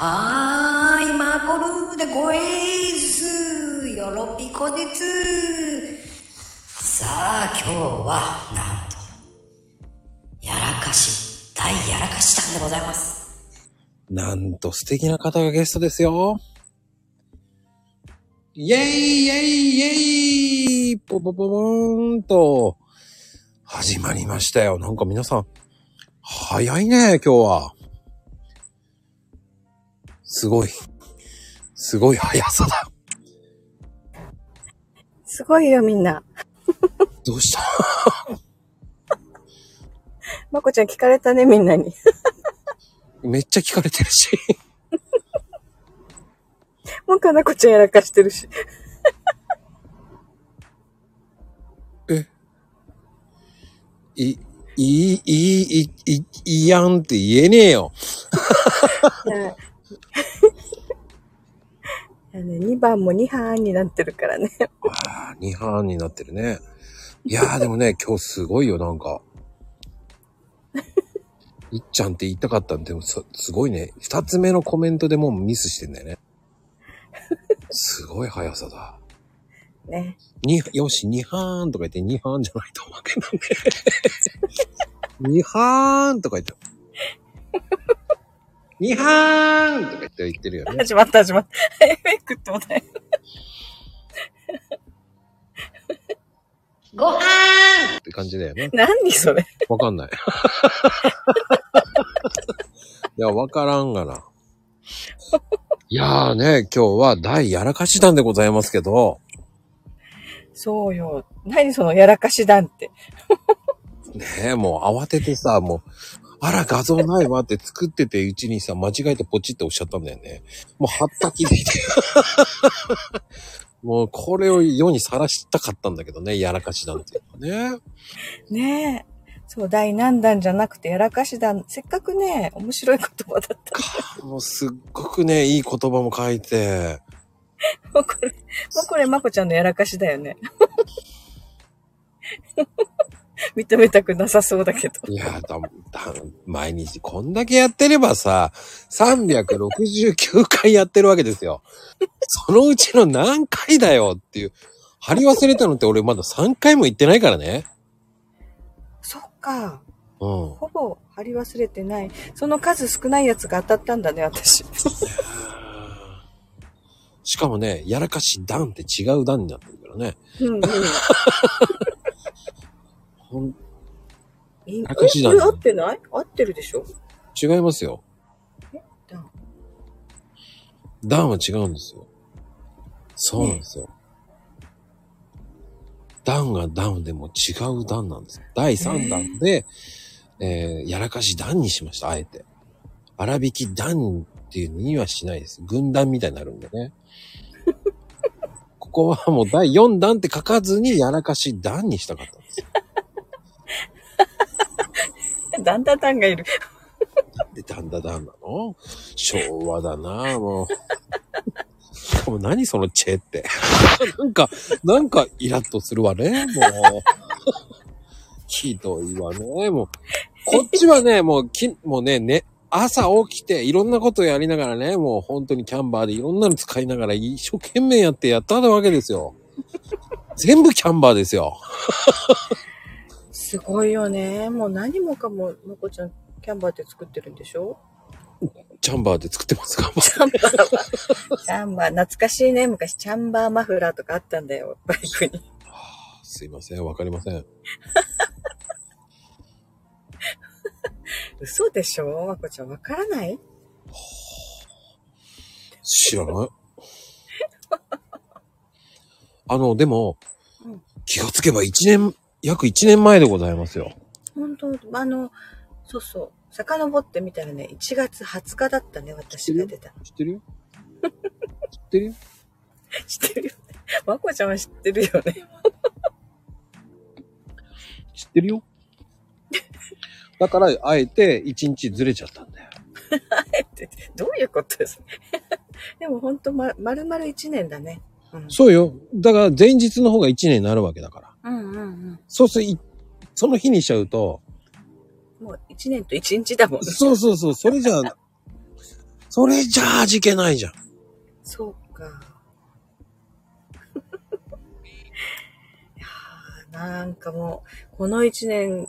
はーい、マコルーでごえーす。よろぴこです。さあ、今日は、なんと、やらかし、大やらかし団でございます。なんと素敵な方がゲストですよ。イェイイェイイェイポポポポーンと、始まりましたよ。なんか皆さん、早いね、今日は。すごい。すごい速さだ。すごいよ、みんな。どうした？まこちゃん聞かれたね、みんなに。めっちゃ聞かれてるし。もうかなこちゃんやらかしてるし。い、いい、いい、いい、いいやんって言えねえよ。いやね、2番も2班になってるからね。ああ、2班になってるね。いやーでもね、今日すごいよ、なんか。いっちゃんって言いたかったんでもす、すごいね。二つ目のコメントでもうミスしてんだよね。すごい速さだ。ね。に、よし、2班とか言って2班じゃないと負けなんで。2班とか言って。2班とか言って言ってるよね。始まった、始まった。早め食ってもない。ごはって感じだよね。何それ？わかんない。いや、わからんがな。いやーね、今日は大やらかし団でございますけど、そうよ。何そのやらかし団って。ねえ、もう慌ててさ、もう、あら、画像ないわって作っててうちにさ、間違えてポチって押しちゃったんだよね。もう、はったきでいて。もう、これを世にさらしたかったんだけどね、やらかし団っていうのはね。ねえ。そう、第何弾じゃなくてやらかし団。せっかくね、面白い言葉だった。もう、すっごくね、いい言葉も書いて、もうこれ、もうこれまこちゃんのやらかしだよね。認めたくなさそうだけど。いや、だ、だ、毎日こんだけやってればさ、369回やってるわけですよ。そのうちの何回だよっていう。貼り忘れたのって俺まだ3回も言ってないからね。そっか。うん。ほぼ貼り忘れてない。その数少ないやつが当たったんだね、私。しかもね、やらかし段って違う段になってるからね。うんうん。ほん、えやらかし団え合ってない？合ってるでしょ？違いますよ。段段は違うんですよ。そうなんですよ。段が段でも違う段なんです。第3弾で、えーやらかし段にしました、あえて。荒引き段っていうのにはしないです。軍団みたいになるんでね。ここはもう第4弾って書かずにやらかし段にしたかったんですよ。だんだんだんがいる。で、だんだだんなの？昭和だなもう。しかも何そのチェって。なんか、なんかイラッとするわね、もう。ひどいわね、もう。こっちはね、もう、き、もうね、ね、朝起きていろんなことやりながらね、もう本当にキャンバーでいろんなの使いながら一生懸命やってやったわけですよ。全部キャンバーですよ。すごいよね。もう何もかも、まこちゃん、キャンバーって作ってるんでしょ？チャンバーで作ってますか？チャンバーは。チャンバー、懐かしいね。昔、チャンバーマフラーとかあったんだよ、バイクに。すいません、わかりません。嘘でしょ？まこちゃん、わからない？知らない？あの、でもうん、気がつけば一年、約一年前でございますよ。本当あの、そうそう。遡ってみたらね、1月20日だったね、私が出たの。知ってる？よ知ってるよ？知ってるよね。まこちゃんは知ってるよね。知ってるよだから、あえて一日ずれちゃったんだよ。どういうことです でも本当ま、丸々1年だね。うん。そうよ。だから前日の方が一年になるわけだから。うんうんうん。そうするいその日にしちゃうと、もう1年と1日だもんね。そうそうそう、それじゃあ、それじゃあ味気ないじゃん。そうか。いやーなんかもう、この一年、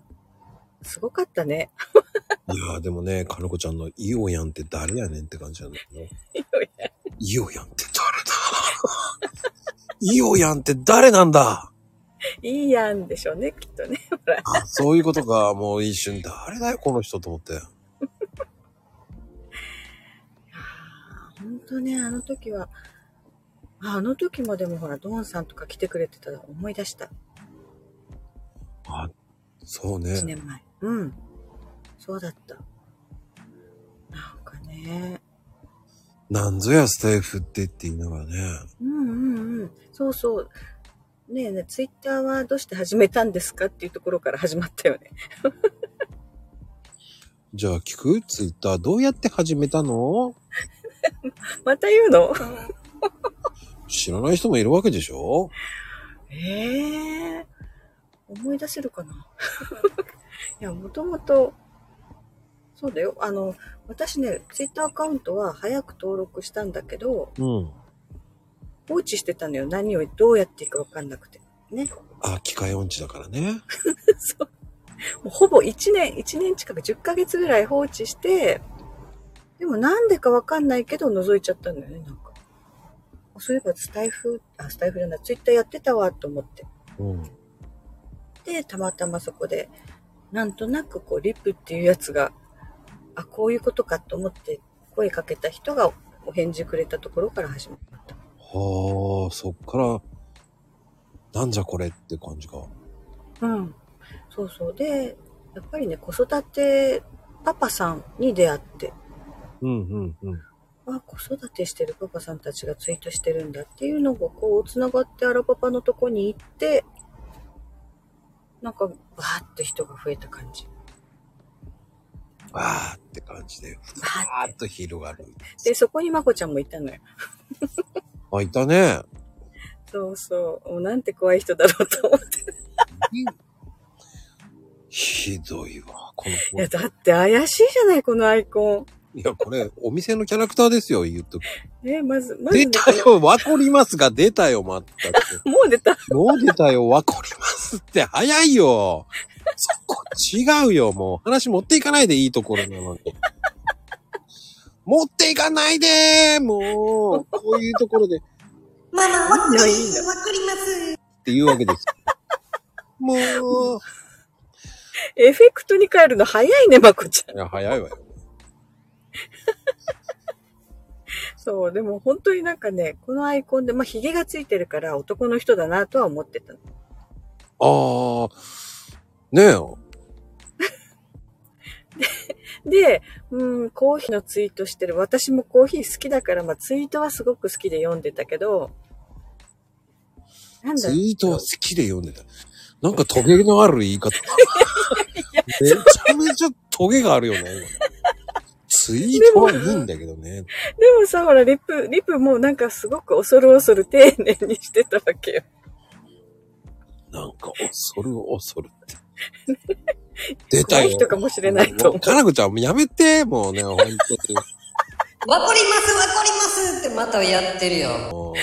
すごかったね。いやーでもね、かのこちゃんのイオヤンって誰やねんって感じなんだよね。イオヤンって誰だ？イオヤンって誰なんだ？いいやんでしょうね、きっとね。ほら。あそういうことか、もう一瞬、誰だよ、この人と思って。本当ね、あの時は、ああの時もでもほら、ドンさんとか来てくれてたら思い出した。あ、そう1ね。年前。うん。そうだった。なんかね。なんぞやスタイフってって言いながらね。うんうんうん。そうそう。ねえねえ、ツイッターはどうして始めたんですかっていうところから始まったよね。じゃあ聞くツイッターどうやって始めたの？また言うの？知らない人もいるわけでしょ？ええ思い出せるかな？いや、もともと、そうだよ。あの、私ね、ツイッターアカウントは早く登録したんだけど、うん。放置してたのよ。何をどうやっていいかわかんなくて。ね。あ、機械音痴だからね。そう。もうほぼ1年、1年近く10ヶ月ぐらい放置して、でもなんでかわかんないけど覗いちゃったんだよね、なんか。そういえばスタイフ、あ、スタイフじゃない、ツイッターやってたわと思って。うん。で、たまたまそこで、なんとなくこう、リップっていうやつが、あ、こういうことかと思って声かけた人がお返事くれたところから始まった。はあ、そっから、なんじゃこれって感じか。うん。そうそう。で、やっぱりね、子育てパパさんに出会って、うんうんうん。あ、子育てしてるパパさんたちがツイートしてるんだっていうのがこう、繋がってアラパパのとこに行って、なんか、バーって人が増えた感じ。わーって感じで、バわーっ。と広がる。で、そこにまこちゃんもいたのよ。あ、いたね。そうそう。もうなんて怖い人だろうと思って。ひどいわ、この子。いや、だって怪しいじゃない、このアイコいや、これ、お店のキャラクターですよ、言うとく。ン。え、まず、まず、出ね、たよ、わかりますが、出たよ、まったく。もう出た。もう出たよ、わかりますって、早いよ。そこ、違うよ、もう。話持っていかないでいいところなのに。持っていかないでもう、こういうところでっママ、わかりまいいんだす。わかります。て言うわけですよ。もう、エフェクトに変えるの早いね、まこちゃん。いや、早いわよ。そう、でも本当になんかね、このアイコンで、まあ、髭がついてるから男の人だなとは思ってたの。あー、ねえ。で、うん、コーヒーのツイートしてる。私もコーヒー好きだから、まあ、ツイートはすごく好きで読んでたけど、なんだツイートは好きで読んでた。なんかトゲのある言い方。めちゃめちゃトゲがあるよね。ツイートはいいんだけどね。でもさ、ほら、リップ、リップもなんかすごく恐る恐る丁寧にしてたわけよ。なんか恐る恐るって。出たよ。怖い人かもしれないと思うもかなこちゃんもうやめて、もうね、ほんとに。わかります、わかりますってまたやってるよ。もう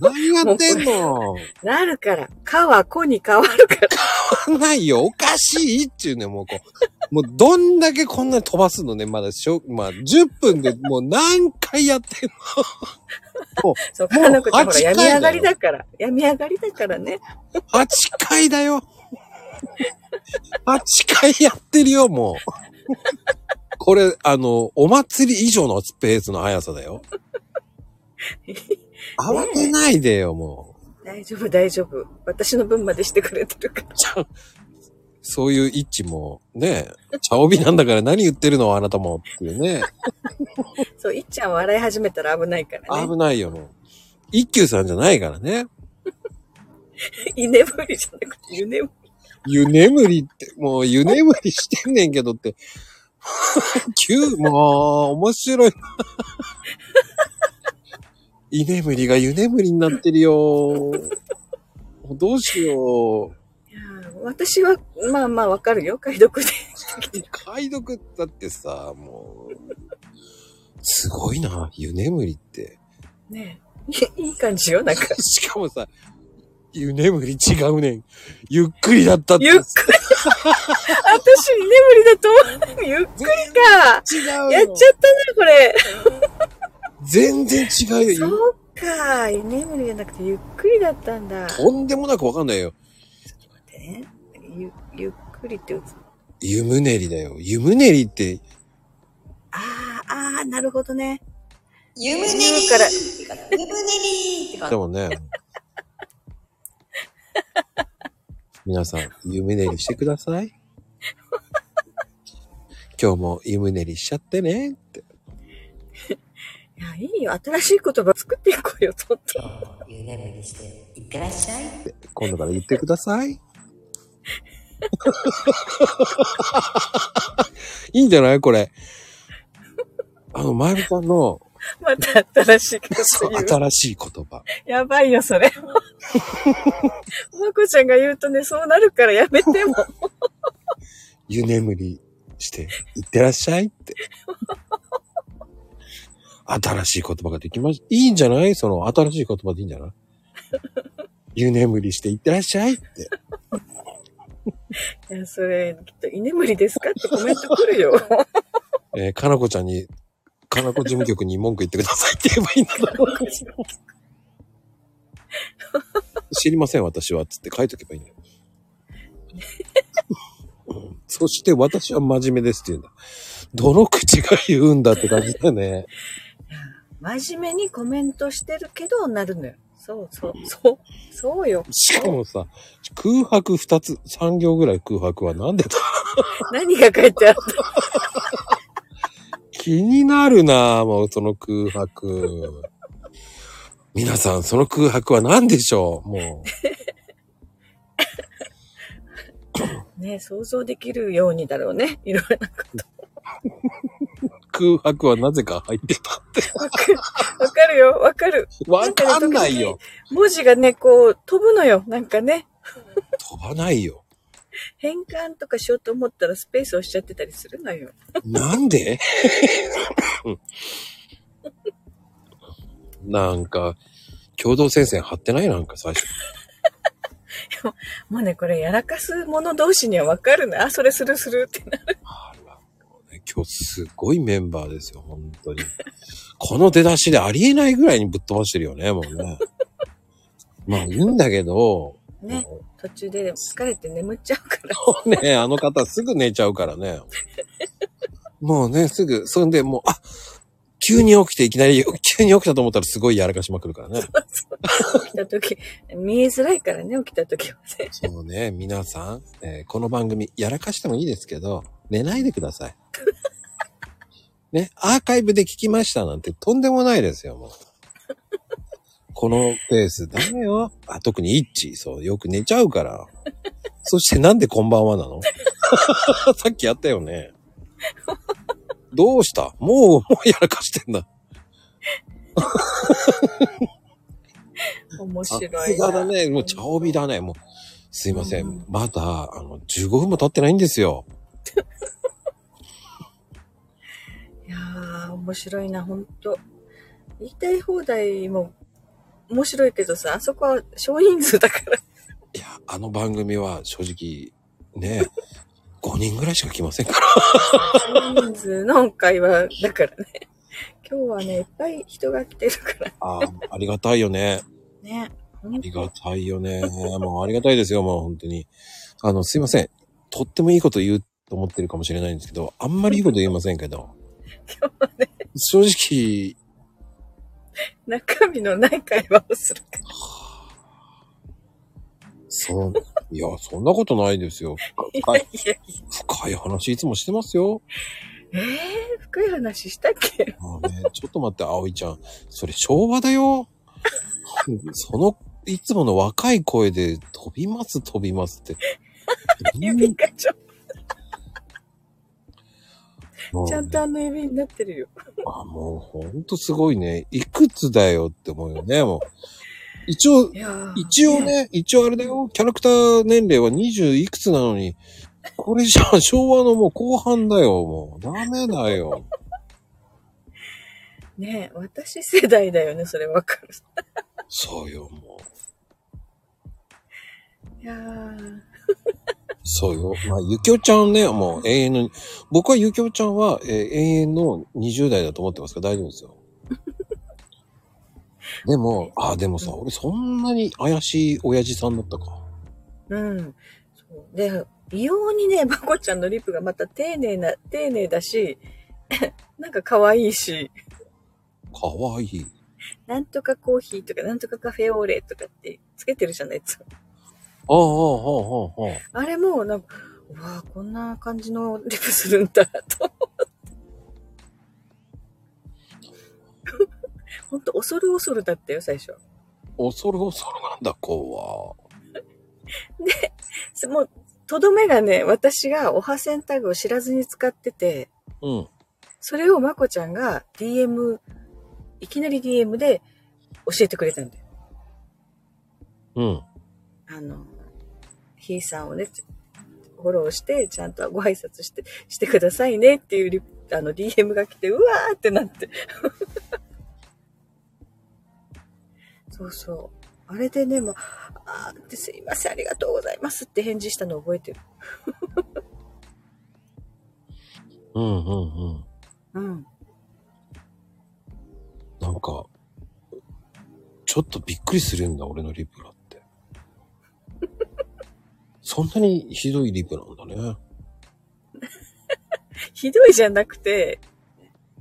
何やってんの？なるから。かは子に変わるから。変わんないよ。おかしいっていうね、もうこう。もうどんだけこんなに飛ばすのね、まだしょ、まあ10分でもう何回やってんの？そう、かなこちゃんほら、8病み上がりだから。病み上がりだからね。?8 回だよ。8回やってるよ、もう。これ、あの、お祭り以上のスペースの速さだよ。慌てないでよ、もう。大丈夫、大丈夫。私の分までしてくれてるから。そういう一致も、ね、茶帯なんだから何言ってるのあなたもっていうね。そう、いっちゃん笑い始めたら危ないからね。危ないよ、もう。一休さんじゃないからね。居眠りじゃなくて、湯眠湯眠りって、もう湯眠りしてんねんけどって。急、もう、面白い。居眠りが湯眠りになってるよ。どうしよう。私は、まあまあわかるよ。解読で。解読だってさ、もう、すごいな、湯眠りって。ねえ。いい感じよ、なんか。しかもさ、湯眠り違うねん。ゆっくりだったって。ゆっくり。私、居眠りだと思う。ゆっくりか。違うよやっちゃったな、これ。全然違うそよ。うか。居眠りじゃなくて、ゆっくりだったんだ。とんでもなくわかんないよ。ねゆ、ゆっくりって打つ。湯むねりだよ。湯むねりって、ああ、ああ、なるほどね。湯船言にうから、湯船にって感じ。でもね。皆さん、湯むねりしてください。今日も湯むねりしちゃってねって。いや、いいよ。新しい言葉作っていこうよ、ちょっと。湯眠りして、いってらっしゃい。今度から言ってください。いいんじゃない？これ。あの、まゆみさんの、また新しいことそう、言う。新しい言葉。やばいよ、それ。まこちゃんが言うとね、そうなるからやめても。湯眠りして、いってらっしゃいって。新しい言葉ができましいいんじゃない？その新しい言葉でいいんじゃない？湯眠りしていってらっしゃいって。いや、それ、きっと居眠りですか？ってコメント来るよ。えーかなこちゃんに、かなこ事務局に文句言ってくださいって言えばいいんだと思う。知りません、私は。つって書いとけばいいんだよ。うんそして私は真面目ですって言うんだ。どの口が言うんだって感じだよね。真面目にコメントしてるけど、なるのよ。そうそう、そう、そうよ。しかもさ、空白二つ、三行ぐらい空白はなんでだ？何が書いてあった？気になるなぁ、もうその空白。皆さん、その空白は何でしょう？も ね想像できるようにだろうね。いろいろなこと。う、空白はなぜか入ってたって。わかるわかるよ、わかる。わかんないよ。文字がね、こう、飛ぶのよ。なんかね。飛ばないよ。変換とかしようと思ったらスペース押しちゃってたりするのよ。なんで？なんか、共同戦線張ってない？なんか最初。もうね、これやらかす者同士にはわかるな。あ、それするするってなる。あら、もうね今日すごいメンバーですよ、本当に。この出だしでありえないぐらいにぶっ飛ばしてるよね、もうね。まあいいんだけど、ねも途中で疲れて眠っちゃうから。うね、あの方すぐ寝ちゃうからね。もうね、すぐ、そんでもう、あ急に起きていきなり、急に起きたと思ったらすごいやらかしまくるからね。起きた時、見えづらいからね、起きた時はね。そうね、皆さん、えーこの番組やらかしてもいいですけど、寝ないでください。ね、アーカイブで聞きましたなんてとんでもないですよ、もう。このペースダメよ。あ、特にイッチ、そう、よく寝ちゃうから。そしてなんでこんばんはなの？さっきやったよね。どうした？もう、もうやらかしてんだ。面さ白いすがだな。ね。もう茶帯だね。もう、すいません。うんまだ、あの、15分も経ってないんですよ。いやー、面白いな、ほんと。言いたい放題も面白いけどさ、あそこは少人数だから。いや、あの番組は正直、ね、5人ぐらいしか来ませんから。少人数の会話だからね。今日はね、いっぱい人が来てるからあーありがたいよね。ね。ありがたいよね。もうありがたいですよ、もう本当に。あの、すいません。とってもいいこと言うと思ってるかもしれないんですけど、あんまりいいこと言いませんけど。今日はね、正直、中身のない会話をするから。そう、いや、そんなことないですよ。深い、いやい深い話いつもしてますよ。や、えー、深い話したっけ？もうね、ちょっと待って、葵ちゃん。それ昭和だよ。その、いつもの若い声で飛びます、飛びますって。指がちょもうねちゃんとあの指になってるよ。あ、もうほんとすごいね。いくつだよって思うよね、もう。一応、一応。ね、一応あれだよ。キャラクター年齢は20いくつなのに、これじゃあ昭和のもう後半だよ、もう。ダメだよ。ねえ私世代だよね、それわかる。そうよ、もう。いやーそうよ。まあ、ゆきおちゃんね、もう永遠の、僕はゆきおちゃんは、えー永遠の20代だと思ってますから大丈夫ですよ。でも、あ、でもさ、俺そんなに怪しい親父さんだったか。うん。そうで、異様にね、まこちゃんのリップがまた丁寧な、丁寧だし、なんか可愛いし、かわいい。なんとかコーヒーとか、なんとかカフェオーレとかってつけてるじゃないですか。ああ、ああ、ああ、ああ。あれも、なんか、うわぁ、こんな感じのリップするんだ、と。ほんと、恐る恐るだったよ、最初。恐る恐るなんだ、こもう、とどめがね、私がおはセンタグを知らずに使ってて、うは。うん。それをまこちゃんが DM、いきなり DM で教えてくれたんだよ。うん。あの、ひーさんをね、フォローして、ちゃんとご挨拶して、してくださいねっていうリあの DM が来て、うわーってなって。そうそう。あれでね、もう、あーってすいません、ありがとうございますって返事したの覚えてる。うん、うん、うん。うん。なんか、ちょっとびっくりするんだ、俺のリプラって。そんなにひどいリプなんだね。ひどいじゃなくて、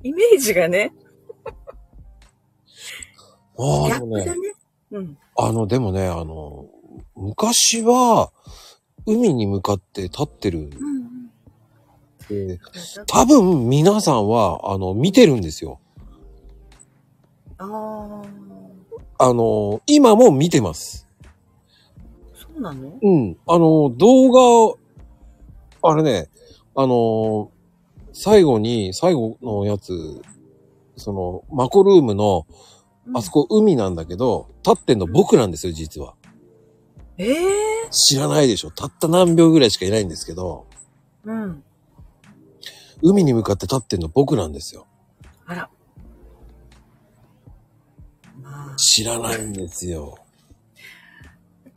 イメージがね、ああ、ギでもねね。うん。あの、でもね、あの、昔は、海に向かって立ってる。うんうん。で多分皆さんは、あの、見てるんですよ。ああ、あの、今も見てます。そうなの？うん。あの、動画、あれね、あの、最後に、最後のやつ、その、マコルームの、あそこ海なんだけど、立ってんの僕なんですよ、実は。ええ知らないでしょ。たった何秒ぐらいしかいないんですけど、うん。海に向かって立ってんの僕なんですよ。あら。まあ、知らないんですよ。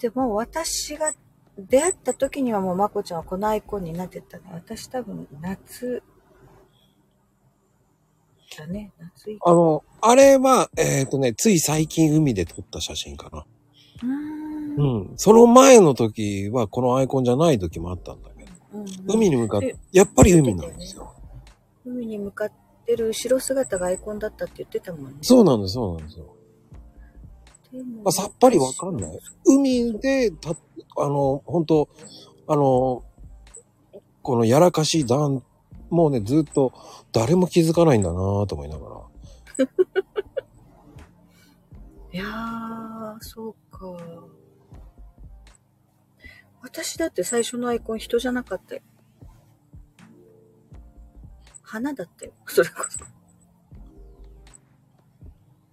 でも私が出会った時にはもうまこちゃんはこのアイコンになってたね。私多分夏だね。夏。あの、あれは、えっ、とね、つい最近海で撮った写真かな。うーんうん。その前の時はこのアイコンじゃない時もあったんだけど、うん海に向かって、やっぱり海なんですよ。海に向かってる後ろ姿がアイコンだったって言ってたもんね。そうなんです、そうなんですよ。まあ、さっぱりわかんない。海で、た、あの、本当あの、このやらかし段、もうね、ずっと誰も気づかないんだなぁと思いながら。いやー、そうか。私だって最初のアイコン人じゃなかったよ。花だったよ。それこそ。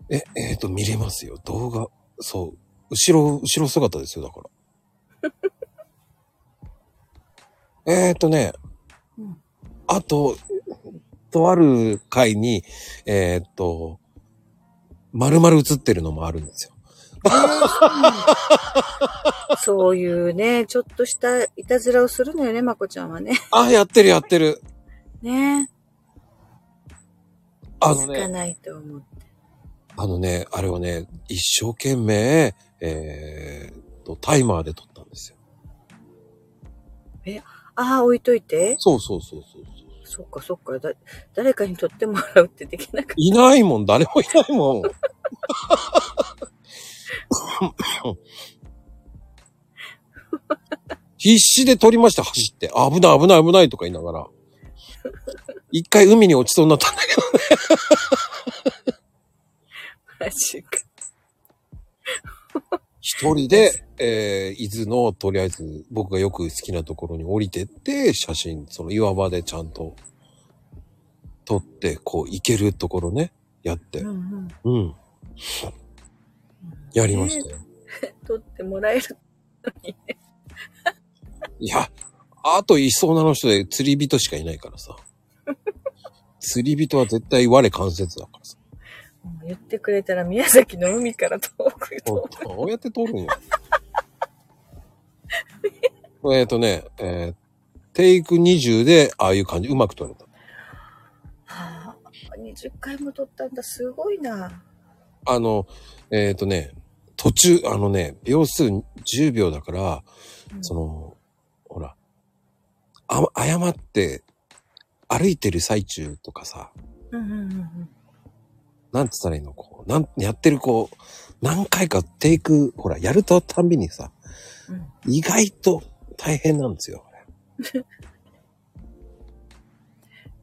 え、えっ、と、見れますよ。動画。そう。後ろ、後ろ姿ですよ、だから。えっとね、うんあと、とある回に、えっ、と、丸々映ってるのもあるんですよ。そういうね、ちょっとしたいたずらをするのよね、まこちゃんはね。あ、やってるやってる。ねあのね、かないと思って。あのね、あれをね、一生懸命、えー、と、タイマーで撮ったんですよ。ああ、置いといて？そうそうそうそう。そっかそっか。だ、誰かに取ってもらうってできなかっいないもん、誰もいないもん。必死で撮りました、走って。危ない、危ない、危ないとか言いながら。一回海に落ちそうになったんだけど。た。マジか。一人で、えー、伊豆の、とりあえず、僕がよく好きなところに降りてって、写真、その岩場でちゃんと、撮って、こう、行けるところね、やってう。んうん。うん。やりましたよ。取ってもらえる。いや、あといそうなの人で釣り人しかいないからさ。釣り人は絶対我関節だからさ。うん言ってくれたら宮崎の海から遠くこと。うこうやって撮るんよ。えっとね、えーテイク20でああいう感じ、うまく撮れた。はあ、20回も撮ったんだ。すごいな。あの、えっ、とね、途中、あのね、秒数10秒だから、うんその、ほら、あ、誤って歩いてる最中とかさ、うんうんうんうん。なんつったらいいの？こう、なん、やってるこう、何回かテイク、ほら、やるとたんびにさ、うん意外と大変なんですよ。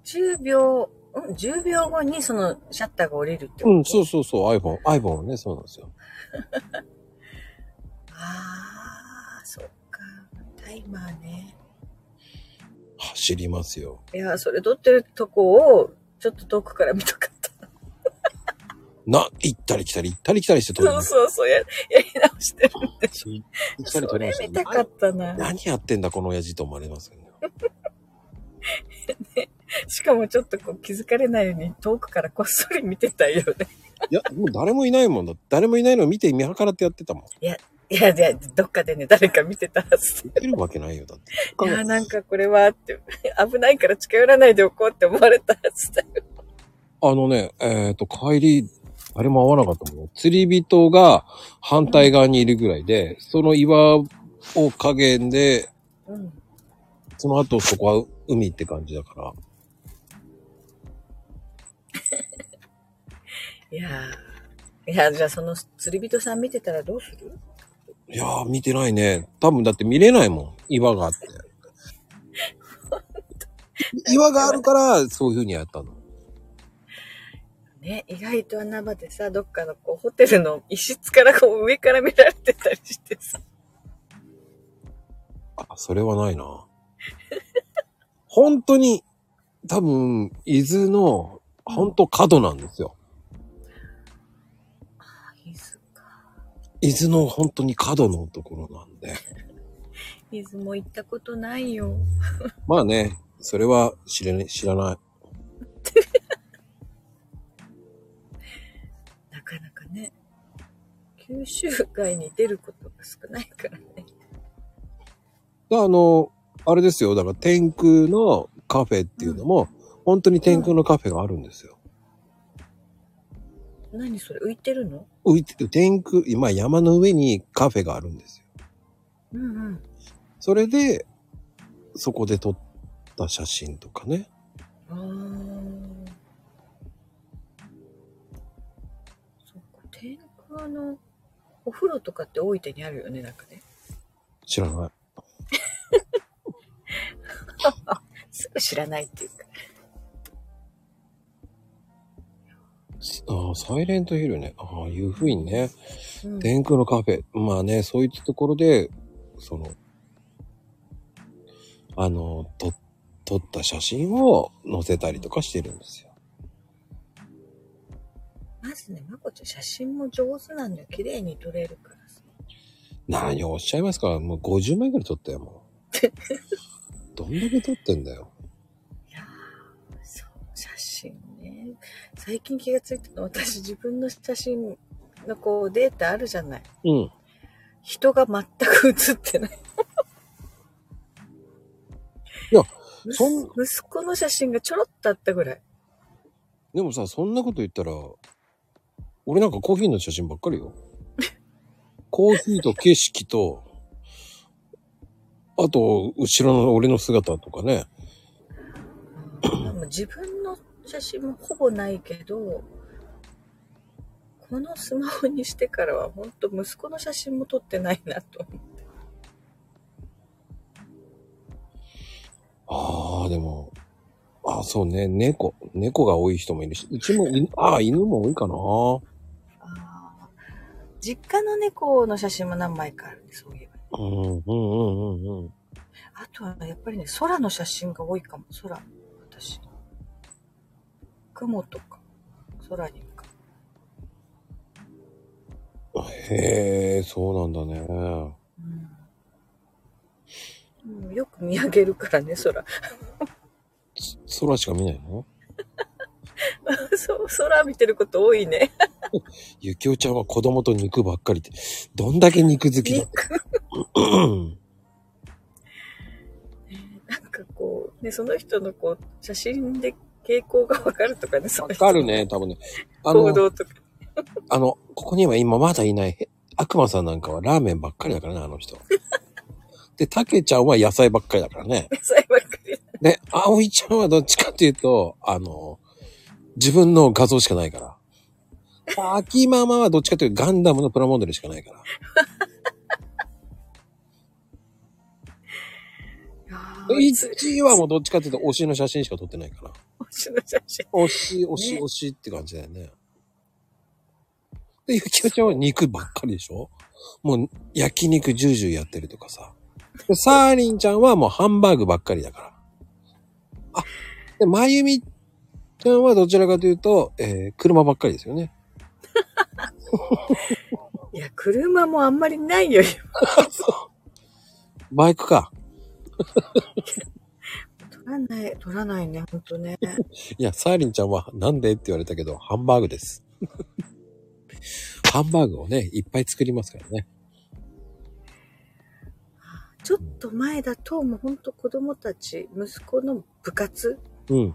10秒、うん、10秒後にそのシャッターが降りるってこと？うん、そうそうそう、iPhone、iPhone はね、そうなんですよ。ああ、そっか。タイマーね。走りますよ。いや、それ撮ってるとこを、ちょっと遠くから見たか。な、行ったり来たり、行ったり来たりして撮るそうそうそう、や、やり直してるんでしょ。行ったり撮りました見たかったな。何やってんだ、この親父と思われますよね。しかもちょっとこう気づかれないように遠くからこっそり見てたよね。いや、もう誰もいないもんだ。誰もいないのを見て見計らってやってたもん。いや、いや、どっかでね、誰か見てたはず。いけるわけないよ、だって。いや、なんかこれはって、危ないから近寄らないでおこうって思われたはずだよ。あのね、えっ、と、帰り、あれも合わなかったもん。釣り人が反対側にいるぐらいで、その岩を加減で、うん。その後そこは海って感じだから。いやーいや、じゃあその釣り人さん見てたらどうする？いやー、見てないね。多分だって見れないもん。岩があって。岩があるから、そういう風にやったの。ね、意外と穴場でさ、どっかのこうホテルの一室からこう上から見られてたりしてさ。あ、それはないな。本当に、多分、伊豆の、本当角なんですよ。伊豆か。伊豆の本当に角のところなんで。伊豆も行ったことないよ。まあね、それは知れね、知らない。九州外に出ることが少ないからね。あの、あれですよ。だから天空のカフェっていうのも、本当に天空のカフェがあるんですよ。何それ？浮いてるの？浮いてる天空、今山の上にカフェがあるんですよ。うんうん。それで、そこで撮った写真とかね。あー。そっか、天空のお風呂とかって大分にあるよね、なんかね。知らない。すぐ知らないっていうか。ああ、サイレントヒルね。ああ、いうふうにね。うん、天空のカフェ。まあね、そういったところで、その、あの、と、撮った写真を載せたりとかしてるんですよ。まずね、まこちゃん写真も上手なんだよ。綺麗に撮れるからさ。何をおっしゃいますかもう50枚ぐらい撮ったよ、もう。どんだけ撮ってんだよ。いやーそう、写真ね。最近気がついたの、私自分の写真のこうデータあるじゃない。うん。人が全く写ってない。いや息そん息子の写真がちょろっとあったぐらい。でもさ、そんなこと言ったら、俺なんかコーヒーの写真ばっかりよ。コーヒーと景色と、あと、後ろの俺の姿とかね。でも自分の写真もほぼないけど、このスマホにしてからは本当息子の写真も撮ってないなと思って。ああ、でも、ああ、そうね、猫。猫が多い人もいるし、うちも犬、ああ、犬も多いかな。実家の猫の写真も何枚かあるね、そういえば。うん、うん、うん、うん、うん。あとはやっぱりね、空の写真が多いかも。空、私。雲とか、空に向かへえ、そうなんだね。う。うん。うんよく見上げるからね、空。空しか見ないの？そう、空見てること多いね。ゆきおちゃんは子供と肉ばっかりって、どんだけ肉好きだうんなんかこう、ね、その人のこう、写真で傾向がわかるとかね、そわかるね、多分ね。あの、行動とか。あの、ここには今まだいない、悪魔さんなんかはラーメンばっかりだからね、あの人。で、たけちゃんは野菜ばっかりだからね。野菜ばっかり。で、あおいちゃんはどっちかっていうと、あの、自分の画像しかないから。秋ママはどっちかっていうとガンダムのプラモデルしかないから。で1位はもうどっちかっていうと推しの写真しか撮ってないから。推しの写真。推し、推し、推しって感じだよね。で、ゆきおちゃんは肉ばっかりでしょ？もう焼肉ジュージューやってるとかさ。で、サーリンちゃんはもうハンバーグばっかりだから。あ、で、まゆみちゃんはどちらかというと、えー、車ばっかりですよね。いや、車もあんまりないよ。バイクか。取らない、取らないね、ほんとね。いや、サーリンちゃんはなんでって言われたけど、ハンバーグです。ハンバーグをね、いっぱい作りますからね。ちょっと前だと、もうほんと子供たち、息子の部活、うん、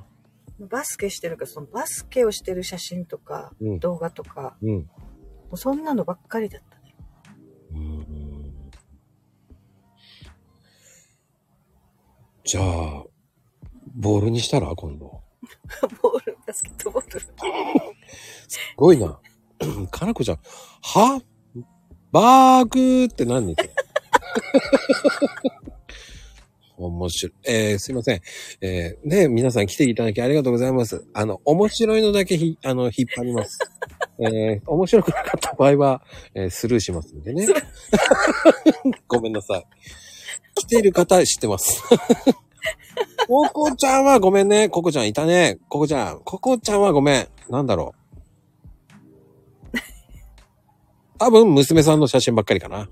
バスケしてるから、そのバスケをしてる写真とか、うん、動画とか、うん。もうそんなのばっかりだったね。うんじゃあ、ボールにしたら今度。ボール、バスケットボール。すごいな。かなこちゃん、は？バーグって何？面白い。えー、すいません。えー、ね、皆さん来ていただきありがとうございます。あの、面白いのだけひ、あの、引っ張ります。えー、面白くなかった場合は、えースルーしますんでね。ごめんなさい。来てる方知ってます。ココちゃんはごめんね。ココちゃんいたね。ココちゃん。ココちゃんはごめん。なんだろう。多分、娘さんの写真ばっかりかな。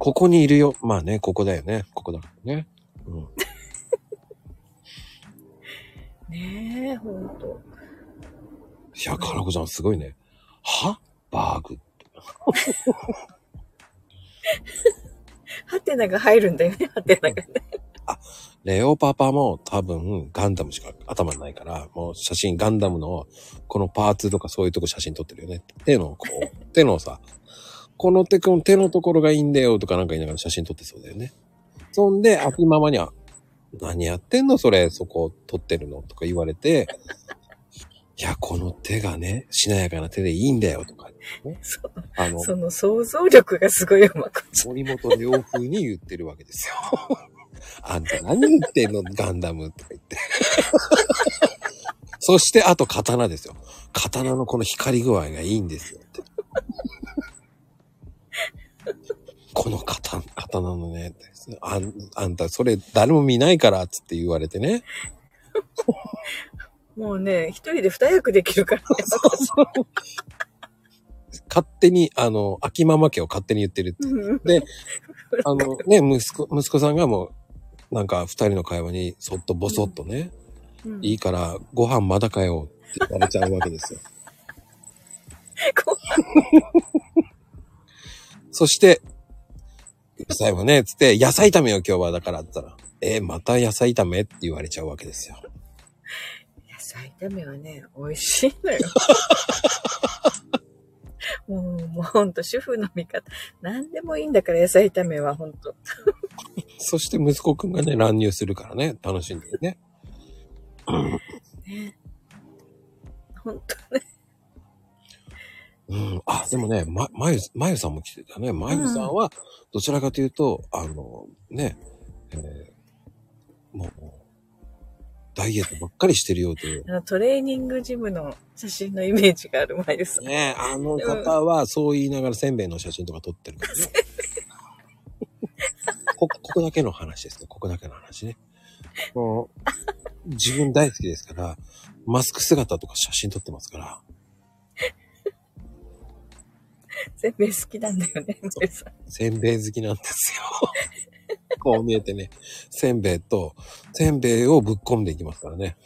ここにいるよ。まあね、ここだよね。ここだからね。うん。ねえ、ほんと。いや、かなこちゃんすごいね。は？バーグ。ハテナが入るんだよね、ハテナがね。レオパパも多分ガンダムしか頭にないから、もう写真ガンダムのこのパーツとかそういうとこ写真撮ってるよね。手のこう、手のさ、この手の手のところがいいんだよとかなんか言いながら写真撮ってそうだよね。そんで、秋ママには、何やってんの？それ、そこ撮ってるの？とか言われて、いや、この手がね、しなやかな手でいいんだよとか、ね。そうあの、その想像力がすごいよ、まこちゃん。森本良風に言ってるわけですよ。あんた何言ってんの？ガンダムとか言って。そして、あと刀ですよ。刀のこの光り具合がいいんですよって。この刀、刀のね、あんあんたそれ誰も見ないから、つって言われてね。もうね、一人で二役できるからね。勝手に、あの、秋ママ家を勝手に言ってるって。うんで、あのね、息子、息子さんがもう、なんか二人の会話にそっとボソッとね、うんいいからご飯まだかよって言われちゃうわけですよ。こそして、うるさいわね、つって、野菜炒めよ今日はだからって言ったら、えーまた野菜炒めって言われちゃうわけですよ。野菜炒めはね、美味しいのよ。もう、もうほんと主婦の味方。何でもいいんだから野菜炒めはほんと。そして息子くんがね、乱入するからね、楽しんでるね。ね。ほんとね。うん。あ、でもね、ま、まゆ、まゆさんも来てたね。まゆさんは、どちらかというと、あの、ね、えーもう、ダイエットばっかりしてるよという。あのトレーニングジムの写真のイメージがあるまゆさん。ねあの方はそう言いながらせんべいの写真とか撮ってるからね。こ、ここだけの話ですね。ここだけの話ね。もう、自分大好きですから、マスク姿とか写真撮ってますから、せんべい好きなんだよね。せんべい好きなんですよ。こう見えてね、せんべいと、せんべいをぶっ込んでいきますからね。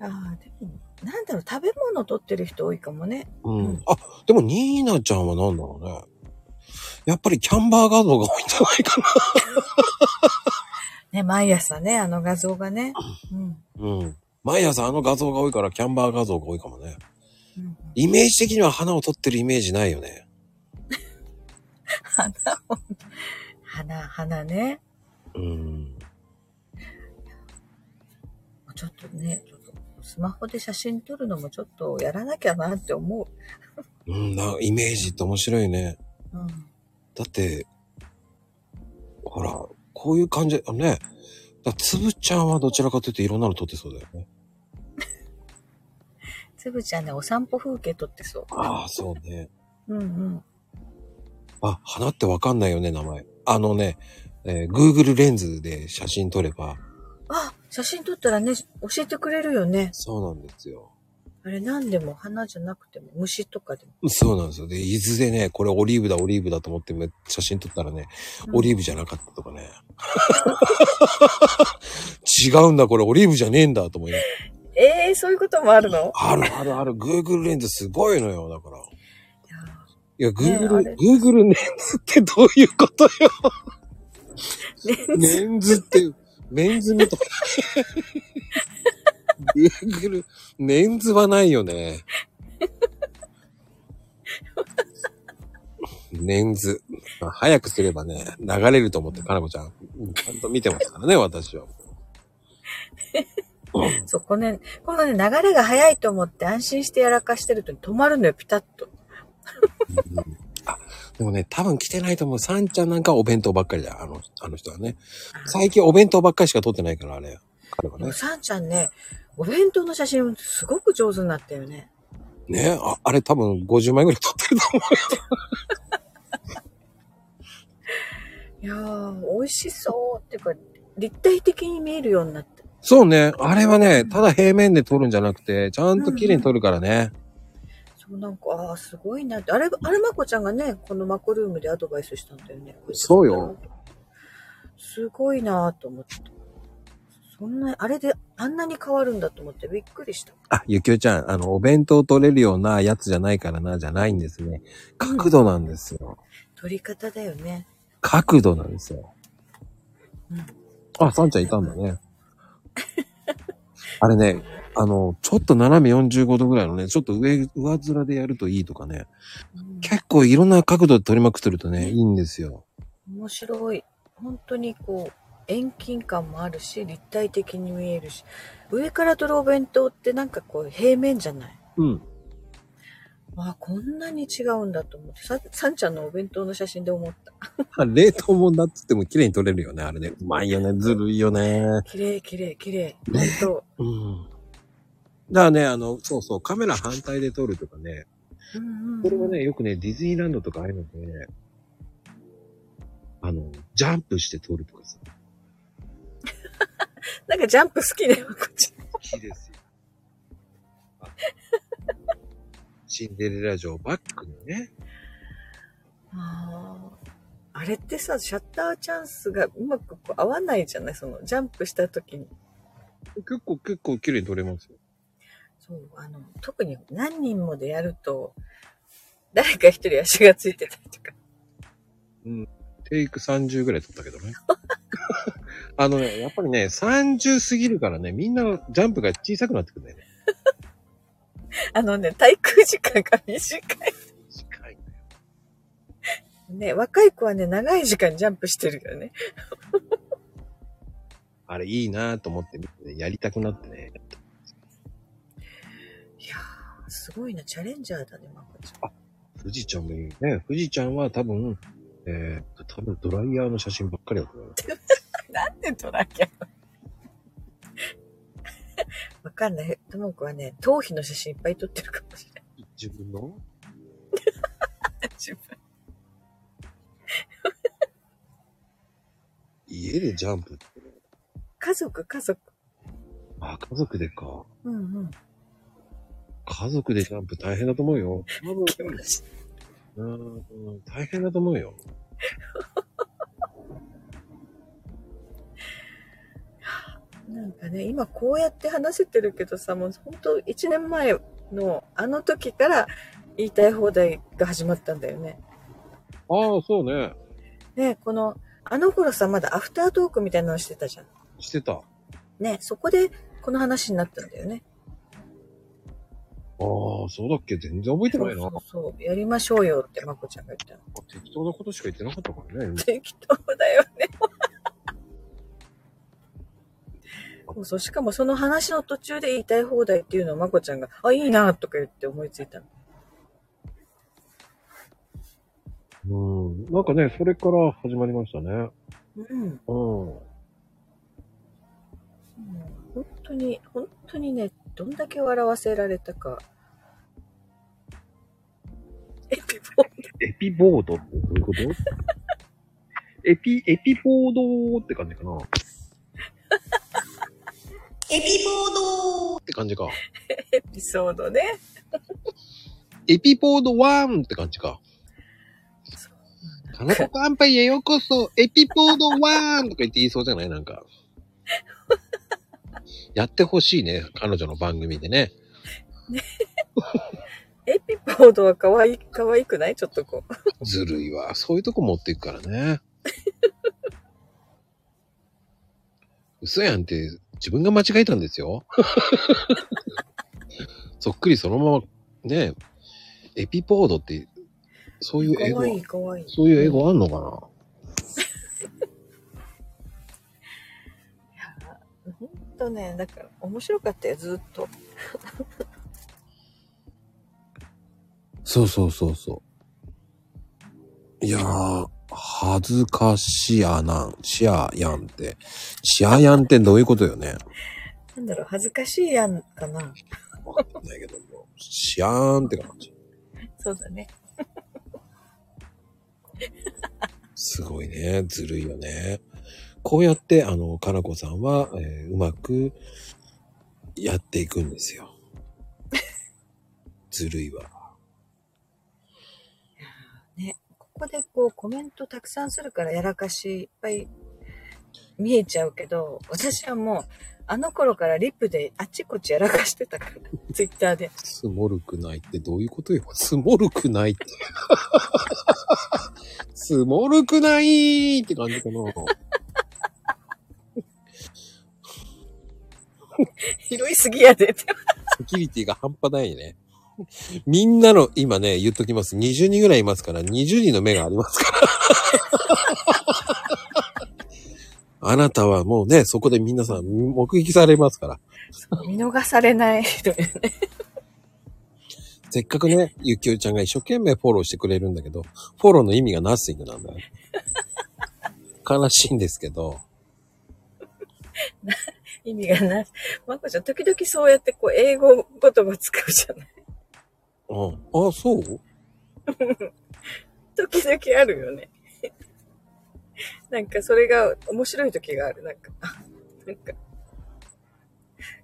ああ、でも、なんだろう、食べ物を取ってる人多いかもね。うん。あ、でも、ニーナちゃんは何だろうね。やっぱりキャンバー画像が多いんじゃないかな。ね、毎朝ね、あの画像がね。うん。うん。毎朝あの画像が多いからキャンバー画像が多いかもね。うん、イメージ的には花を撮ってるイメージないよね。花を、花、花ね。うん。ちょっとね、ちょっとスマホで写真撮るのもちょっとやらなきゃなって思うん、な、イメージって面白いね。う。うん。だって、ほら、こういう感じ、あのね。だつぶちゃんはどちらかというといろんなの撮ってそうだよね。つぶちゃんね、お散歩風景撮ってそう。ああ、そうね。うんうん。あ、花ってわかんないよね、名前。あのね、えー Google レンズで写真撮れば、あ、写真撮ったらね、教えてくれるよね。そうなんですよ。あれ何でも花じゃなくても虫とかでも。そうなんですよ。で、伊豆でね、これオリーブだ、オリーブだと思ってめ写真撮ったらね、うんオリーブじゃなかったとかね。違うんだ、これオリーブじゃねえんだと思いながらええー、そういうこともあるの？あるあるある、Google レンズすごいのよ、だから。いいや、ね Google、あれ Google レンズってどういうことよ？レンズって、メンズみたい。Google、レンズはないよね。レンズ。まあ早くすればね、流れると思って、かなこちゃんちゃんと見てますからね、私は。そう、このね、このね、流れが速いと思って安心してやらかしてると止まるのよ、ピタッと。でもね、多分来てないと思う。サンちゃんなんかはお弁当ばっかりだよ。あの、あの人はね。最近お弁当ばっかりしか撮ってないから、あれ。彼はね。サンちゃんね、お弁当の写真すごく上手になったよね。ねあ、あれ多分50枚ぐらい撮ってると思うよ。いやー、美味しそうっていうか、立体的に見えるようになった。そうね。あれはね、ただ平面で撮るんじゃなくて、ちゃんと綺麗に撮るからね。そう、なんか、ああ、すごいなって。あれ、あれ、まこちゃんがね、このマコルームでアドバイスしたんだよね。そうよ。すごいなと思って。そんな、あれであんなに変わるんだと思ってびっくりした。あ、ゆきおちゃん、あの、お弁当撮れるようなやつじゃないからな、じゃないんですね。角度なんですよ。撮り方だよね。角度なんですよ。うん。あ、サンちゃんいたんだね。あれね、あの、ちょっと斜め45度ぐらいのね、ちょっと上、上面でやるといいとかね。うん結構いろんな角度で撮りまくってるとね、いいんですよ。面白い。本当にこう、遠近感もあるし、立体的に見えるし、上から撮るお弁当ってなんかこう、平面じゃない？うん。ああ、こんなに違うんだと思って、さ、さんちゃんのお弁当の写真で思った。あ冷凍もんだっつっても綺麗に撮れるよね、あれね。うまいよね、ずるいよね。綺麗、綺麗、綺麗。本当。うん。だからね、あの、そうそう、カメラ反対で撮るとかね、うんうんうんこれはね、よくね、ディズニーランドとかああいうので、ね、あの、ジャンプして撮るとかさ、なんかジャンプ好きね、まこちゃん。好きですよ。あシンデレラ城バックにね、ああ。あれってさ、シャッターチャンスがうまくこう合わないじゃない？その、ジャンプした時に。結構結構綺麗に撮れますよ。そう、あの、特に何人もでやると、誰か一人足がついてたりとか。テイク30ぐらい撮ったけどね。あのね、やっぱりね、30過ぎるからね、みんなジャンプが小さくなってくるんだよね。あのね、滞空時間が短い。近いんだよ。ね、若い子はね、長い時間ジャンプしてるよね。あれいいなと思って見てね、やりたくなってね。いやー、すごいな、チャレンジャーだね、まこちゃん。富士ちゃんもいいね。富士ちゃんは多分、えー、多分ドライヤーの写真ばっかりだと思う。なんでトラキャ わかんない。ともこはね、頭皮の写真いっぱい撮ってるかもしれない。自分の？自 分家でジャンプ？家族、家族。あ、家族でか。うんうん。家族でジャンプ大変だと思うよ。うん大変だと思うよ。なんかね、今こうやって話せてるけどさ、もう本当1年前のあの時から言いたい放題が始まったんだよね。ああ、そうね。ね、この、あの頃さ、まだアフタートークみたいなのしてたじゃん。してた。あね、そこでこの話になったんだよね。あ、そうだっけ？全然覚えてないな。そうそうそう。やりましょうよってまこちゃんが言ったの。適当なことしか言ってなかったからね。適当だよね。そうそう。しかもその話の途中で言いたい放題っていうのをまこちゃんが、あ、いいなとか言って思いついたの。うん。なんかね、それから始まりましたね。うん。うん。本当に、本当にね、どんだけ笑わせられたか。エピボエピボードってどういうこと？エピ、エピボードって感じかな。エピボードって感じか。エピソードね。エピボード1って感じか。かなこ乾杯へようこそ、エピボード1とか言って言いそうじゃない？なんか。やってほしいね。彼女の番組でね。エピボードは可愛い、可愛くない？ちょっとこう。ずるいわ。そういうとこ持っていくからね。嘘やんって自分が間違えたんですよ。そっくりそのまま、ね、エピポードって、そういう英語可愛、い可愛い。そういう英語あんのかな？ほんとね、だから面白かったよ、ずっと。そうそうそうそう。いやー、恥ずかしやなん、しややんって。しややんってどういうことよね？なんだろう、恥ずかしいやんかな。わかんないけども。しやーんって感じ。そうだね。すごいね。ずるいよね。こうやって、あの、かなこさんは、えーうまくやっていくんですよ。ずるいわ。ね。ここでこうコメントたくさんするからやらかしいっぱい見えちゃうけど、私はもう、あの頃からリップであっちこっちやらかしてたから、ツイッターで。スモルくないってどういうことよ。スモルくないって。スモルくないって感じかな。拾いすぎやでって。セキュリティが半端ないね。みんなの、今ね、言っときます。20人ぐらいいますから、20人の目がありますから。あなたはもうね、そこで皆さん目撃されますから。見逃されない人よね。せっかくね、ゆきおちゃんが一生懸命フォローしてくれるんだけど、フォローの意味がナッシングなんだよ。悲しいんですけど。意味がない。まこちゃん、時々そうやってこう、英語言葉使うじゃない。うん。あ、そう？時々あるよね。なんかそれが面白い時がある。なんか、あなんか、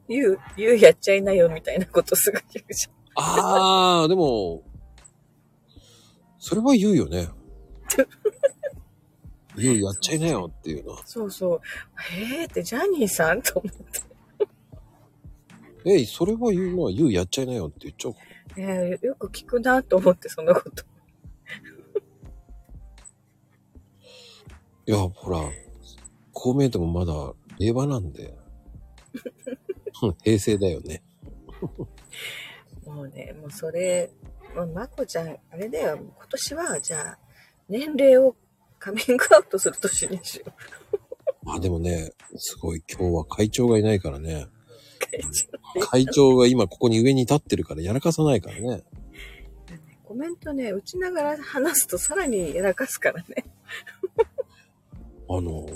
言う、言うやっちゃいなよみたいなことすぐ言うじあー、でも、それは言うよね。言う、やっちゃいなよっていうのはゃん。。そうそう。へーってジャニーさん？と思って。えい、それは言うのは言う、やっちゃいなよって言っちゃうかえーよく聞くなと思って、そのこと。いや、ほら、こう見えてもまだ令和なんで。う ん平成だよね。もうね、もうそれ、もうまこちゃん、あれだよ、今年は、じゃあ、年齢をカミングアウトする年にしよう。あ、でもね、すごい今日は会長がいないからね。会長会長が今ここに上に立ってるからやらかさないからね。コメントね、打ちながら話すとさらにやらかすからね。あの、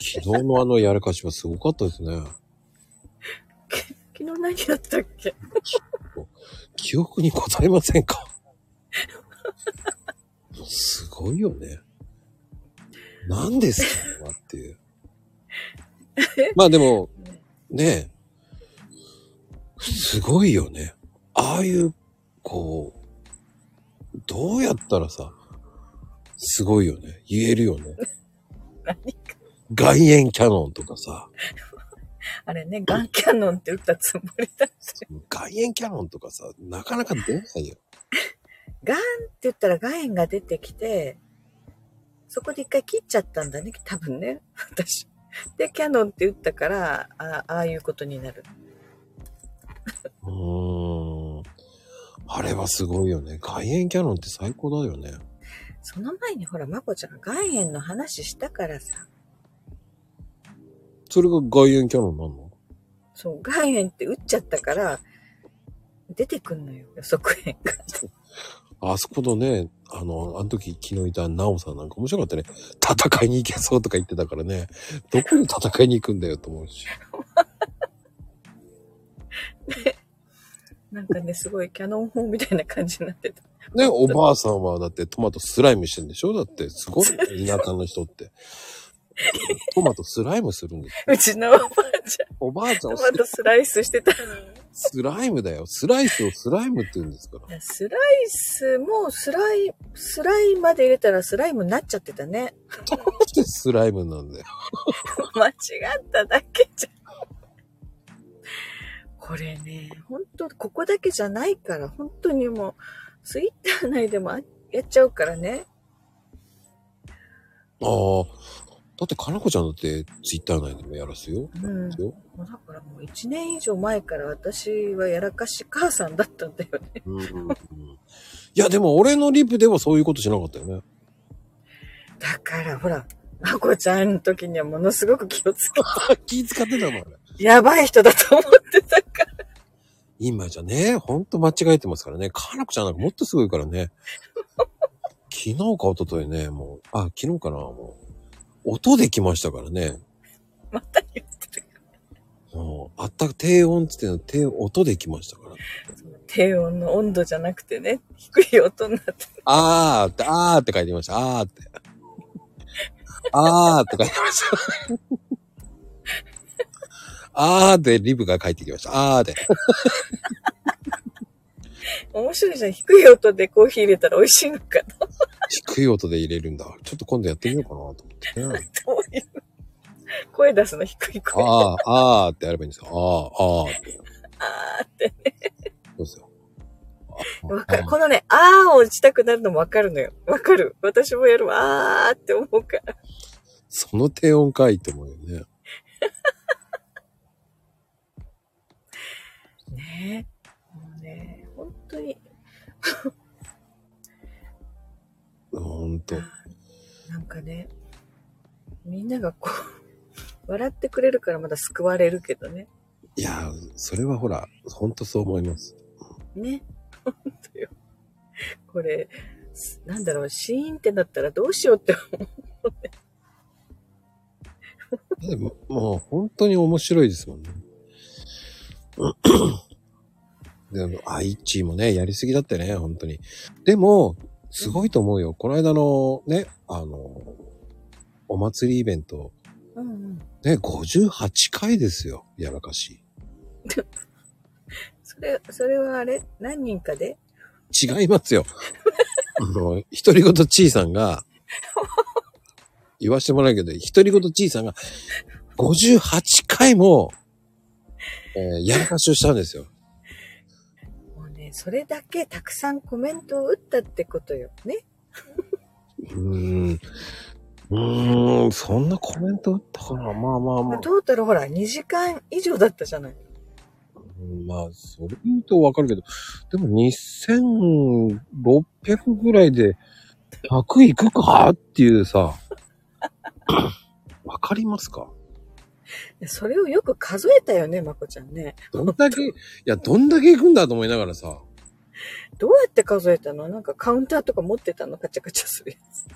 昨日のあのやらかしはすごかったですね。昨日何やったっけ？記憶にございませんか？すごいよね。何ですか？っていう。まあでも、ねえ、すごいよね。ああいう、こう、どうやったらさ、すごいよね。言えるよね。何外縁キャノンとかさ、あれね、ガンキャノンって撃ったつもりだし。外炎キャノンとかさ、なかなか出ないよ。ガンって言ったら岩塩が出てきて、そこで一回切っちゃったんだね、多分ね、私。で、キャノンって打ったから、あああいうことになる。うーん。あれはすごいよね。外炎キャノンって最高だよね。その前にほら、まこちゃんが岩塩の話したからさ、それが外炎キャノンなんの？そう、岩塩って打っちゃったから、出てくんのよ、予測変が。あそこのね、あの、あの時昨日いたナオさんなんか面白かったね。戦いに行けそうとか言ってたからね。どこに戦いに行くんだよと思うし。なんかね、すごいキャノン砲みたいな感じになってた。ね、おばあさんはだってトマトスライムしてんでしょ？だってすごいね 田舎の人って。トマトスライムするんですよ。うちのおばあちおばあちゃんゃん、トマトスライスしてた。スライムだよ。スライスをスライムって言うんですから。スライスもスライ、スライまで入れたらスライムになっちゃってたね。どうしてスライムなんだよ。間違っただけじゃん。これね、本当ここだけじゃないから、本当にもう、ツイッター内でもあやっちゃうからね。ああ。だって、かなこちゃんだってツイッター内でもやらすよ。うん。よもうだからもう1年以上前から私はやらかし母さんだったんだよね。うんうんうん、いや、でも俺のリプではそういうことしなかったよね。だからほら、まこちゃんの時にはものすごく気をつけて、気使ってたのあれ。やばい人だと思ってたから。今じゃね、ほんと間違えてますからね。かなこちゃんなんかもっとすごいからね。昨日か一昨日ね、もう、あ、昨日かな、もう。音で来ましたからね。また言ってる。もうあった、低音って言ってんの、低音で来ましたから。低音の温度じゃなくてね、低い音になって。あーって、あーって書いてました。あーって。あーって書いてました。あーってリブが書いてきました。あーで。面白いじゃん。低い音でコーヒー入れたら美味しいのかな低い音で入れるんだ。ちょっと今度やってみようかなと思ってね。どういう声出すの低い声。あー、あーってやればいいんですよ。あー、あーって。あーって。そうですよ。わかる。このね、あーを打ちたくなるのもわかるのよ。わかる。私もやるわ。あーって思うから。その低音かいって思うよね。ねえ。もうね、本当に、ほんと。なんかね、みんながこう、笑ってくれるからまだ救われるけどね。いやー、それはほら、ほんとそう思います。ね。本当よ。これ、すなんだろう、シーンってなったらどうしようって思う。でももう本当に面白いですもんね。でも、愛知もね、やりすぎだってね、本当に。でも、すごいと思うよ。この間のね、あの、お祭りイベント、うんうん。ね、58回ですよ。やらかし。それ、それはあれ？何人かで？違いますよ。あの、独り言ちいさんが、言わしてもらうけど、独り言ちいさんが、58回も、えーやらかしをしたんですよ。それだけたくさんコメントを打ったってことよ。ね。うーん。うーん、そんなコメント打ったかなまあまあまあ。まあ、トータルほら、2時間以上だったじゃない。うんまあ、それ言うとわかるけど、でも2600ぐらいで100いくかっていうさ、わかりますか？それをよく数えたよね、まこちゃんね。どんだけ、いや、どんだけ行くんだと思いながらさ、どうやって数えたの？なんかカウンターとか持ってたの？カチャカチャするやつ。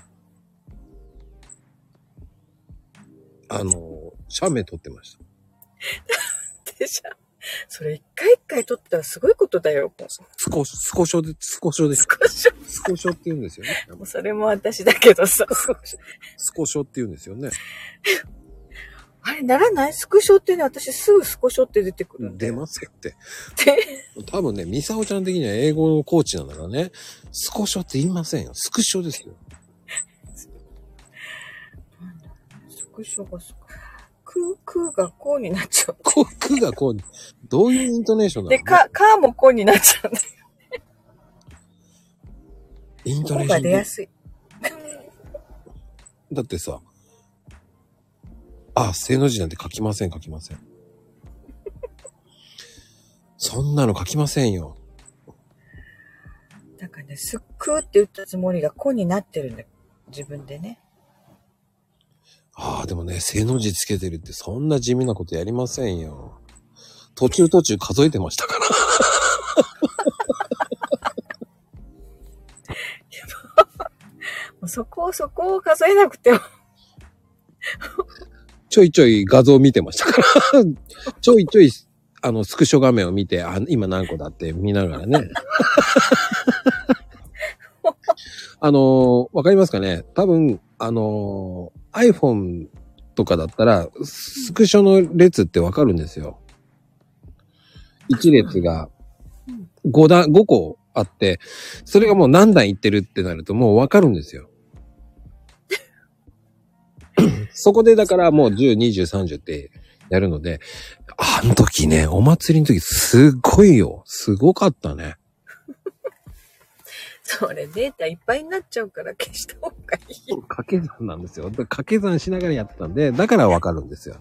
あの、写メ撮ってました。でしょそれ一回一回取ったらすごいことだよ。スコ、スコショで、スコショです。少し。スコショって言うんですよね。もうそれも私だけどさ。スコショって言うんですよね。あれならないスクショってね、私すぐスクショって出てくる。出ますよって。で？多分ね、ミサオちゃん的には英語のコーチなんだからね、スコショって言いませんよ。スクショですよ。スクショがスクく、くがこうになっちゃう。こう、くがこう、どういうイントネーションなの？で、か、かもこうになっちゃうんだよ。イントネーションでが出やすい。だってさ、あ、正の字なんて書きません、書きません。そんなの書きませんよ。なんかね、すっくって言ったつもりがこうになってるんだよ。自分でね。ああ、でもね、正の字つけてるってそんな地味なことやりませんよ。途中途中数えてましたから。もうそこをそこを数えなくても。ちょいちょい画像見てましたから。ちょいちょい、あの、スクショ画面を見て、あ、今何個だって見ながらね。あのーわかりますかね？多分、あの iPhone とかだったら、スクショの列ってわかるんですよ。1列が5段、5個あって、それがもう何段いってるってなるともうわかるんですよ。そこでだからもう10、20、30ってやるので、あの時ね、お祭りの時すっごいよ。すごかったね。それデータいっぱいになっちゃうから消した方がいい。掛け算なんですよ。掛け算しながらやってたんで、だからわかるんですよ。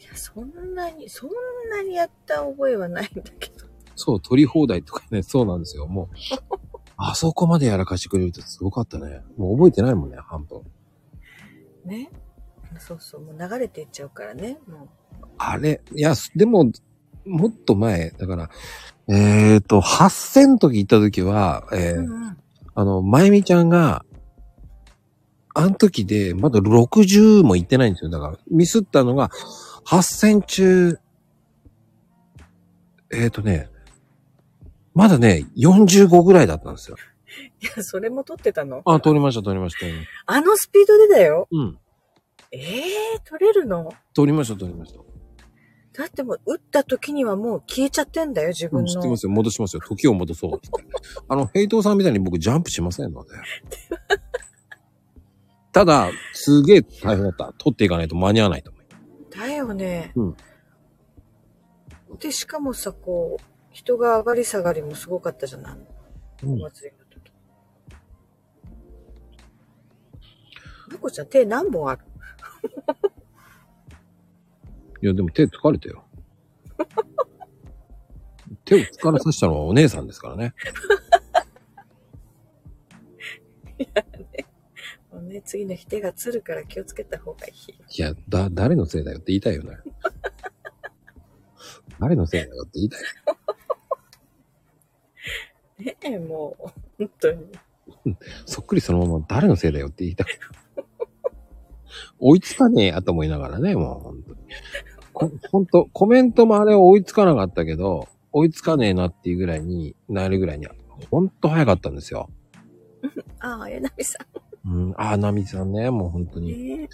いや、そんなに、そんなにやった覚えはないんだけど。そう、取り放題とかね、そうなんですよ。もう、あそこまでやらかしてくれるとすごかったね。もう覚えてないもんね、半分。ね。そうそう、もう流れていっちゃうからね。もあれ、いや、でも、もっと前、だから、えっ、ー、と、8000の時行った時は、えう。ーうんうん。あの、まゆみちゃんが、あの時で、まだ60も行ってないんですよ。だから、ミスったのが、8000中、えっ、ー、とね、まだね、45ぐらいだったんですよ。いや、それも撮ってたの？あ、通りました、通りました。あのスピードでだよ。うん。ええー、撮れるの？通りました、通りました。だってもう、打った時にはもう消えちゃってんだよ、自うん、分の。知ってますよ。戻しますよ。時を戻そう。あの、ヘイトーさんみたいに僕ジャンプしませんので。ただ、すげえ大変だった。取っていかないと間に合わないと思う。だよね。うんで、しかもさ、こう、人が上がり下がりもすごかったじゃない、うんお祭りの時。まこちゃん手何本ある？いや、でも手疲れてよ。手を疲れさせたのはお姉さんですから ね。もうね、次の日手がつるから気をつけた方がいい。いや、だ、誰のせいだよって言いたいよね。誰のせいだよって言いたい。ねえ、もう、本当に。そっくりそのまま誰のせいだよって言いたい。追いつかねえやと思いながらね、もう本当に。こほんと、コメントもあれ追いつかなかったけど、追いつかねえなっていうぐらいになるぐらいに、ほんと早かったんですよ。ああ、えなみさうん、ああ、ナミさんね、もう本当ん。に。ね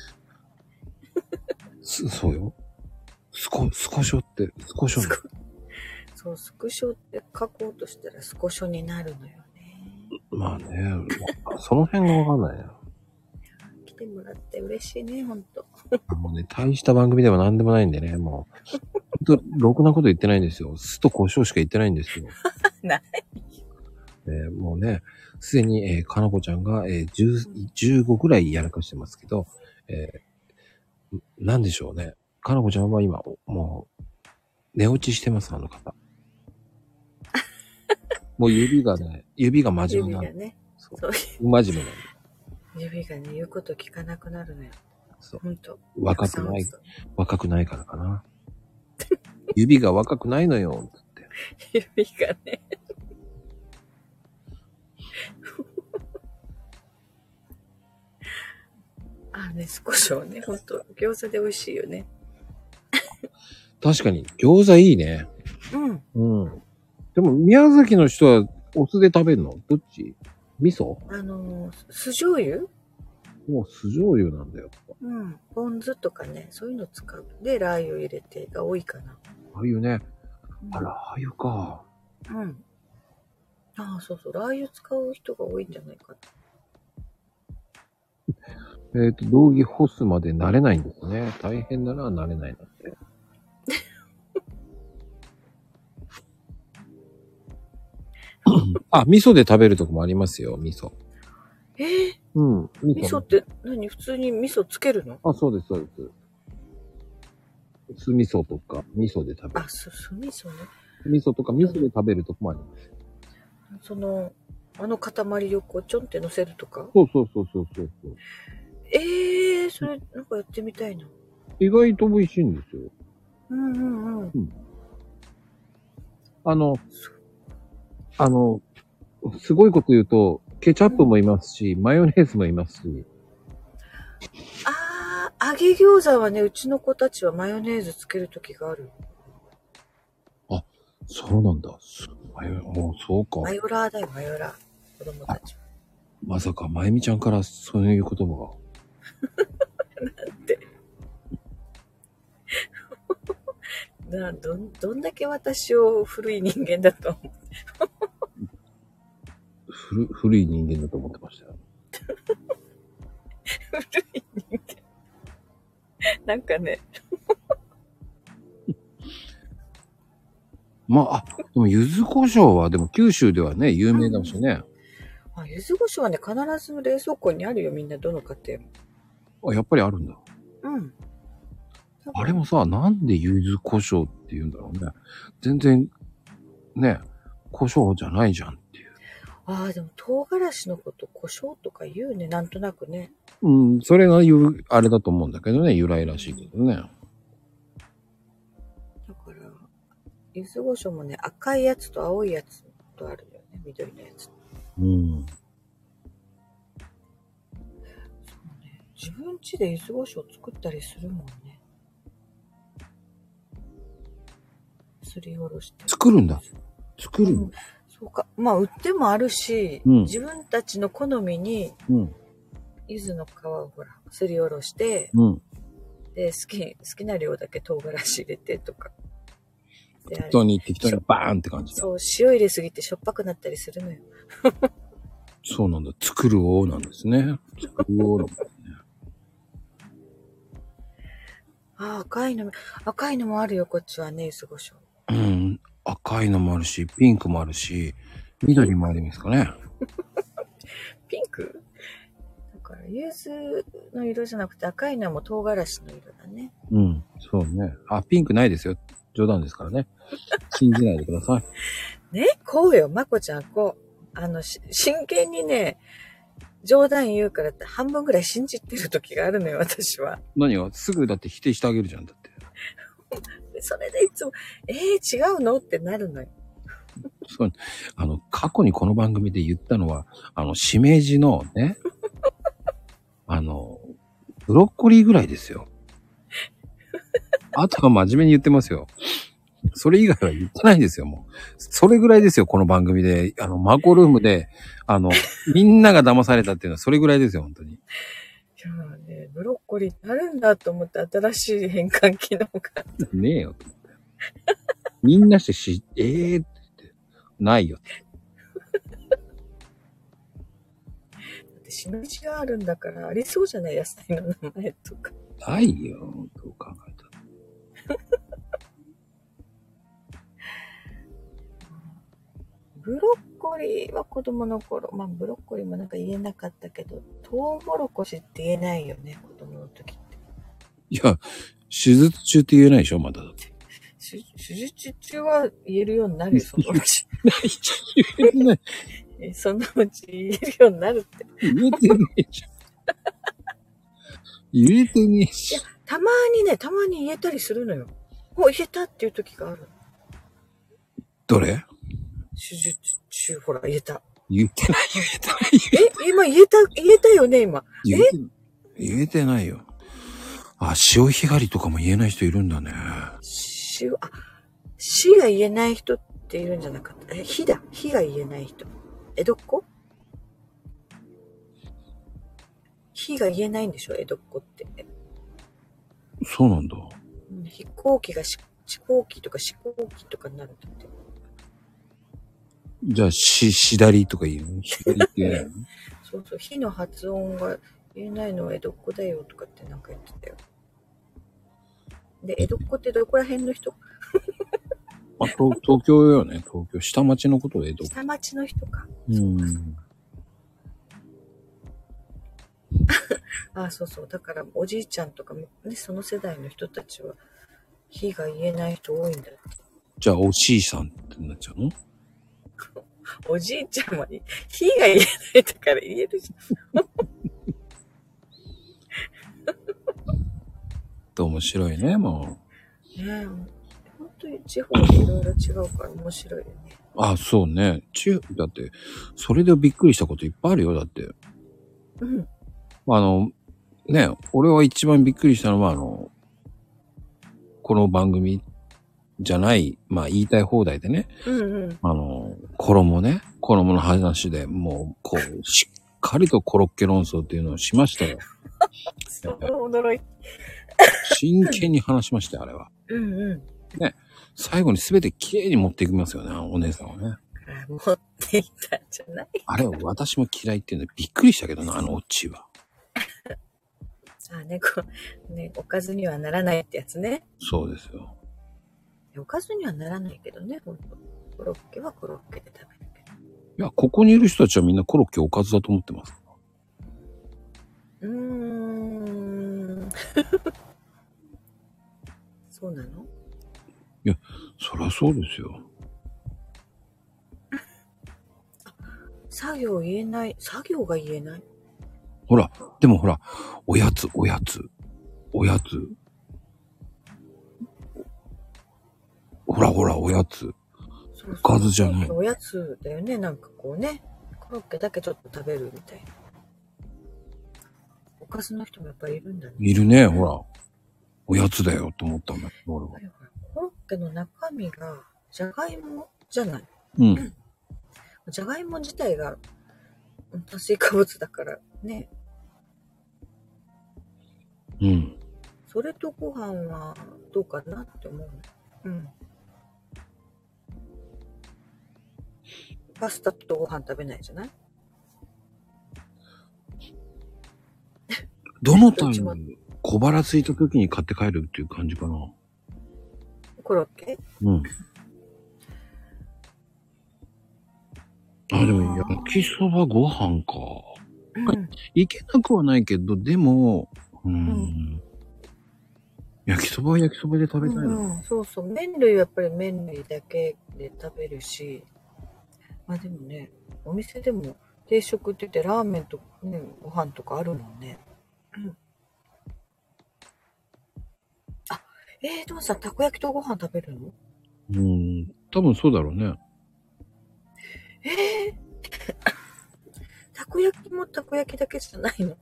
す、そうよ。スコ、スコショって、スコショスコそう、スクショって書こうとしたらスコショになるのよね。まあね、まあその辺がわかんないな。来てもらって嬉しいね、ほんと。もうね、大した番組では何でもないんでね、もう、ほんと、ろくなこと言ってないんですよ。酢と胡椒しか言ってないんですよ。ない。えーもうね、すでに、えーかなこちゃんが、えー10 15ぐらいやらかしてますけど、えーなんでしょうね。かなこちゃんは今、もう、寝落ちしてます、あの方。もう指がね、指が真面目なんで。指がね。そうそう、真面目なんで。指がね、言うこと聞かなくなるのよ。そう。ほんと。若くない若くないからかな。指が若くないのよ、つって。指がね。あね、少しはね、ほんと、餃子で美味しいよね。確かに、餃子いいね。うん。うん。でも、宮崎の人はお酢で食べるの？どっち？味噌？あのー、酢醤油？もう酢醤油なんだよ。うん。ポン酢とかね、そういうの使う。で、ラー油入れてが多いかな。ああいうね。あら、ああいうか。うん。ああ、そうそう。ラー油使う人が多いんじゃないかな。えっ、と、道着干すまで慣れないんですね。大変だな、慣れないなって。あ、味噌で食べるとこもありますよ、味噌。えー、うん。味味噌って何？普通に味噌つけるの？あ、そうです、そうです。酢味噌とか、味噌で食べる。あ、そ、酢味噌ね。味噌とか味噌で食べるとこもあります。その、あの塊をこうちょんって乗せるとか？そうそうそうそうそうそう。ええー、それなんかやってみたいな。意外と美味しいんですよ。うんうんうん。あの、あの、すごいこと言うと、ケチャップもいますし、マヨネーズもいますし、ああ、揚げ餃子はね、うちの子たちはマヨネーズつけるときがある。そうなんだ。すマヨ、もうそうか。マヨラーだよ、マヨラー。子供たちは。まさか、まゆみちゃんからそういう言葉 などん、どんだけ私を古い人間だと思う？が、古、古い人間だと思ってましたよ。古い人間。なんかね、まあ、あ、でも、柚子胡椒は、でも九州ではね、有名だしね。あ、柚子胡椒はね、必ず冷蔵庫にあるよ、みんな、どの家庭も。あ、やっぱりあるんだ。うん。あれもさ、なんで柚子胡椒って言うんだろうね。全然、ね、胡椒じゃないじゃんっていう。ああ、でも唐辛子のこと胡椒とか言うね、なんとなくね。うん、それが言う、あれだと思うんだけどね、由来らしいけどね。だから、柚子胡椒もね、赤いやつと青いやつとあるよね、緑のやつ。うん。自分家で柚子胡椒作ったりするもんね。すりおろして。作るんだ。作るのうんそうか。まあ、売ってもあるし、うん自分たちの好みに、うん。柚子の皮をほら、すりおろして、うん。で、好き、好きな量だけ唐辛子入れてとか。適れ当に適当にバーンって感じだ。そう、塩入れすぎてしょっぱくなったりするのよ。そうなんだ。作る王なんですね。作る王なんだね。ああ、赤いの、赤いのもあるよ、こっちはね、柚子胡椒。うん。赤いのもあるし、ピンクもあるし、緑もありますかね。ピンク？だから、柚子の色じゃなくて赤いのはもう唐辛子の色だね。うん。そうね。あ、ピンクないですよ。冗談ですからね。信じないでください。ねこうよ、まこちゃん、こう。あの、し真剣にね、冗談言うからって半分ぐらい信じてる時があるのよ、私は。何が？すぐだって否定してあげるじゃん。だって。でそれでいつも、えー、違うの？ってなるのよ。そう。あの、過去にこの番組で言ったのは、あの、しめじのね、あの、ブロッコリーぐらいですよ。あとは真面目に言ってますよ。それ以外は言ってないんですよ、もう。それぐらいですよ、この番組で。あの、マコルームで、あの、みんなが騙されたっていうのはそれぐらいですよ、本当に。いやーね、ブロッコリーってあるんだと思って新しい変換機能が。ねえよ、と思って。みんなしてし、え えー、って言って、ないよ。だってしめじがあるんだからありそうじゃない野菜の名前とか。ないよ、どう考えたら。ブロッコリーは子供の頃、まあブロッコリーもなんか言えなかったけど、トウモロコシって言えないよね、子供の時って。いや、手術中って言えないでしょ、まだだって。手手術中は言えるようになるよ、そのうち。言えない。えそのうち言えるようになるって。言えてねえじゃん。言えてねえし。たまにね、たまに言えたりするのよ。お、言えたっていう時がある。どれ？手術中、ほら、言えた。言ってない、言えてない。え、今言えた、言えたよね、今。言え？て言えてないよ。あ、潮干狩りとかも言えない人いるんだね。し、あ、しが言えない人っているんじゃなかった。え、ひだ。ひが言えない人。江戸っ子？ひが言えないんでしょ江戸っ子って。そうなんだ。うん飛行機がし、飛行機とか飛行機とかになるんだって。じゃあ、し、しだりとか言うの？しだりって言えないの？そうそう、ひの発音が言えないのは江戸っ子だよとかってなんか言ってたよ。で、江戸っ子ってどこら辺の人？あ、東東京よね、東京。下町のことで江戸。下町の人か。うん。あそうそう。だからおじいちゃんとかもね、その世代の人たちは、火が言えない人多いんだよ。じゃあ、おしいさんってなっちゃうの？おじいちゃんは、火が言えないだから言えるじ面白いね、もう。ゃん。ねえ。本当に地方でいろいろ違うから面白いよね。あ、そうね。ちだって、それでびっくりしたこといっぱいあるよ、だって。うん。あの、ね、俺は一番びっくりしたのは、あの、この番組じゃない、まあ言いたい放題でね、うんうん。あの、衣ね、衣の話でもう、こう、しっかりとコロッケ論争っていうのをしましたよ。そう驚い真剣に話しましたよ、あれは。うんうん。最後に全て綺麗に持っていきますよね、お姉さんはね。あ持っていたんじゃない？あれは私も嫌いっていうのでびっくりしたけどな、あのオチは。あね、ね、おかずにはならないってやつね。そうですよ。おかずにはならないけどね、ほんと。コロッケはコロッケで食べるけど。いや、ここにいる人たちはみんなコロッケおかずだと思ってます。うーん。そうなの？そりゃそうですよ。作業言えない。作業が言えない？ほら、でもほら、おやつ、おやつ、おやつ。ほらほら、おやつ。おかずじゃないおやつだよね。なんかこうね。コロッケだけちょっと食べるみたいな。おかずの人もやっぱりいるんだね。いるね、ほら。おやつだよと思ったんだけど、俺はコロッケの中身がじゃがいもじゃない？うん。じゃがいも自体がうん炭水化物だからね。うん。それとご飯はどうかなって思う。うん。パスタとご飯食べないじゃない？どのタイミング小腹空いた時に買って帰るっていう感じかな？コロッケ？うん。あ、でも焼きそばご飯か。うん。いけなくはないけど、でも、うーん。ん焼きそばは焼きそばで食べたいな。うん、そうそう。麺類はやっぱり麺類だけで食べるし、まあでもね、お店でも定食って言ってラーメンと、ね、ご飯とかあるもんね。うん。あ、えー、どうさん、たこ焼きとご飯食べるの？うん。多分そうだろうね。えー、たこ焼きもたこ焼きだけじゃないの？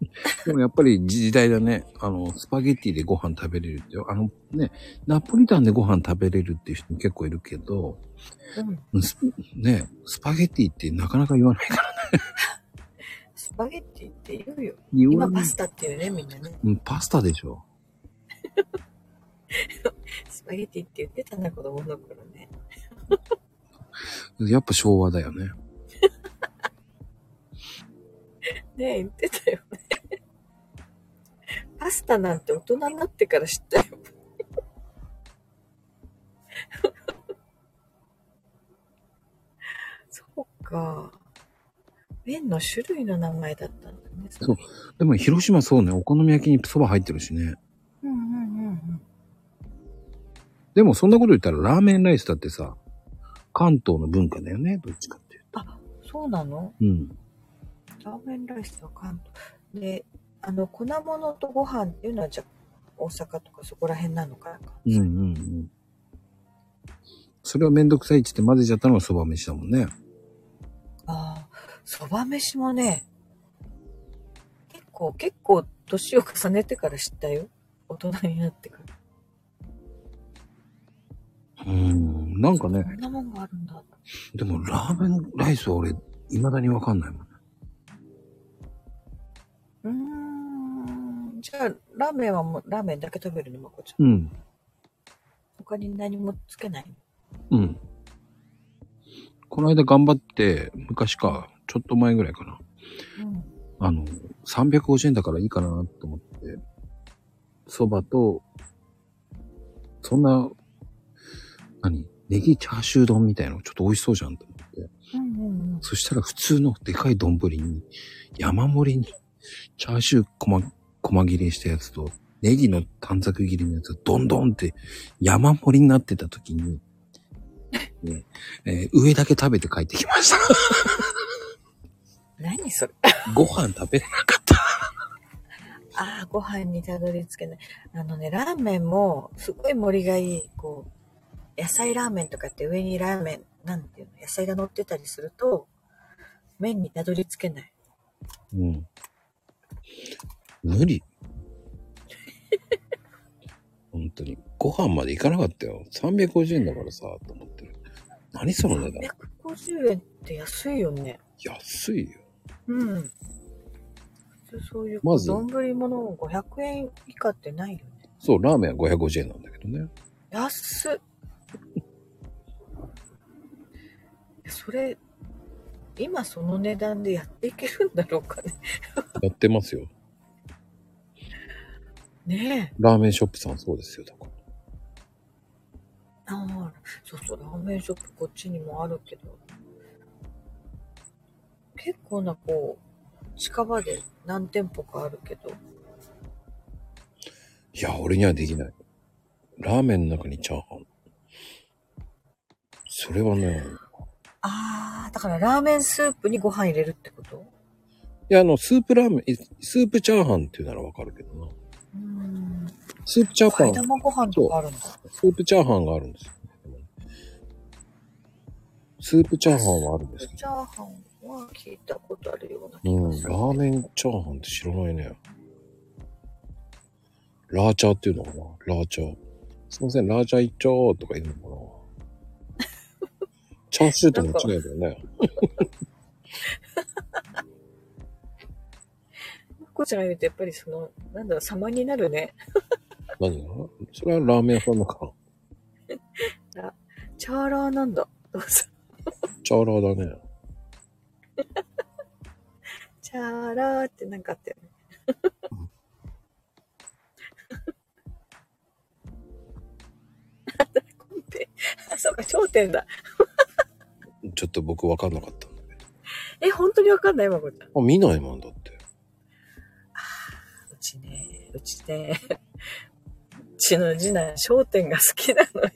でもやっぱり時代だね。あの、スパゲッティでご飯食べれるって。あのね、ナポリタンでご飯食べれるっていう人も結構いるけど、うん。スね、スパゲッティってなかなか言わないから。スパゲッティって言うよ。今パスタって言うね、みんなね。うんパスタでしょ。スパゲッティって言ってたな、子供の頃ね。やっぱ昭和だよね。ねえ、言ってたよね。パスタなんて大人になってから知ったよ。そうか。麺の種類の名前だったんだね。そうでも広島そうね、お好み焼きに蕎麦入ってるしね。うんうんうんうん。でもそんなこと言ったらラーメンライスだってさ、関東の文化だよね、どっちかっていうそうなの？と。うん。ラーメンライスは関東。で、あの、粉物とご飯っていうのはじゃあ大阪とかそこら辺なのかなうんうんうん。それはめんどくさいって言って混ぜちゃったのが蕎麦飯だもんね。ああ、そば飯もね、結構、結構年を重ねてから知ったよ。大人になってから。うん。なんかね、こんなもんがあるんだ。でもラーメンライスは俺、未だにわかんないもん。うーん。じゃあ、ラーメンはもう、ラーメンだけ食べるの、まこちゃん。うん。他に何もつけない？うん。この間頑張って、昔か、ちょっと前ぐらいかな。うん。あの、350円だからいいかなと思って、蕎麦と、そんな、何ネギチャーシュー丼みたいなのちょっと美味しそうじゃんと思って。うんうんうん。そしたら普通のでかい丼に、山盛りに、チャーシュー細、細切りしたやつと、ネギの短冊切りのやつ、どんどんって山盛りになってた時に、ねえー上だけ食べて帰ってきました。何それご飯食べれなかった。ああ、ご飯にたどり着けない。あのね、ラーメンも、すごい盛りがいい、こう、野菜ラーメンとかって上にラーメン、なんていうの、野菜が乗ってたりすると、麺にたどり着けない。うん。無理。本当に。ご飯まで行かなかったよ。350円だからさ、と思ってる。何その値段350円って安いよね。安いよ。うん。普通そういう、まず丼物500円以下ってないよね。そう、ラーメンは550円なんだけどね。安っ。それ、今その値段でやっていけるんだろうかね。やってますよ。ねえ。ラーメンショップさんそうですよ。だからああ、そうそう、ラーメンショップこっちにもあるけど。結構なこう、近場で何店舗かあるけど。いや、俺にはできない。ラーメンの中にチャーハン。それはね、ああ、だからラーメンスープにご飯入れるってこと？いや、あの、スープラーメン、いスープチャーハンっていうならわかるけどな。スープチャーハン、玉ご飯とかあるんだ。スープチャーハンがあるんですよ、ね。スープチャーハンはあるんですけチャーハンは聞いたことあるような気がする。ラーメンチャーハンって知らないね。ラーチャーっていうのかな？ラーチャー。すいません、ラーチャー一丁とか言うのかな？チャーシューとも違うよね。こちゃんが言うとやっぱりその、なんだろう、様になるね。何が？それはラーメン屋さんのかャーラーなんだ。どうぞ。チャーラーだね。チャーラーってなんかあったよね。コンペ。あ、そうか、頂点だ。ちょっと僕わかんなかったん。え、本当にわかんないまこちゃん。あ、見ないもんだって。うちね、うちね、うちの次男、商店が好きなのよ。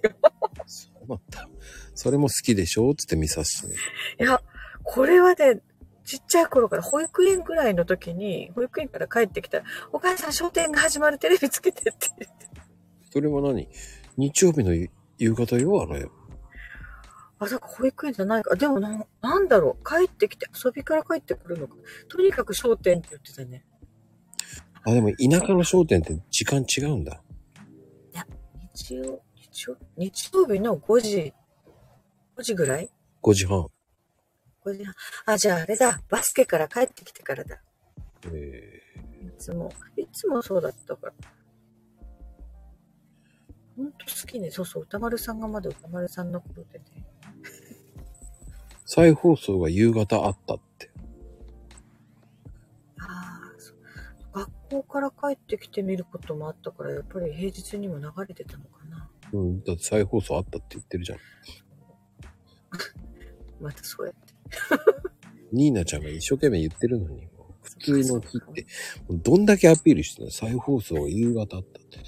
そうなんだ。それも好きでしょ？つって見させてね。いや、これはね、ちっちゃい頃から保育園ぐらいの時に、保育園から帰ってきたら、お母さん商店が始まるテレビつけてって言って。それは何？日曜日の夕夕方よあれ。あ、だから保育園じゃないか。でもな、なんだろう。帰ってきて、遊びから帰ってくるのか。とにかく商店って言ってたね。あ、でも田舎の商店って時間違うんだ。日曜、日曜、日曜日の5時、5時ぐらい？5時半。?5 時半。あ、じゃああれだ。バスケから帰ってきてからだ。えいつも、いつもそうだったから。ほんと好きね。そうそう。歌丸さんがまだ歌丸さんの頃でね。ー、再放送が夕方あったって。校から帰ってきて見ることもあったから、やっぱり平日にも流れてたのかな。うん、だって再放送あったって言ってるじゃん。またそうやって。ニーナちゃんが一生懸命言ってるのに、普通の日って、どんだけアピールしてるの再放送が夕方あったって。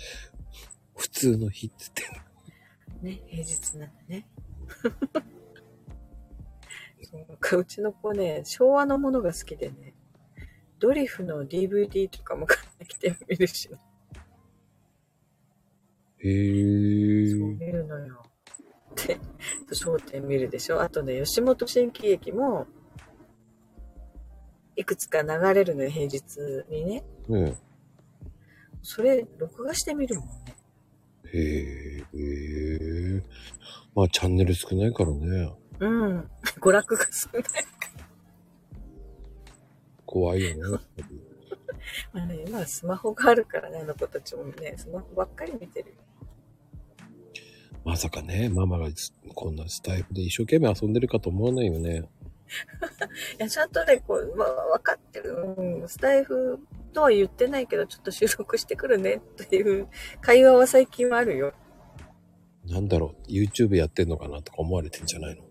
普通の日って言ってね、平日なんだね。そううちの子ね、昭和のものが好きでね、ドリフの DVD とかも買ってきて見るし、へー。そう見るのよ。で、焦点見るでしょあとね、吉本新喜劇も、いくつか流れるのよ、平日にね。ねそれ、録画して見るもんね。え。へー。まあチャンネル少ないからね。うん。娯楽が少ない。怖いよね。まあね、今はスマホがあるからね、あの子たちもね、スマホばっかり見てるよ。まさかね、ママがこんなスタイフで一生懸命遊んでるかと思わないよね。いや、ちゃんとね、こう、まあ、分かってる。うん、の、スタイフとは言ってないけど、ちょっと収録してくるねっていう会話は最近はあるよ。なんだろう、YouTube やってんのかなとか思われてんじゃないの？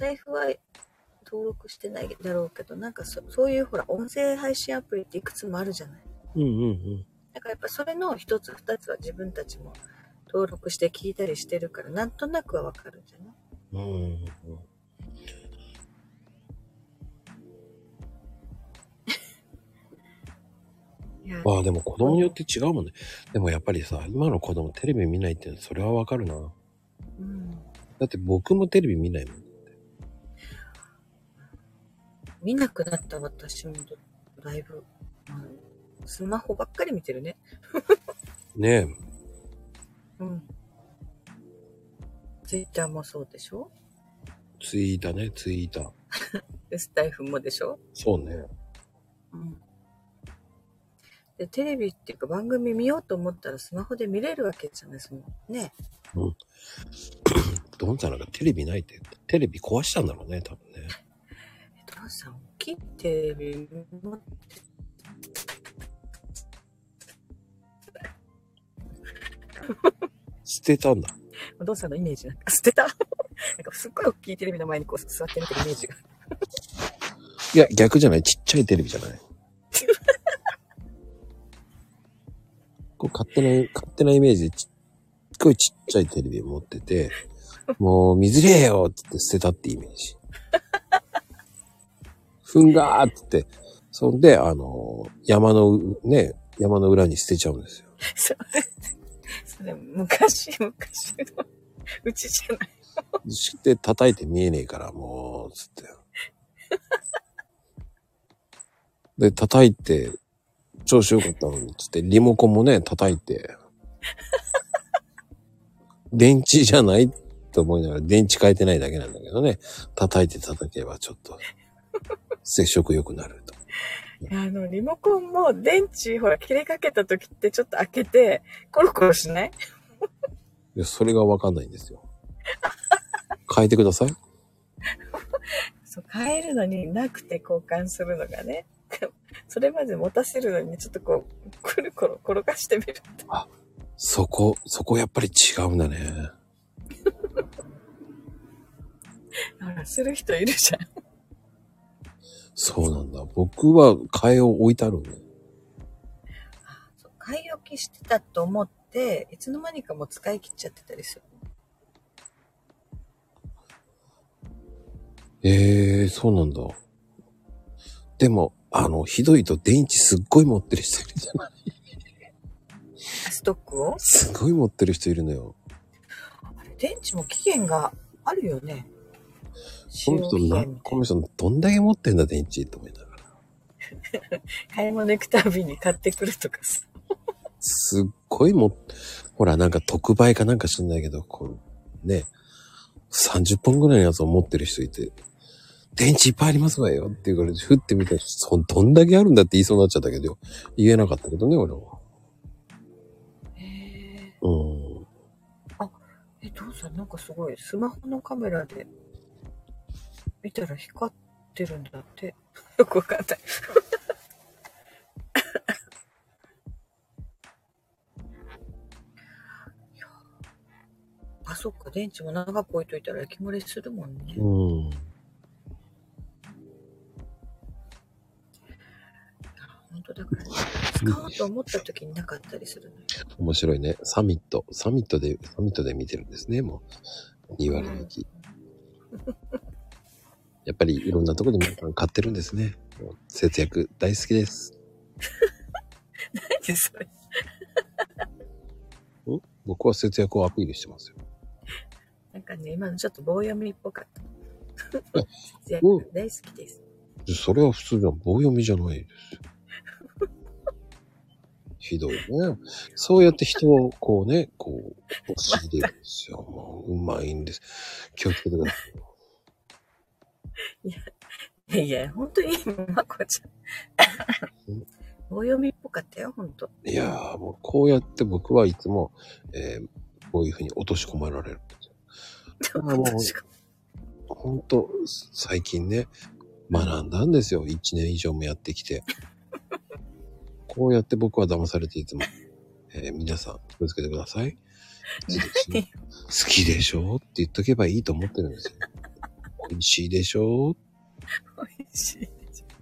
フ、スタイフは登録してないだろうけど、なんかそそういうほら、音声配信アプリっていくつもあるじゃない。うんうんうん。だからやっぱそれの一つ二つは自分たちも登録して聞いたりしてるから、なんとなくはわかるんじゃない？うんうんうん。いや、ああ、でも子供によって違うもんね。でもやっぱりさ、今の子供テレビ見ないってそれはわかるな。うん。だって僕もテレビ見ないもん。見なくなった私もだいぶ、うんスマホばっかり見てるね。ねえ。うん。ツイッターもそうでしょ？ツイータね、ツイータ。で スタイフもでしょ？そうね。うん。で、テレビっていうか番組見ようと思ったらスマホで見れるわけじゃないそのね。ドンさんなんかテレビないって。テレビ壊したんだろうね、多分ね。え、どうさん、大きいテレビ持って捨てたんだ。お父さんのイメージなんか捨てた なんかすっごい大きいテレビの前にこう座って見てるイメージが。いや、逆じゃない？ちっちゃいテレビじゃない？こう勝手な、勝手なイメージでちっごいちっちゃいテレビを持ってて、もう水れよって言って捨てたってイメージ。ふんがーって言って、そんで、あの、山の、ね、山の裏に捨てちゃうんですよ。それ、それ昔、昔の、うちじゃない。して叩いて見えねえから、もう、つって。で、叩いて、調子良かったのに、つって、リモコンもね、叩いて、電池じゃないと思いながら、電池変えてないだけなんだけどね、叩いて叩けばちょっと、接触良くなると。あの、リモコンも電池、ほら、切れかけた時ってちょっと開けて、コロコロしない？でそれがわかんないんですよ。変えてください。そう、変えるのになくて交換するのがね。それまで持たせるのにちょっとこう、くるころ転がしてみると。そこ、そこやっぱり違うんだね。ほら、する人いるじゃん。そうなんだ。僕は替えを置いてあるんだよ。そう買い置きしてたと思って、いつの間にかもう使い切っちゃってたりする。ええそうなんだ。でも、あの、ひどいと電池すっごい持ってる人いるじゃないストックを？すごい持ってる人いるのよ。あれ、電池も期限があるよね。この人この人どんだけ持ってんだ電池と思いながら。買い物行くたびに買ってくるとかさ。すっごいも、ほら、なんか特売かなんか知んないけど、こう、ね、30本ぐらいのやつを持ってる人いて、電池いっぱいありますわよって言われて、ふってみたら、そどんだけあるんだって言いそうになっちゃったけど、言えなかったけどね、俺は。へえ。うん。え、どうさん、なんかすごい、スマホのカメラで見たら光ってるんだって。よくわかんない。あ、そっか、電池も長く置いといたら焼き漏れするもんね。うん。本当だから、ね、使おうと思った時になかったりするのよ。面白いね。サミット。サミットで、サミットで見てるんですね、もう。2割引き。やっぱりいろんなところで皆さん買ってるんですね。節約大好きです。何それ。僕は節約をアピールしてますよ。なんかね、今のちょっと棒読みっぽかった。節うん約大好きです。それは普通じゃん。棒読みじゃないですよ。ひどいね。そうやって人をこうね、こう、押し入れるんですよ。もう、うまいんです。気をつけてください。いやいや、本当に、まこちゃん。棒読みっぽかったよ、本当。いやー、もうこうやって僕はいつも、えーこういうふうに落とし込まられるんですよ。あもう確か？ほんと、最近ね、学んだんですよ。1年以上もやってきて。こうやって僕は騙されていつも、えー皆さん気をつけてください。何好きでしょ？って言っとけばいいと思ってるんですよ。美味しいでしょ？美味しい。い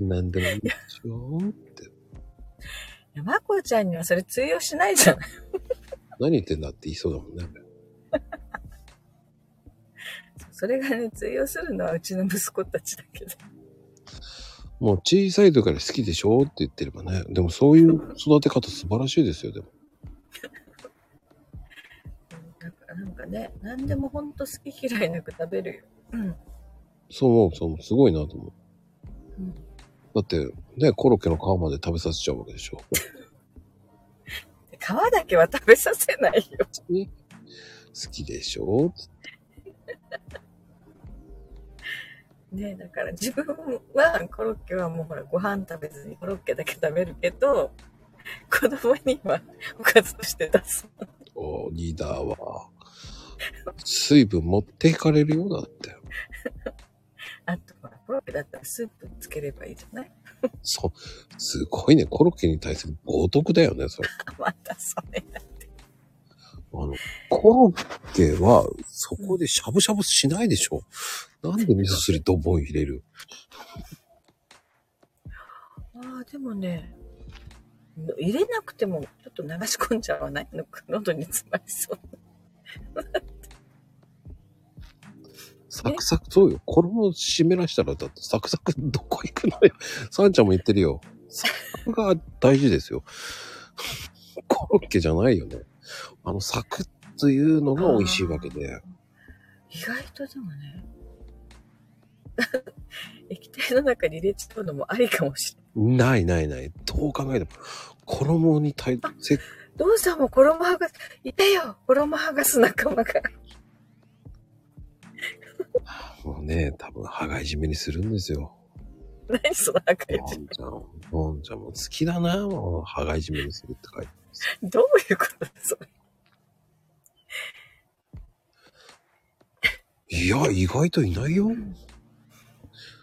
何でもいいでしょ？って。や、まこちゃんにはそれ通用しないじゃない。何言ってんだって言いそうだもんね。それがね、通用するのはうちの息子たちだけど。もう小さい時から好きでしょ？って言ってればね。でもそういう育て方素晴らしいですよ、でも。なんかね、何でもほんと好き嫌いなく食べるよ。うん。そう思う、そう思う。すごいなと思う。うんだって、ね、コロッケの皮まで食べさせちゃうわけでしょ。皮だけは食べさせないよ。ね好きでしょ？ねだから自分はコロッケはもうほらご飯食べずにコロッケだけ食べるけど、子供にはおかずとして出す。おリーダーは。水分持っていかれるようだって。あとほら、コロッケだったらスープつければいいじゃない？そう。すごいね。コロッケに対する冒涜だよね、それ。またそれだ。あの、コロッケは、そこでしゃぶしゃぶしないでしょ？なんで味噌汁ドボン入れる？ああ、でもね、入れなくてもちょっと流し込んじゃわないのか、喉に詰まりそう。サクサク、そうよ。衣湿らしたら、だってサクサクどこ行くのよ？サンちゃんも言ってるよ。サクが大事ですよ。コロッケじゃないよね。あの、サクッというのが美味しいわけで。意外とでもね、液体の中に入れちゃうのもありかもしれない。ないないない。どう考えても、衣に対せ、どうさんも衣剥がす、いたよ衣剥がす仲間が。もうね、多分、羽がいじめにするんですよ。何その赤いボンちゃん、ボンちゃんも好きだな、もう、羽がいじめにするって書いてます。どういうことだそれ。いや、意外といないよ。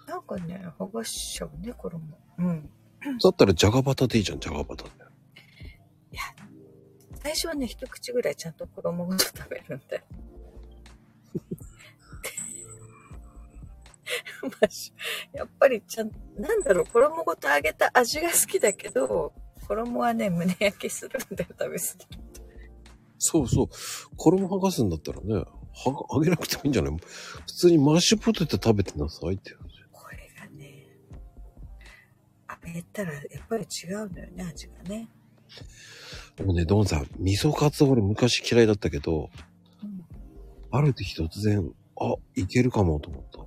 なんかね、剥がしちゃうね、衣。うん。だったら、じゃがバタでいいじゃん、じゃがバタで。最初はね、一口ぐらいちゃんと衣ごと食べるんだよ。やっぱりちゃん、なんだろう、衣ごと揚げた味が好きだけど、衣はね、胸焼けするんだよ、食べ過ぎると。そうそう。衣剥がすんだったらね、は揚げなくてもいいんじゃない？普通にマッシュポテト食べてなさいって。これがね、揚げたらやっぱり違うのよね、味がね。でもね、ドンさん、味噌カツ俺昔嫌いだったけど、うんある時突然、あ、いけるかもと思った。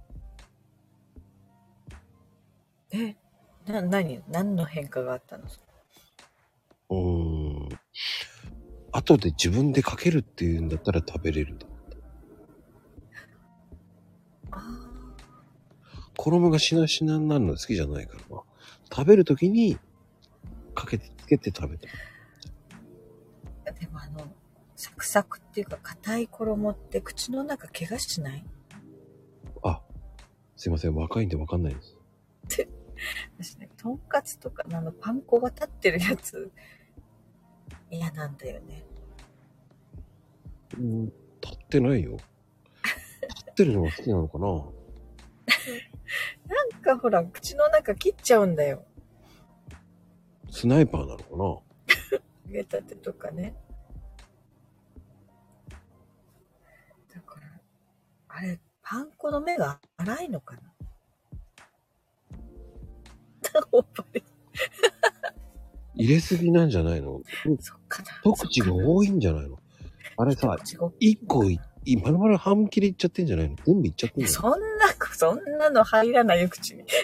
え、な、何何の変化があったの？うーん。後で自分でかけるっていうんだったら食べれると思った。あ衣がしなしなになるの好きじゃないからな。食べるときに、かけて、つけて食べた。あ、でもあの、サクサクっていうか硬い衣って口の中怪我しない？あ、すいません。若いんでわかんないです。私ね、とんかつとかのあのパン粉が立ってるやつ、嫌なんだよね。うん、立ってないよ。立ってるのが好きなのかな？なんかほら、口の中切っちゃうんだよ。スナイパーなのかな？揚げたてとかね。だから、あれ、パン粉の目が粗いのかな？ほっぱり入れすぎなんじゃないの？そっかな。一口が多いんじゃないの？あれさ、一個い、いまるまる半切れいっちゃってんじゃないの？全部いっちゃってんじゃないそんな、そんなの入らないよ、口に。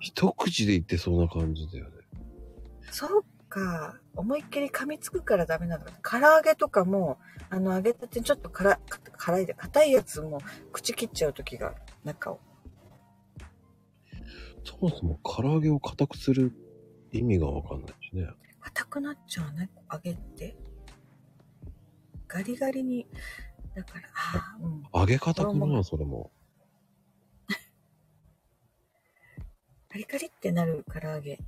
一口でいってそうな感じだよね。そうか。思いっきり噛みつくからダメなの。唐揚げとかも、あの、揚げたてちょっと辛、辛いで、硬いやつも口切っちゃう時が、中を。そもそも唐揚げを硬くする意味がわかんないしね。硬くなっちゃうね、揚げて。ガリガリに、だから、ああ、うん。揚げ方かな、それも。カリカリってなる唐揚げ。ち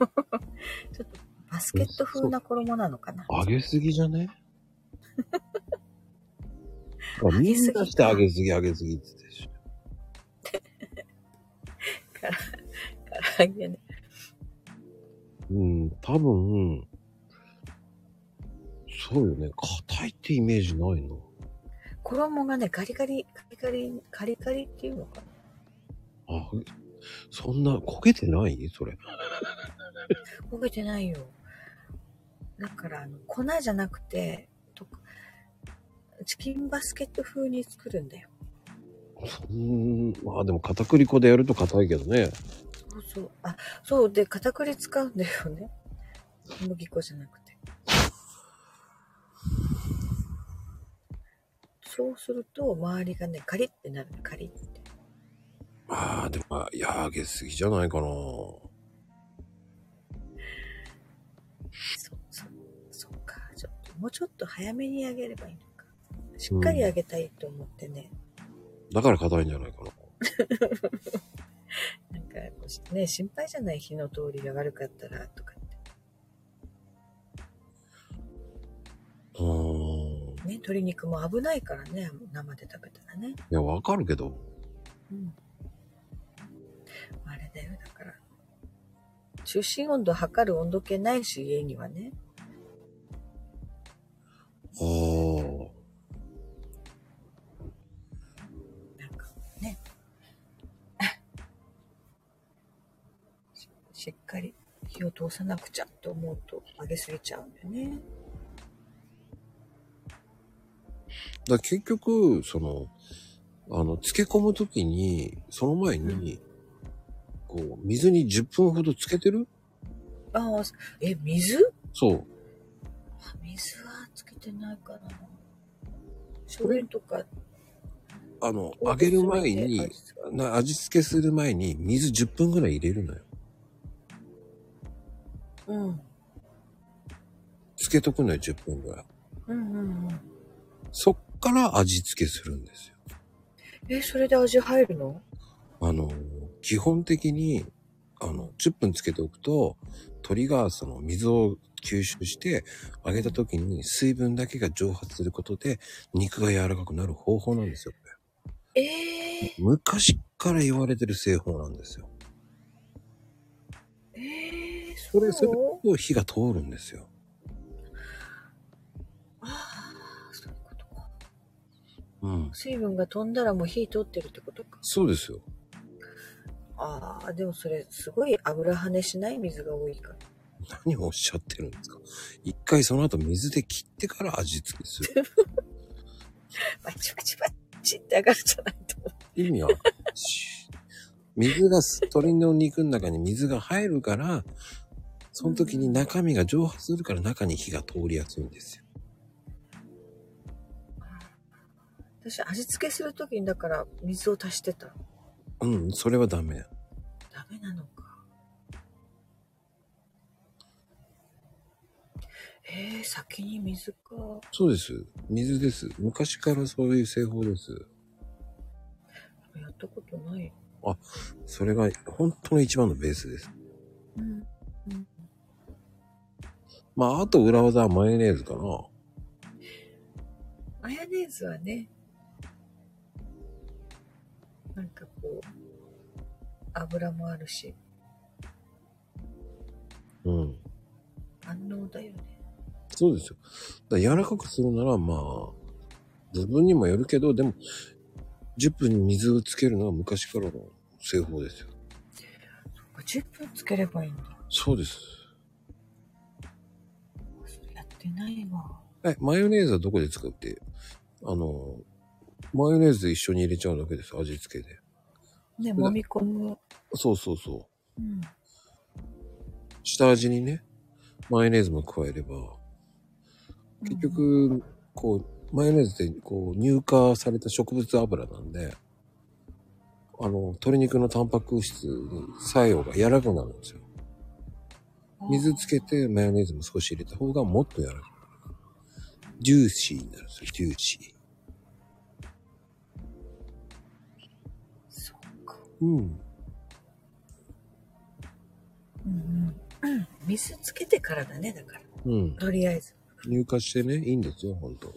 ょっとバスケット風な衣なのかな？揚げすぎじゃね？あみんなして揚げすぎ、揚げすぎって言ってるし。唐揚げね。うん、多分、そうよね。硬いってイメージないの。衣がね、ガリガリ、カリカリ、カリカリっていうのかな。あ、そんな焦げてない？それ。焦げてないよ。だから、あの、粉じゃなくて、とチキンバスケット風に作るんだよ。そん、まあでも片栗粉でやると硬いけどね。そうそう。あ、そう。で、片栗使うんだよね。小麦粉じゃなくて。そうすると、周りがね、カリってなる。カリって。ああ、でも、まあいや、揚げすぎじゃないかな。もうちょっと早めに揚げればいいのか。しっかり揚げたいと思ってね。だから硬いんじゃないかな。なんか、ね、心配じゃない火の通りが悪かったら、とかって。うーん。ね、鶏肉も危ないからね、生で食べたらね。いや、わかるけど。うん。あれだよ、だから。中心温度測る温度計ないし、家にはね。ああ。なんかね。ししっかり火を通さなくちゃと思うと揚げすぎちゃうんだよね。だ結局、その、あの、漬け込むときに、その前に、こう、水に10分ほど漬けてる？ああ、え、水？そう。あ水はてないかな。醤油とか。あの、揚げる前に、な味付けする前に水10分ぐらい入れるのよ。うん。漬けとくのよ、10分ぐらい。うんうんうん。そっから味付けするんですよ。え、それで味入るの？あの、基本的に、あの、10分つけておくと、鳥がその水を吸収して、揚げた時に水分だけが蒸発することで、肉が柔らかくなる方法なんですよ。こえれー、昔から言われてる製法なんですよ。えー、それ、それと火が通るんですよ。ああ、そういうことか。うん。水分が飛んだらもう火通ってるってことか。そうですよ。ああ、でもそれすごい油跳ねしない水が多いから。何をおっしゃってるんですか？一回その後水で切ってから味付けする。バチバチバチって上がるじゃないと思う。意味は、水が、鶏の肉の中に水が入るから、その時に中身が蒸発するから中に火が通りやすいんですよ。私味付けするときにだから水を足してた。うん、それはダメ。ダメなのか。えー、先に水か。そうです。水です。昔からそういう製法です。やったことない。それが本当の一番のベースです。うん。まあ、あと裏技はマヨネーズかな。マヨネーズはね、なんかこう、油もあるし、うん。万能だよね。そうですよ。柔らかくするなら、まあ、自分にもよるけど、でも、10分に水をつけるのは昔からの製法ですよ。10分つければいいんだ。そうです。やってないわ。え、マヨネーズはどこで使うって、あの、マヨネーズで一緒に入れちゃうだけです、味付けで。ね、揉み込む。そうそうそう。うん。下味にね、マヨネーズも加えれば、結局、こう、マヨネーズって、こう、乳化された植物油なんで、あの、鶏肉のタンパク質に作用が柔らかくなるんですよ。水つけてマヨネーズも少し入れた方がもっと柔らかくなる。ジューシーになるんですよ、ジューシー。そうか。うん。うんうん。水つけてからだね、だから。うん。とりあえず。入荷してね、いいんですよ、ほんと。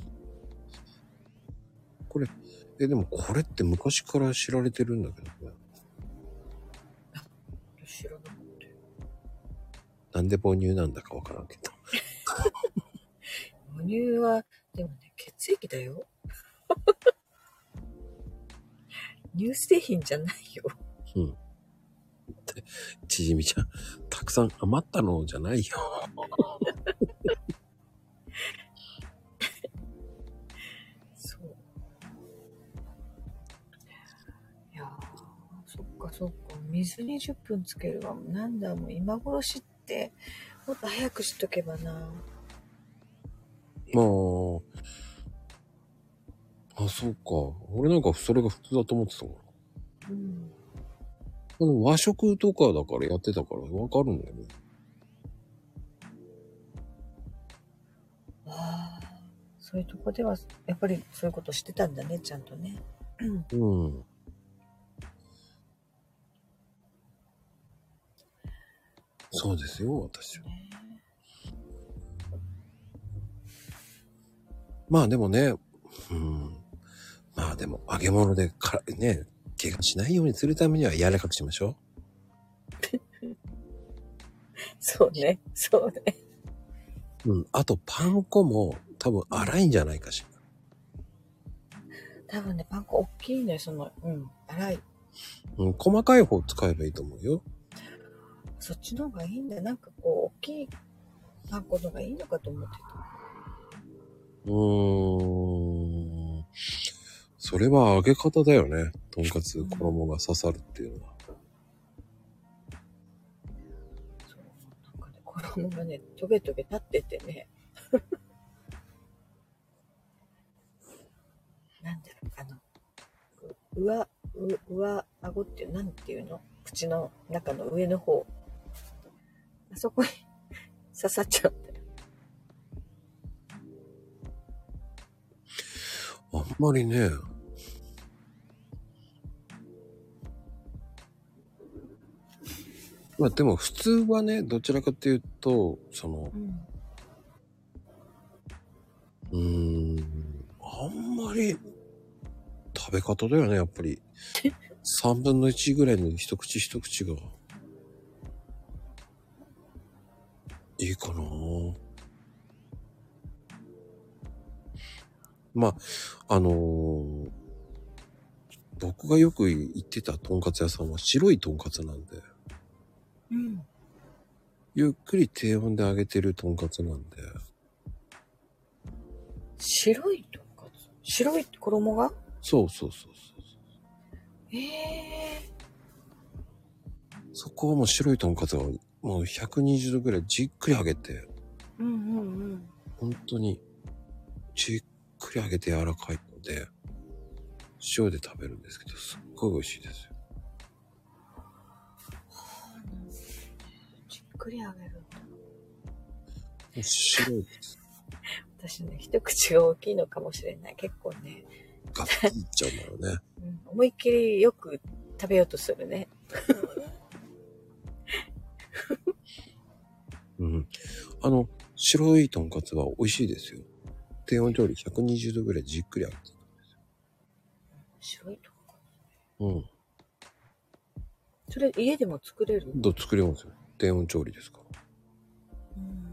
これ、え、でもこれって昔から知られてるんだけどね。知らなかったよ。なんで母乳なんだかわからんけど。母乳は、でもね、血液だよ。乳製品じゃないよ。うん。ちじみちゃん、たくさん余ったのじゃないよ。水に10分つけるわ。なんだ、もう今頃知って、もっと早く知っとけばな。まあ、あ、そうか。俺なんかそれが普通だと思ってたから。うん。でも和食とかだからやってたからわかるんだよね。ああ、そういうとこでは、やっぱりそういうことしてたんだね、ちゃんとね。うん。そうですよ、私は。まあでもね、うん。まあでも揚げ物でか、ね、怪我しないようにするためには柔らかくしましょ そうね、そうね。う。うん。あとパン粉も多分粗いんじゃないかしら。多分ね、パン粉大きいね、その、うん、粗い。うん、細かい方使えばいいと思うよ。そっちの方がいいんだ。なんかこう、大きいパン粉の方がいいのかと思ってうーん。それは揚げ方だよね。とんかつ衣が刺さるっていうのは。た。そう。なんかね、衣がね、トゲトゲ立っててね。なんだろう、あの、う上、う上顎っていう、なんていうの？口の中の上の方。あそこに 刺さっちゃうんだよ。あんまりね。まあでも普通はね、どちらかというと、その、うん。うーん、あんまり食べ方だよね、やっぱり。3分の1ぐらいの一口一口が。いいかな。まあ、あのー僕がよく行ってたとんかつ屋さんは白いとんかつなんで、うん。ゆっくり低温で揚げてるとんかつなんで、白いとんかつ？白い衣が？そうそうそうそう。ええそこはもう白いとんかつがもう120度ぐらいじっくり揚げて、うんうんうん。本当にじっくり揚げて柔らかいので、塩で食べるんですけど、すっごい美味しいですよ。じっくり揚げるんだ。白いです。私ね、一口が大きいのかもしれない。結構ね、ガッツリいっちゃうんだろうね。うん、思いっきりよく食べようとするね。うん。あの、白いとんかつは美味しいですよ。低温調理120度ぐらいじっくり揚げて白いとんかうん。つ。それ家でも作れる？どう作れますよ。低温調理ですから。うん。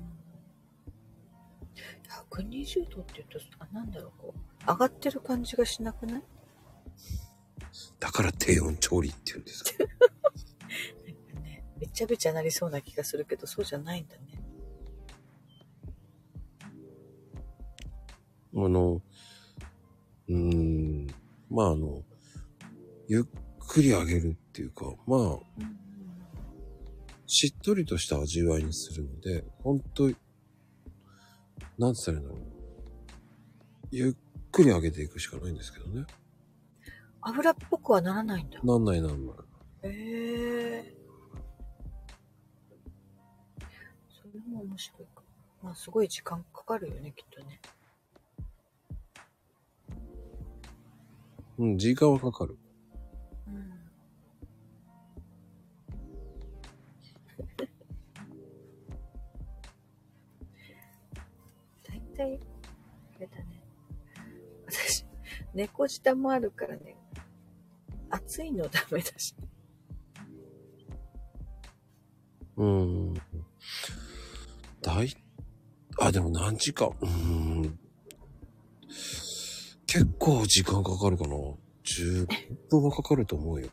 120度って言うと、あ、なんだろう、こう、上がってる感じがしなくない？だから低温調理って言うんですか。べちゃべちゃなりそうな気がするけど、そうじゃないんだね。あの、うーん、まああの、ゆっくり揚げるっていうか、まあ、うんしっとりとした味わいにするので、ほんと、なんつったらいいんだろう。ゆっくり揚げていくしかないんですけどね。油っぽくはならないんだ。なんないなんない。へえそ面白いか。まあ、すごい時間かかるよね、きっとね。うん、時間はかかる。うん。大体、あれだね。私、猫舌もあるからね、暑いのダメだし。うん。だい、あ、でも何時間？うん。結構時間かかるかな。10分はかかると思うよ。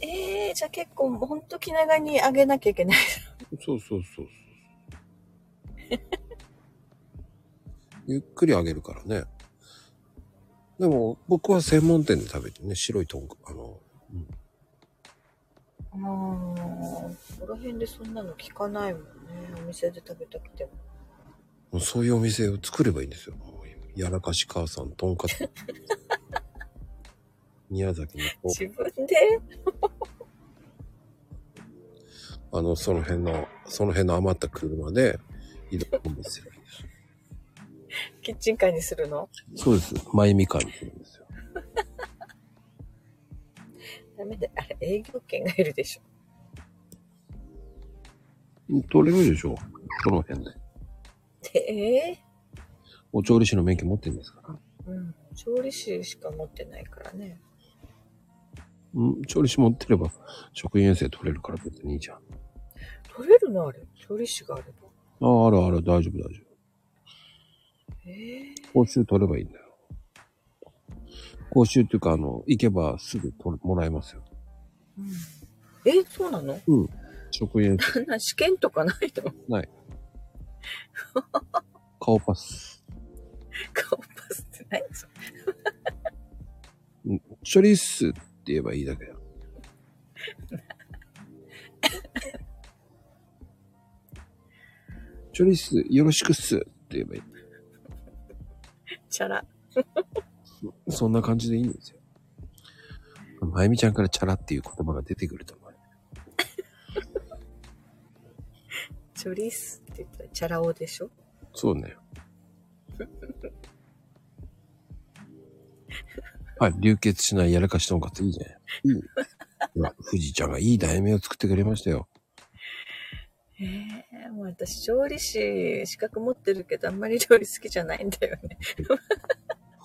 ええー、じゃあ結構、ほんと気長にあげなきゃいけない。そうそうそうそう。ゆっくりあげるからね。でも、僕は専門店で食べてね、白いとんか、あの、あー、ここら辺でそんなの聞かないもんね。お店で食べたくても。もうそういうお店を作ればいいんですよ。もうやらかし母さん、とんかつ。宮崎のこ自分で？う、あの、その辺の、その辺の余った車で移動するんですよ。キッチンカーにするの？そうです。前みかんにするんですよ。ダメだ。あれ、営業権がいるでしょ。取れるでしょその辺で？ええお調理師の免許持ってるんですか？ら。うん。調理師しか持ってないからね。うん、調理師持ってれば、職員衛生取れるから別にいいじゃん。取れるのあれ？調理師があれば。ああ、あるある、大丈夫、大丈ええ夫。講習取ればいいんだよ。講習っていうか、あの、行けばすぐ取れもらえますよ。うん。え、そうなの？うん。職員そんな試験とかないの？ない。顔パス。顔パスって何それ？処理っすって言えばいいだけだよ。処理っす、よろしくっすって言えばいい。チャラ。そんな感じでいいんですよ。まゆみちゃんからチャラっていう言葉が出てくると思う。チョリスって言ったらチャラ男でしょ？そうね。はい、流血しないやらかしとんかついいね。いい。富士ちゃんがいい題名を作ってくれましたよ。ええもう私調理師資格持ってるけどあんまり料理好きじゃないんだよね。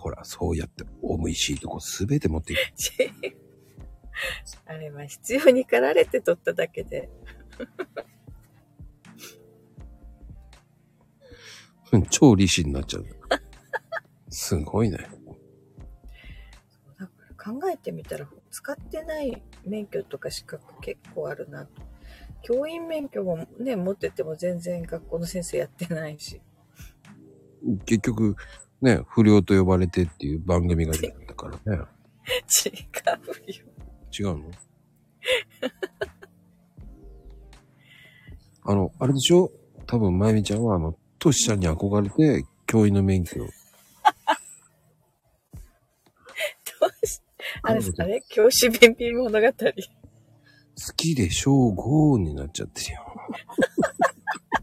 ほら、そうやって、おむいしいとこすべて持っていく。あれは必要に駆られて取っただけで。うん超利子になっちゃう。すごいね。だから考えてみたら使ってない免許とか資格結構あるなと。教員免許もね、持ってても全然学校の先生やってないし。結局、ね、不良と呼ばれてっていう番組が出てたからね。違うよ。違うの？あの、あれでしょ？多分、まゆみちゃんは、あの、トシちゃんに憧れて、教員の免許を。どうしあれ、あれ教師弁弁物語。好きで小5になっちゃってるよ。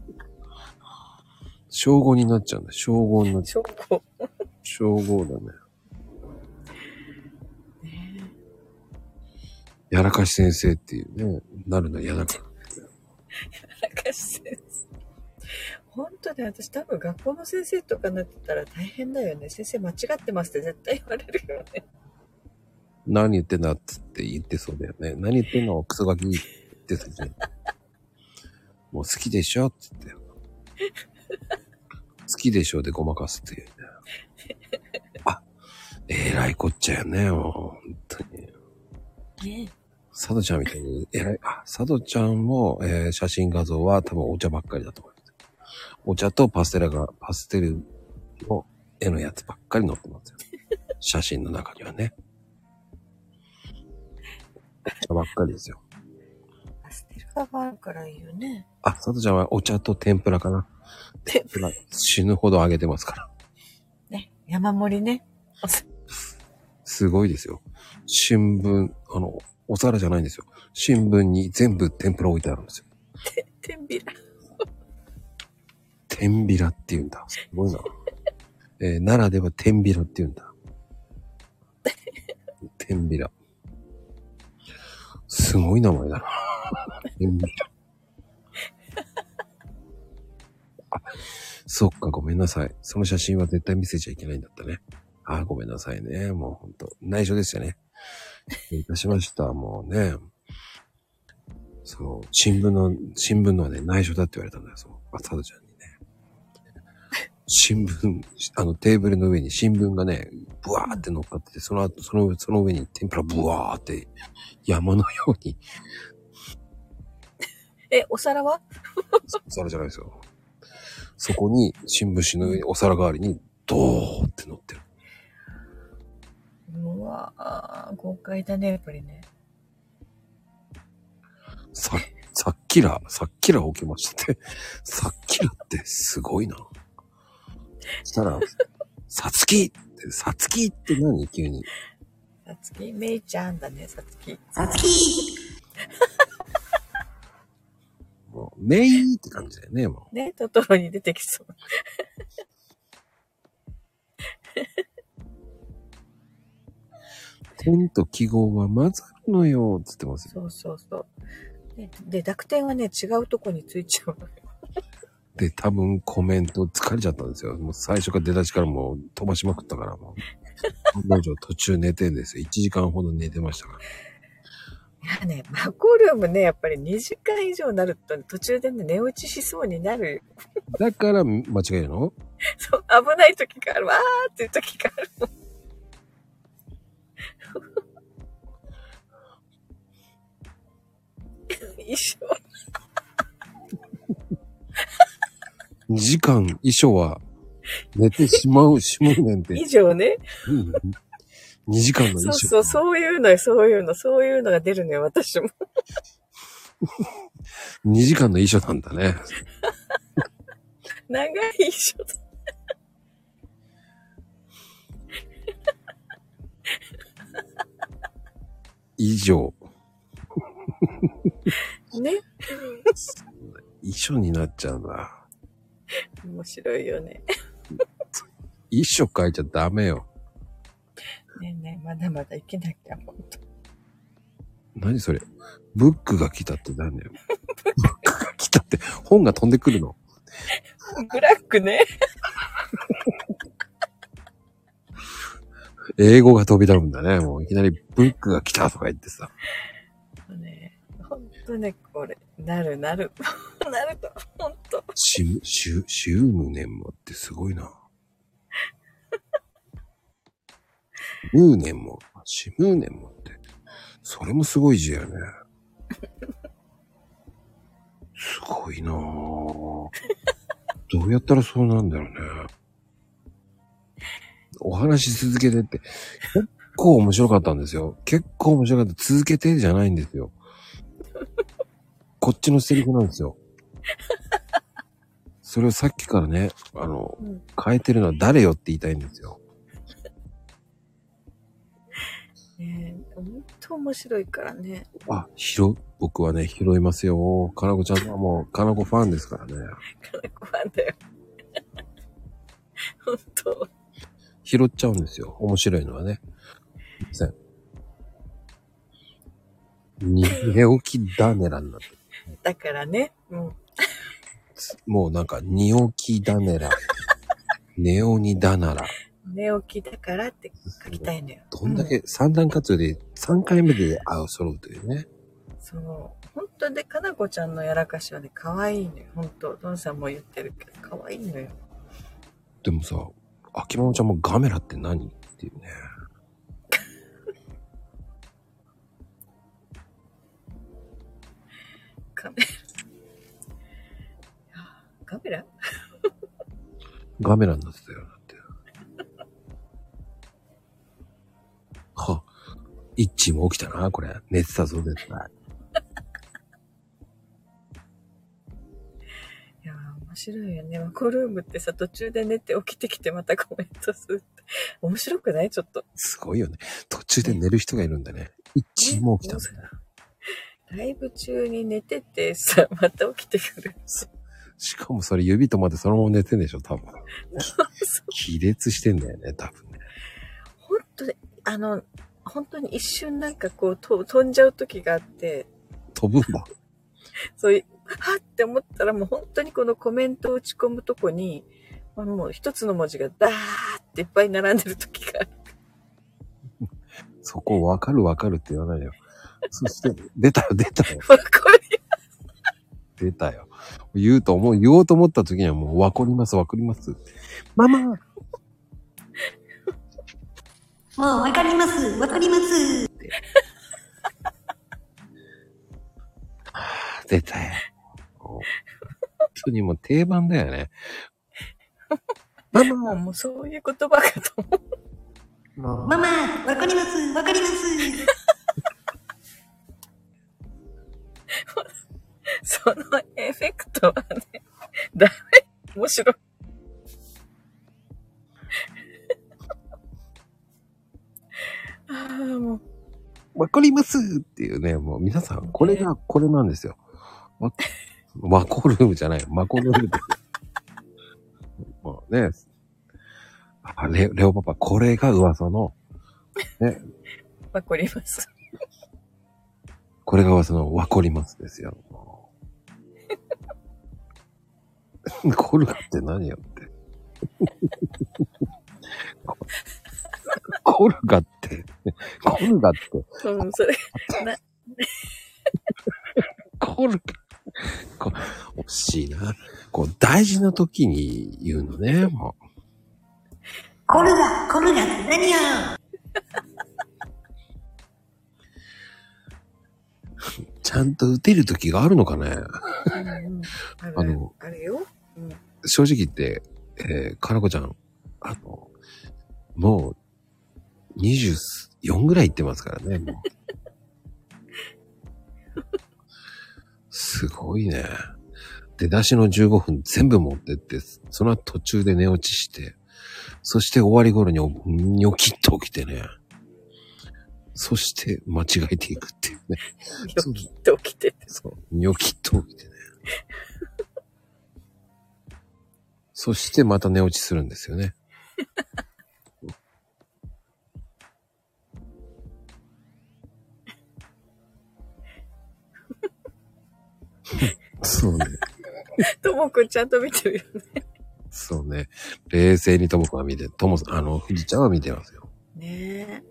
小5になっちゃうんだ。小5になっちゃ。う。小5だね。やらかし先生っていうね、なるの嫌だから。高橋先生。本当ね、私多分学校の先生とかになってたら大変だよね。先生間違ってますって絶対言われるよね。何言ってんだっつって言ってそうだよね。何言ってんのクソガキって言ってたじゃん。もう好きでしょっつって。好きでしょでごまかすっていうね。あ、えらいこっちゃよね、もう。本当に。ね佐渡ちゃんみたいに、えらい、あ、佐渡ちゃんも、えー写真画像は多分お茶ばっかりだと思います。お茶とパステラが、パステルの絵のやつばっかり載ってますよ。写真の中にはね。お茶ばっかりですよ。パステル画があるからいいよね。あ、佐藤ちゃんはお茶と天ぷらかな。天ぷら。死ぬほど揚げてますから。ね。山盛りね。すごいですよ。新聞、あの、お皿じゃないんですよ。新聞に全部天ぷら置いてあるんですよ。て、天びら。天びらって言うんだ。すごいな。えー奈良では天びらって言うんだ。天ビラ。すごい名前だな。天ビラ。あ、そっか、ごめんなさい。その写真は絶対見せちゃいけないんだったね。あ、ごめんなさいね。もうほんと。内緒でしたね。失礼いたしました。もうね。そう、新聞の、新聞のはね、内緒だって言われたんだよ。そう。あ、サドちゃんにね。新聞、あのテーブルの上に新聞がね、ブワーって乗っかってて、その後、その、その上に天ぷらブワーって山のように、え、お皿は？お皿じゃないですよ。そこに新聞紙の上にお皿代わりにドーって乗ってる。うわぁ、豪快だね、やっぱりね。さ、さっきら、さっきら起きましたって。さっきらってすごいな。そしたら、さつきって、さつきって何？急に。さつき、めいちゃんだね、さつき。さつきメイって感じだよね、もね、トトロに出てきそう。う。点と記号は混ざるのよ、つってますよ。そうそうそう。で、で濁点はね、違うとこについちゃうのよ。で、多分コメント疲れちゃったんですよ。もう最初から出だしからもう飛ばしまくったからもう。案の定途中寝てんですよ。1時間ほど寝てましたから。いやね、マコルームね、やっぱり2時間以上になると、途中でね、寝落ちしそうになる。だから間違えるの？そう、危ない時がある。わーっていう時がある。一緒。2時間衣装は寝てしまう、しまうねんって。以上ね。うん2時間の衣装。そうそう、そういうのよ、そういうの、そういうのが出るのよ、私も。2時間の衣装なんだね。長い衣装だ。以上。ね。衣装になっちゃうんだ。面白いよね。衣装変えちゃダメよ。ねえねえ、まだまだいけなきゃ、ほんと。何それ？ブックが来たって何だよ。ブックが来たって本が飛んでくるの？ブラックね。英語が飛び出るんだね。もういきなりブックが来たとか言ってさ。ねほんとね、これ、なるなる。なると、ほんと。シム、シュ、シュームネンモってすごいな。ムーネンモ、シムーネンモって、それもすごい字だよね。すごいなぁ。どうやったらそうなんだろうね。お話し続けてって、結構面白かったんですよ。結構面白かった。続けてじゃないんですよ。こっちのセリフなんですよ。それをさっきからね、あの、うん変えてるのは誰よって言いたいんですよ。ねえ、ほんと面白いからね。あ、拾う、僕はね、拾いますよ。かなこちゃんはもう、かなこファンですからね。かなこファンだよ。ほんと。拾っちゃうんですよ。面白いのはね。すいません。に、寝起きダネラになってだからね、うん。もうなんか、寝起きダネラ。ネオニダナラ。寝起きだからって書きたいのよ。どんだけ三段活用で3回目で青揃うというね。そう。本当で、かなこちゃんのやらかしはね、可愛いのよ。本当ドンさんも言ってるけど、可愛いのよ。でもさ、秋ママちゃんもガメラって何っていうね。カメラ。いやカメラ？ガメラになってたよ、だイッチーも起きたな、これ。寝てたぞ、絶対。いやー面白いよね。ワコルームってさ、途中で寝て起きてきてまたコメントするって。面白くない？ちょっと。すごいよね。途中で寝る人がいるんだね。イッチーも起きたんだね。ライブ中に寝ててさ、また起きてくる。しかもそれ指止まってそのまま寝てんでしょ、多分。気絶してんだよね、多分ね。本当で、あの、本当に一瞬なんかこうと飛んじゃう時があって、飛ぶんだ。そういう、はっって思ったらもう本当にこのコメントを打ち込むとこに、あのもう一つの文字がダーっていっぱい並んでる時がある。そこわかるわかるって言わないでよ。そして、出たよ、出たよ、わかる出たよ。言うと思う、言おうと思った時にはもう、わかります、わかります。ママもうわかります、わかります。出たよ。もう本当にもう定番だよね。ママもうそういう言葉かと思う。マママ、わかります、わかります。そのエフェクトはね、ダメ。面白い。ああ、もう、わかりますっていうね、もう皆さん、これが、これなんですよ。わ、マコルームじゃない、マコルームですよ。もうね、あレレオパパ、これが噂の、ね、わかります。これが噂のわかりますですよ。コルガって何よって。コルガって、コルガって、うん、それ、な、コルガ。こ惜しいな。こう、大事な時に言うのね、もう。コルガ、コルガって何よ ちゃんと打てる時があるのかね。あのあるよ。うん。正直言って、えー、かなこちゃん、あの、もう、24ぐらい行ってますからね、もう。すごいね。出だしの15分全部持ってって、その後途中で寝落ちして、そして終わり頃にニョキッと起きてね。そして間違えていくっていうね。よきっと起きてて。そう、ニョキッと起きてね。そしてまた寝落ちするんですよね。そうね。ともくんちゃんと見てるよね。そうね。冷静にともくんは見て、ともあの、富士ちゃんは見てますよ。ね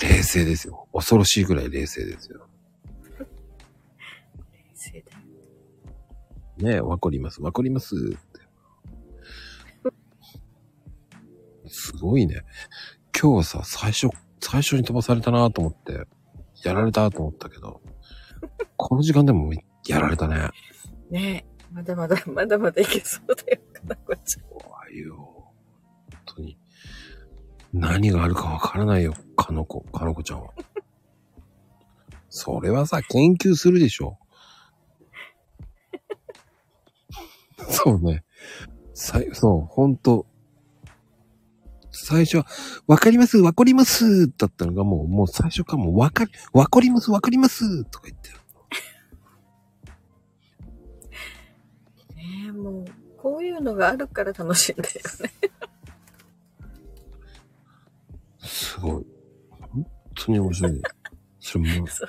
冷静ですよ。恐ろしいぐらい冷静ですよ。え。せいだよねえ、わかります、わかります？って。すごいね。今日はさ、最初、最初に飛ばされたなと思って、やられたと思ったけど、この時間でもやられたね。ねえ。まだまだ、まだまだいけそうだよ、かなこちゃん。怖いよ。本当に。何があるかわからないよ、かの子、かの子ちゃんは。それはさ、研究するでしょ。そうね。さい、そう、ほんと。最初は、わかります、わかります、だったのがもう、もう最初かも、わかり、わかります、わかります、とか言ってる。もう、こういうのがあるから楽しいんだよね。すごい。本当に面白い。それもうそう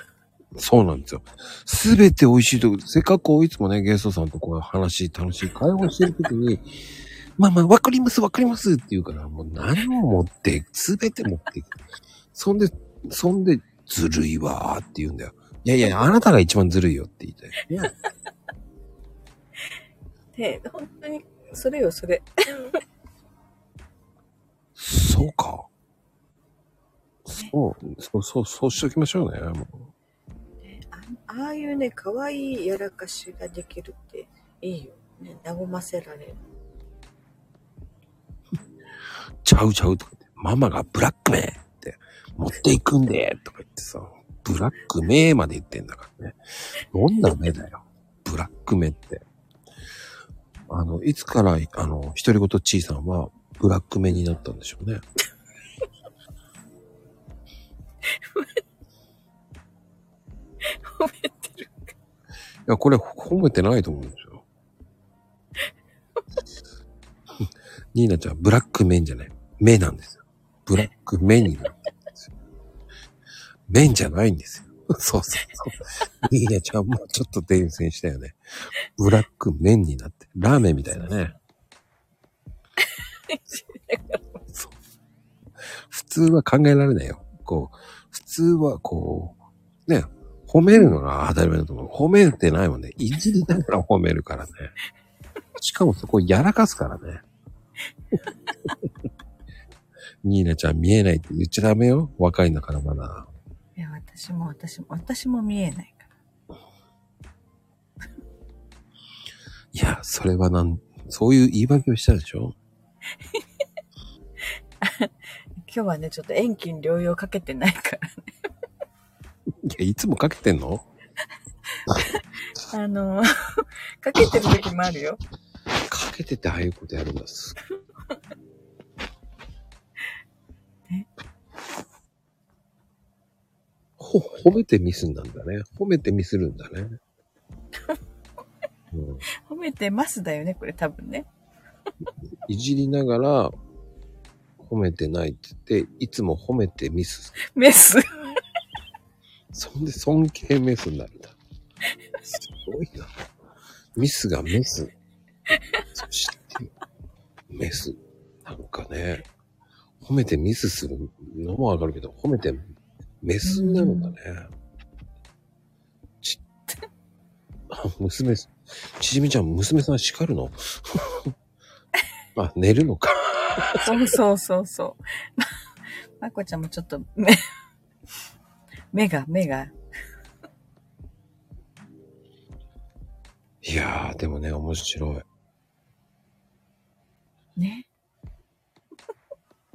そうなんですよ。すべて美味しいとこ、せっかくいつもね、ゲストさんとこう話、楽しい会話してるときに、まあまあ、わかります、わかりますって言うから、もう何を持って、すべて持っていく。そんで、そんで、ずるいわーって言うんだよ。いやいや、あなたが一番ずるいよって言いたい。ねえ、本当に、それよ、それ。そうか。そう、そう、そう、そうしときましょうね。もうねあああいうね、可愛いやらかしができるっていいよ。ね、和ませられる。ちゃうちゃうとか言って、ママがブラックメーって持っていくんで、とか言ってさ、ブラックメーまで言ってんだからね。どんな目だよ。ブラックメって。あの、いつから、あの、独り言ちいさんは、ブラックメになったんでしょうね。褒めてる。いや、これ褒めてないと思うんですよ。ニーナちゃん、ブラックメンじゃない。目なんですよ。ブラックメになったんですよ。麺じゃないんですよ。そうそうそう。いいねちゃんもちょっと伝染したよね。ブラック麺になって。ラーメンみたいなね。そう普通は考えられないよ。こう、普通はこう、ね、褒めるのが当たり前だと思う。褒めてないもんね。いじりながら褒めるからね。しかもそこやらかすからね。ニーナちゃん見えないって言っちゃダメよ。若いんだからまだ。いや、私も私も、私も見えないいや、それはなん、そういう言い訳をしたでしょ？今日はね、ちょっと遠近療養かけてないから。いや、いつもかけてんの？あの、かけてる時もあるよ。かけててああいうことやるんだ。すえ？ほ、褒めてミスなんだね。褒めてミスるんだね。うん、褒めてますだよね、これ多分ね。いじりながら、褒めてないって言って、いつも褒めてミス。メス？そんで尊敬メスになるんだ。すごいな。ミスがメス。そして、メス。なんかね、褒めてミスするのもわかるけど、褒めてメスになるんだね。ち、あ、娘、ちじみちゃん、娘さん叱るの？あ、寝るのか。そうそうそうそう。ま、まこちゃんもちょっと、目、目が、目が、いやー、でもね、面白い。ね。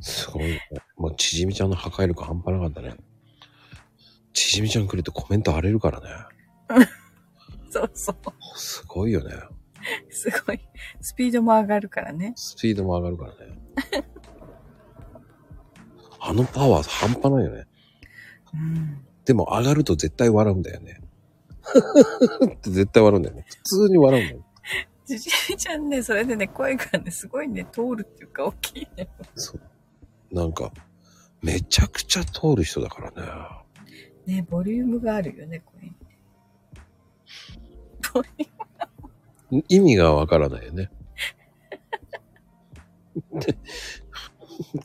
すごいね。もう、ちじみちゃんの破壊力半端なかったね。ちじみちゃん来るとコメント荒れるからね。そうそう。すごいよね。すごい。スピードも上がるからね。スピードも上がるからね。あのパワー半端ないよね。うん。でも上がると絶対笑うんだよね。っ て絶対笑うんだよね。普通に笑うんだよ。じじみちゃんね、それでね、声がね、すごいね、通るっていうか大きいね。そう。なんか、めちゃくちゃ通る人だからね。ね、ボリュームがあるよね、声に。意味がわからないよね。で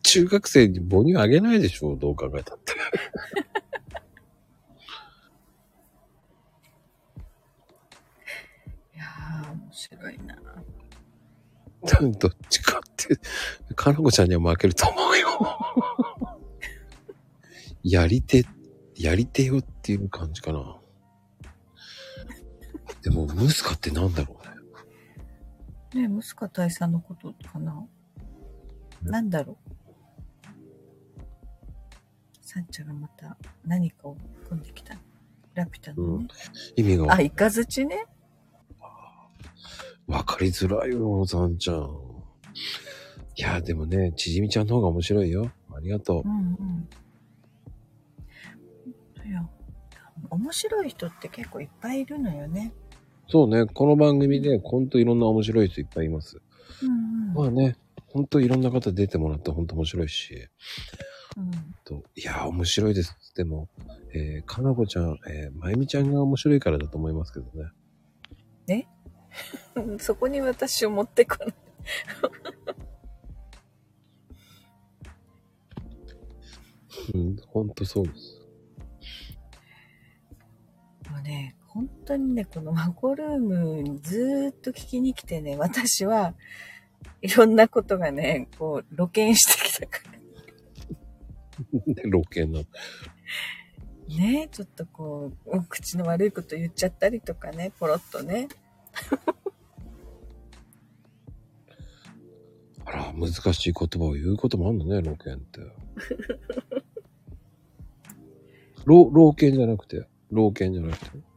中学生に母乳あげないでしょどう考えたって。いやー、面白いな。どっちかって、かなこちゃんには負けると思うよ。やり手、やり手よっていう感じかな。でも、ムスカってなんだろうね。ね、ムスカ大佐のことかな？なんだろう？サンチャがまた何かを組んできた。ラピュタのね。意味があ、イカズチね？わかりづらいよ、さんちゃん。いや、でもね、ちじみちゃんの方が面白いよ。ありがとうう。んうん。いや、面白い人って結構いっぱいいるのよね。そうね、この番組でほんといろんな面白い人いっぱいいます。うんうん。まあね、ほんといろんな方出てもらってほんと面白いし。うんといやー、面白いです。でも、えー、かなこちゃん、えー、まゆみちゃんが面白いからだと思いますけどね。うん そこに私を持ってこない。うん、ほんとそうです。もうね、本当にね、このマコルームにずーっと聞きに来てね、私はいろんなことがね、こう、露見してきたから。で、ロケな。ね、ちょっとこう、お口の悪いこと言っちゃったりとかね、ポロッとね。あら、難しい言葉を言うこともあるんだね、ロケンって。老、老犬じゃなくて、老犬じゃなくて？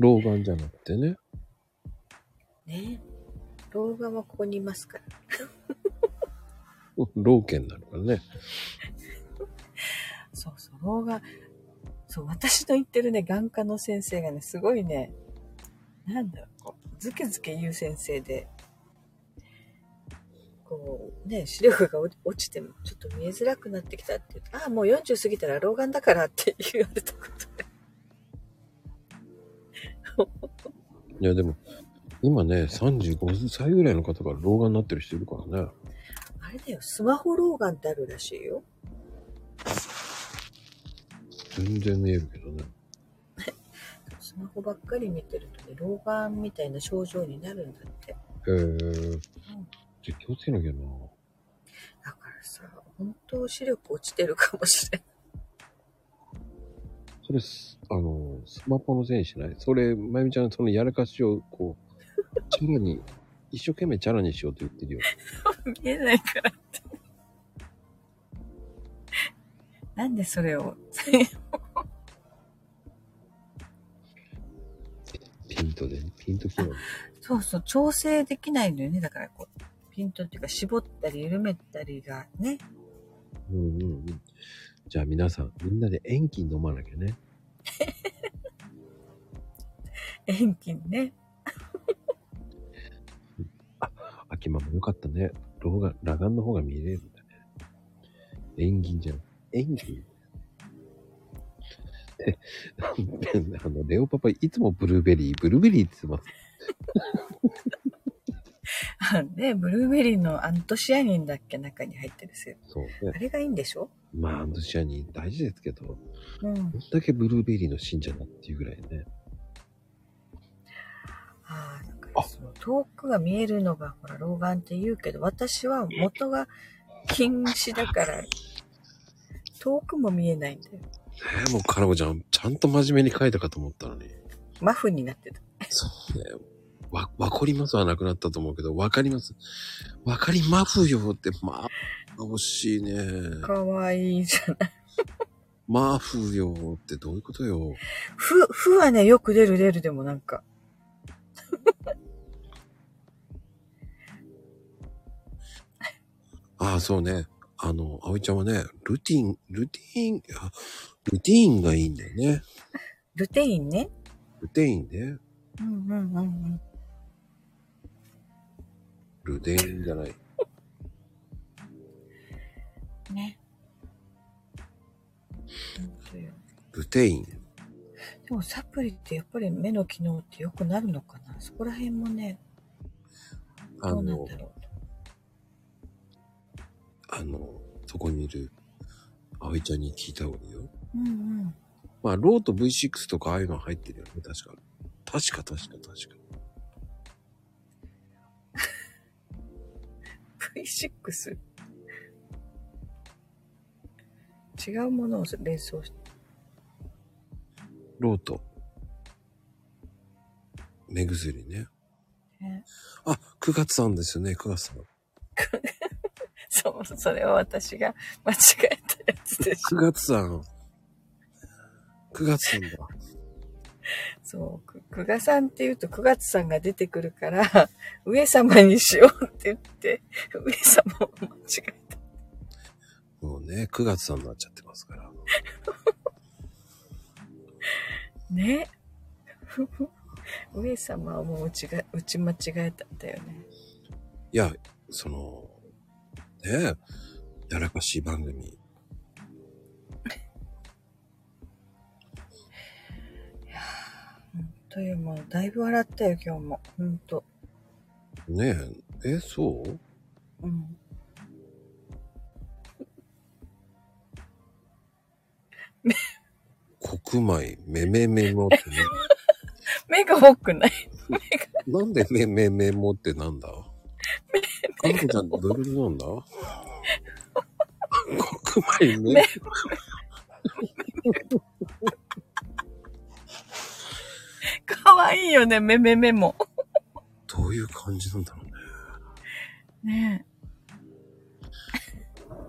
老眼じゃなくてね。ね。老眼はここにいますから。老犬なのからね。そうそう、老眼。そう、私の言ってるね、眼科の先生がね、すごいね、なんだろう、こう、ずけずけ言う先生で、こう、ね、視力が落落ちて、ちょっと見えづらくなってきたって言って、ああ、もう40過ぎたら老眼だからって言われたことで。いや、でも、今ね、35歳ぐらいの方が老眼になってる人いるからね。あれだよ、スマホ老眼ってあるらしいよ。全然見えるけどね。スマホばっかり見てるとね、老眼みたいな症状になるんだって。へえ。じゃあ気をつけなきゃな。だからさ、本当視力落ちてるかもしれない。それす、あの、スマホのせいにしない？それ、まゆみちゃん、そのやらかしを、こう、チャラに、一生懸命チャラにしようと言ってるよ。見えないからって。なんでそれを、ピントで、ピント機能。そうそう、調整できないのよね。だからこう、ピントっていうか絞ったり緩めたりがね。うんうんうん。じゃあ皆さん、みんなで塩基飲まなきゃね。遠近ね。秋間もよかったね。老眼、裸眼の方が見えれるんだね。塩銀じゃん。塩銀で、あの、レオパパいつもブルーベリー、ブルーベリーって言ってます。あ ね、ブルーベリーのアントシアニンだっけ中に入ってるんですよ。そうね。あれがいいんでしょ？まあ、アンドシアニン大事ですけど、うん。どんだけブルーベリーの信者だっていうぐらいね。ああ、だからその遠くが見えるのがほら老眼って言うけど、私は元が近視だから、遠くも見えないんだよ。えー、もう、かなこちゃん、ちゃんと真面目に書いたかと思ったのに。マフになってた。そうね。わ、わかります？はなくなったと思うけど、わかります？わかりますよって、まあ、惜しいね。かわいいじゃない。マフよってどういうことよ？ふ、ふはね、よく出る出るでもなんか。ああ、そうね。あの、葵ちゃんはね、ルティン、ルティン、あルティンがいいんだよね。ルテインね。ルテインね。うんうんうんうん。ルデインじゃない。ね。本当よルテイン。でもサプリってやっぱり目の機能って良くなるのかな？そこら辺もね、あのどうなんだ、ろう。あの、そこにいる葵ちゃんに聞いた方がいいよ。うんうん。まあ、ローと V6 とかああいうの入ってるよね、確か。確か確か確か。V6? 違うものを連想して。ローと、目薬ね。ねあ、9月さんですよね、9月さん。そう、それは私が間違えたやつでしょ。9月さん。9月さんだ。そう、く久我さんって言うと9月さんが出てくるから、上様にしようって言って、上様を間違えた。もうね、9月さんになっちゃってますから。ね。上様はもう打ちが、打ち間違えたんだよね。いや、その、ねやらかしい番組。本当にもうだいぶ笑ったよ、今日も。本当。ねえ、え、そう？うん。国米、めめめもってね。目が多くない？なんでめめめもってなんだ？かのこちゃん、どういうことなんだ？国米めめかわいいよね、めめめも。どういう感じなんだろうね。ね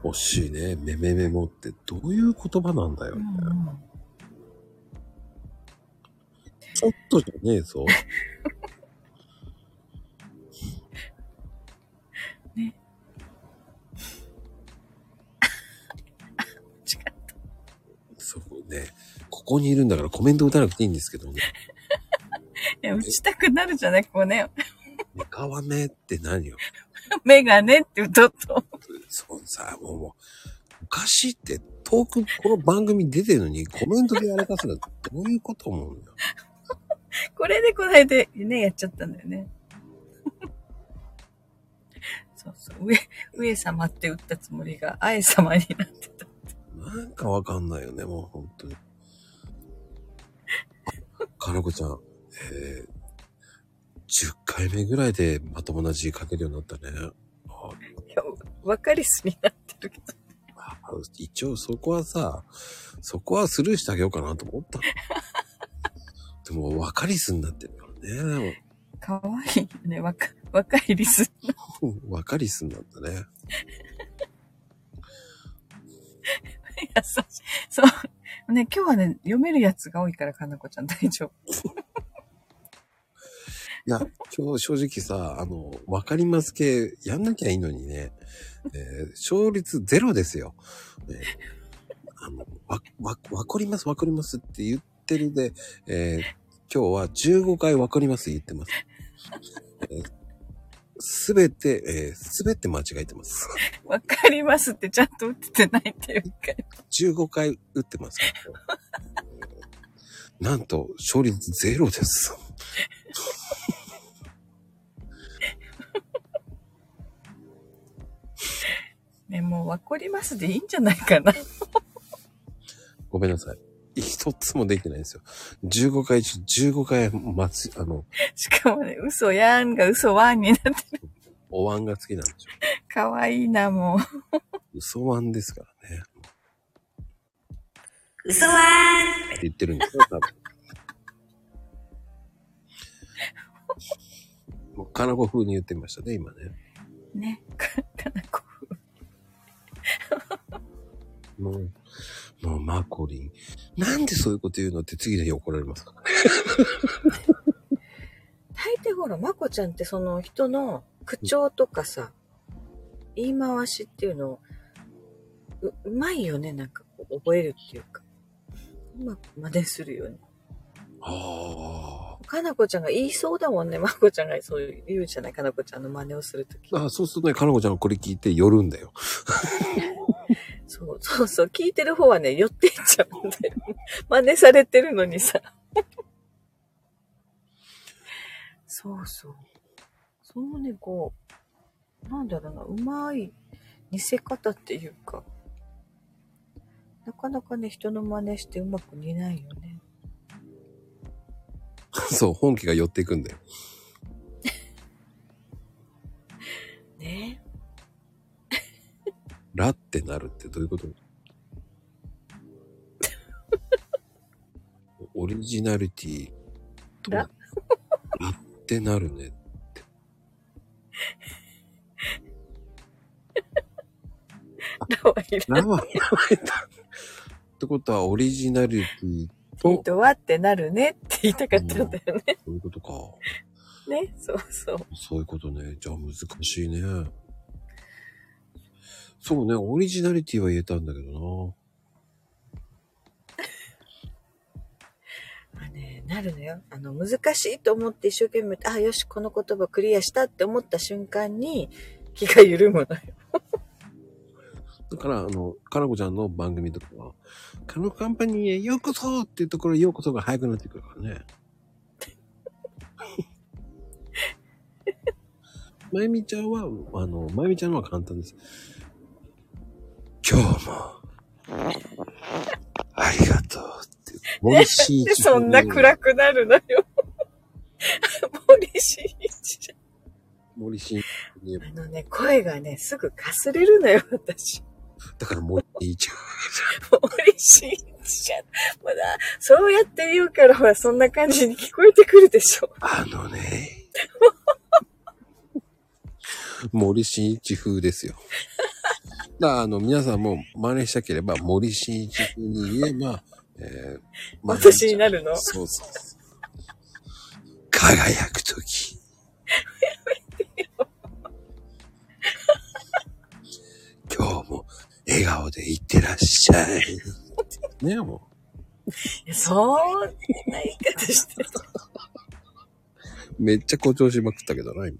惜しいね。めめめもってどういう言葉なんだよね。んうん。ちょっとじゃねえぞ。ね。違った。そうね。ここにいるんだからコメント打たなくていいんですけどね。いや、打ちたくなるじゃない、こうね。メカワメって何よ。メガネって歌うと。そうさ、もう、おかしいって、遠くこの番組出てるのにコメントでやらかすのどういうこと思うんだよ。これでこの間ね、やっちゃったんだよね。そうそう。上、上様って打ったつもりが、あえ様になってた。なんかわかんないよね、もう本当に。あかなこちゃん、えー、10回目ぐらいでまともな字書けるようになったね。あいや、わかりすになってるけど。あ一応そこはさ、そこはスルーしてあげようかなと思ったの。でも、わかりすになってるからね。かわいいよね。わか、若いリス。うんわかりすにな ったね。優しい。そう。ね、今日はね、読めるやつが多いから、かなこちゃん大丈夫。いや、今日正直さ、あの、わかります系やんなきゃいいのにね、えー勝率ゼロですよ。えーあの、わ、わ、わかります、わかりますって言ってるで、えー今日は15回わかります言ってます。すべて、えすべて間違えてます。わかりますってちゃんと打っててないっていうか。15回打ってます。なんと、勝率ゼロです。ね、もうわかりますでいいんじゃないかな。ごめんなさい。一つもできてないんですよ。15回中15回待つ、あの、しかもね、嘘やんが嘘わんになってる。お椀が好きなんでしょ。かわいいな、もう。嘘椀ですからね。嘘はって言ってるんですよ、多分。もう、かなこ風に言ってみましたね、今ね。ね、か、かなこ。もう、もう、マコリン。なんでそういうこと言うのって次の日怒られますか？らね。大抵ほら、まこちゃんってその人の口調とかさ、言い回しっていうのを、う、うまいよね、なんかこう覚えるっていうか。うまく真似するよね。あかなこちゃんが言いそうだもんね。まこちゃんがそう言うじゃないかなこちゃんの真似をするとき。あ。あそうするとね、かなこちゃんがこれ聞いて寄るんだよ。そうそうそう。聞いてる方はね、寄っていっちゃうんだよ。真似されてるのにさ。そうそう。そのね、こう、なんだろうな、うまい似せ方っていうか、なかなかね、人の真似してうまく似ないよね。そう、本気が寄っていくんだよ。ね ラってなるってどういうこと？オリジナリティとララってなるね。ラはいる。ラはやばいんだ。ってことはオリジナリティと、人はってなるねって言いたかったんだよね。そういうことか。ね、そうそう。そういうことね。じゃあ難しいね。そうね、オリジナリティは言えたんだけど あね、なるのよ。あの、難しいと思って一生懸命、あ、よし、この言葉クリアしたって思った瞬間に気が緩むのよ。な。だから、あの、かなこちゃんの番組とかは、カノカンパニーへようこそっていうところ、ようこそが早くなってくるからね。まゆみちゃんは、あの、まゆみちゃんのは簡単です。今日も、ありがとうって。森進で、そんな暗くなるのよ。森進一じ森進一。あのね、声がね、すぐかすれるのよ、私。だから森進一。森進一じゃん。まだ、そうやって言うから、ほら、そんな感じに聞こえてくるでしょ。あのね。森進一風ですよ。だから、あの、皆さんも真似したければ、森進一風に言えば、えー、私になるの？そうそう。輝くとき。笑顔でいってらっしゃい。ねもいやそんな言い方してる。う、めっちゃ誇張しまくったけどな、今。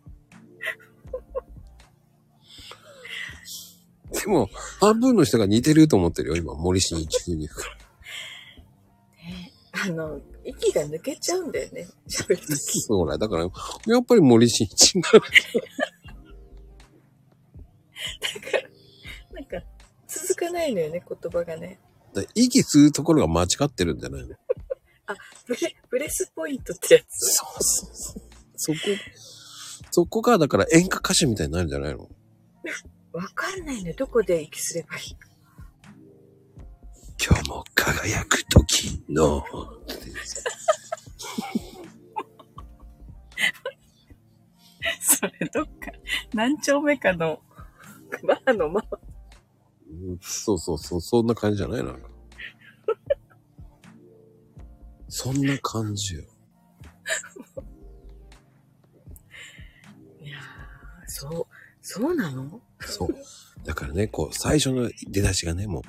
でも、半分の人が似てると思ってるよ、今、森進一風に。あの、息が抜けちゃうんだよね。喋るとき。そうだ、だから、やっぱり森進一になる。なんか、続かないのよね、言葉がね。だ息吸うところが間違ってるんじゃないの？ブレ、ブレスポイントってやつ？そうそうそう。そこ、そこが、だから演歌歌手みたいになるんじゃないの？わかんないのよ。どこで息すればいい？今日も輝く時の、それどっか、何丁目かの、バーのまうんそうそうそう、そんな感じじゃないなんか。そんな感じよ。いやー、そう、そうなの？そう。だからね、こう、最初の出だしがね、もう、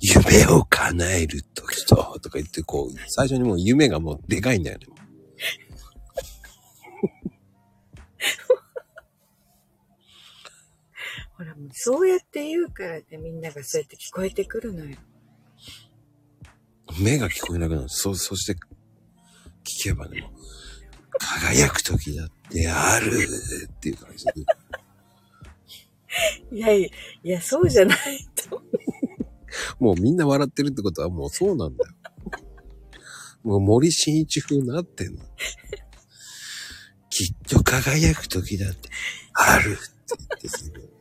夢を叶える時と、とか言って、こう、最初にもう夢がもうでかいんだよね。ほら、もうそうやって言うからね、みんながそうやって聞こえてくるのよ。目が聞こえなくなる。そ、そして、聞けばね、もう輝く時だってあるっていう感じで。いやいや、いや、そうじゃないと。もうみんな笑ってるってことはもうそうなんだよ。もう森進一風になってんの。きっと輝く時だってあるって言ってすぐか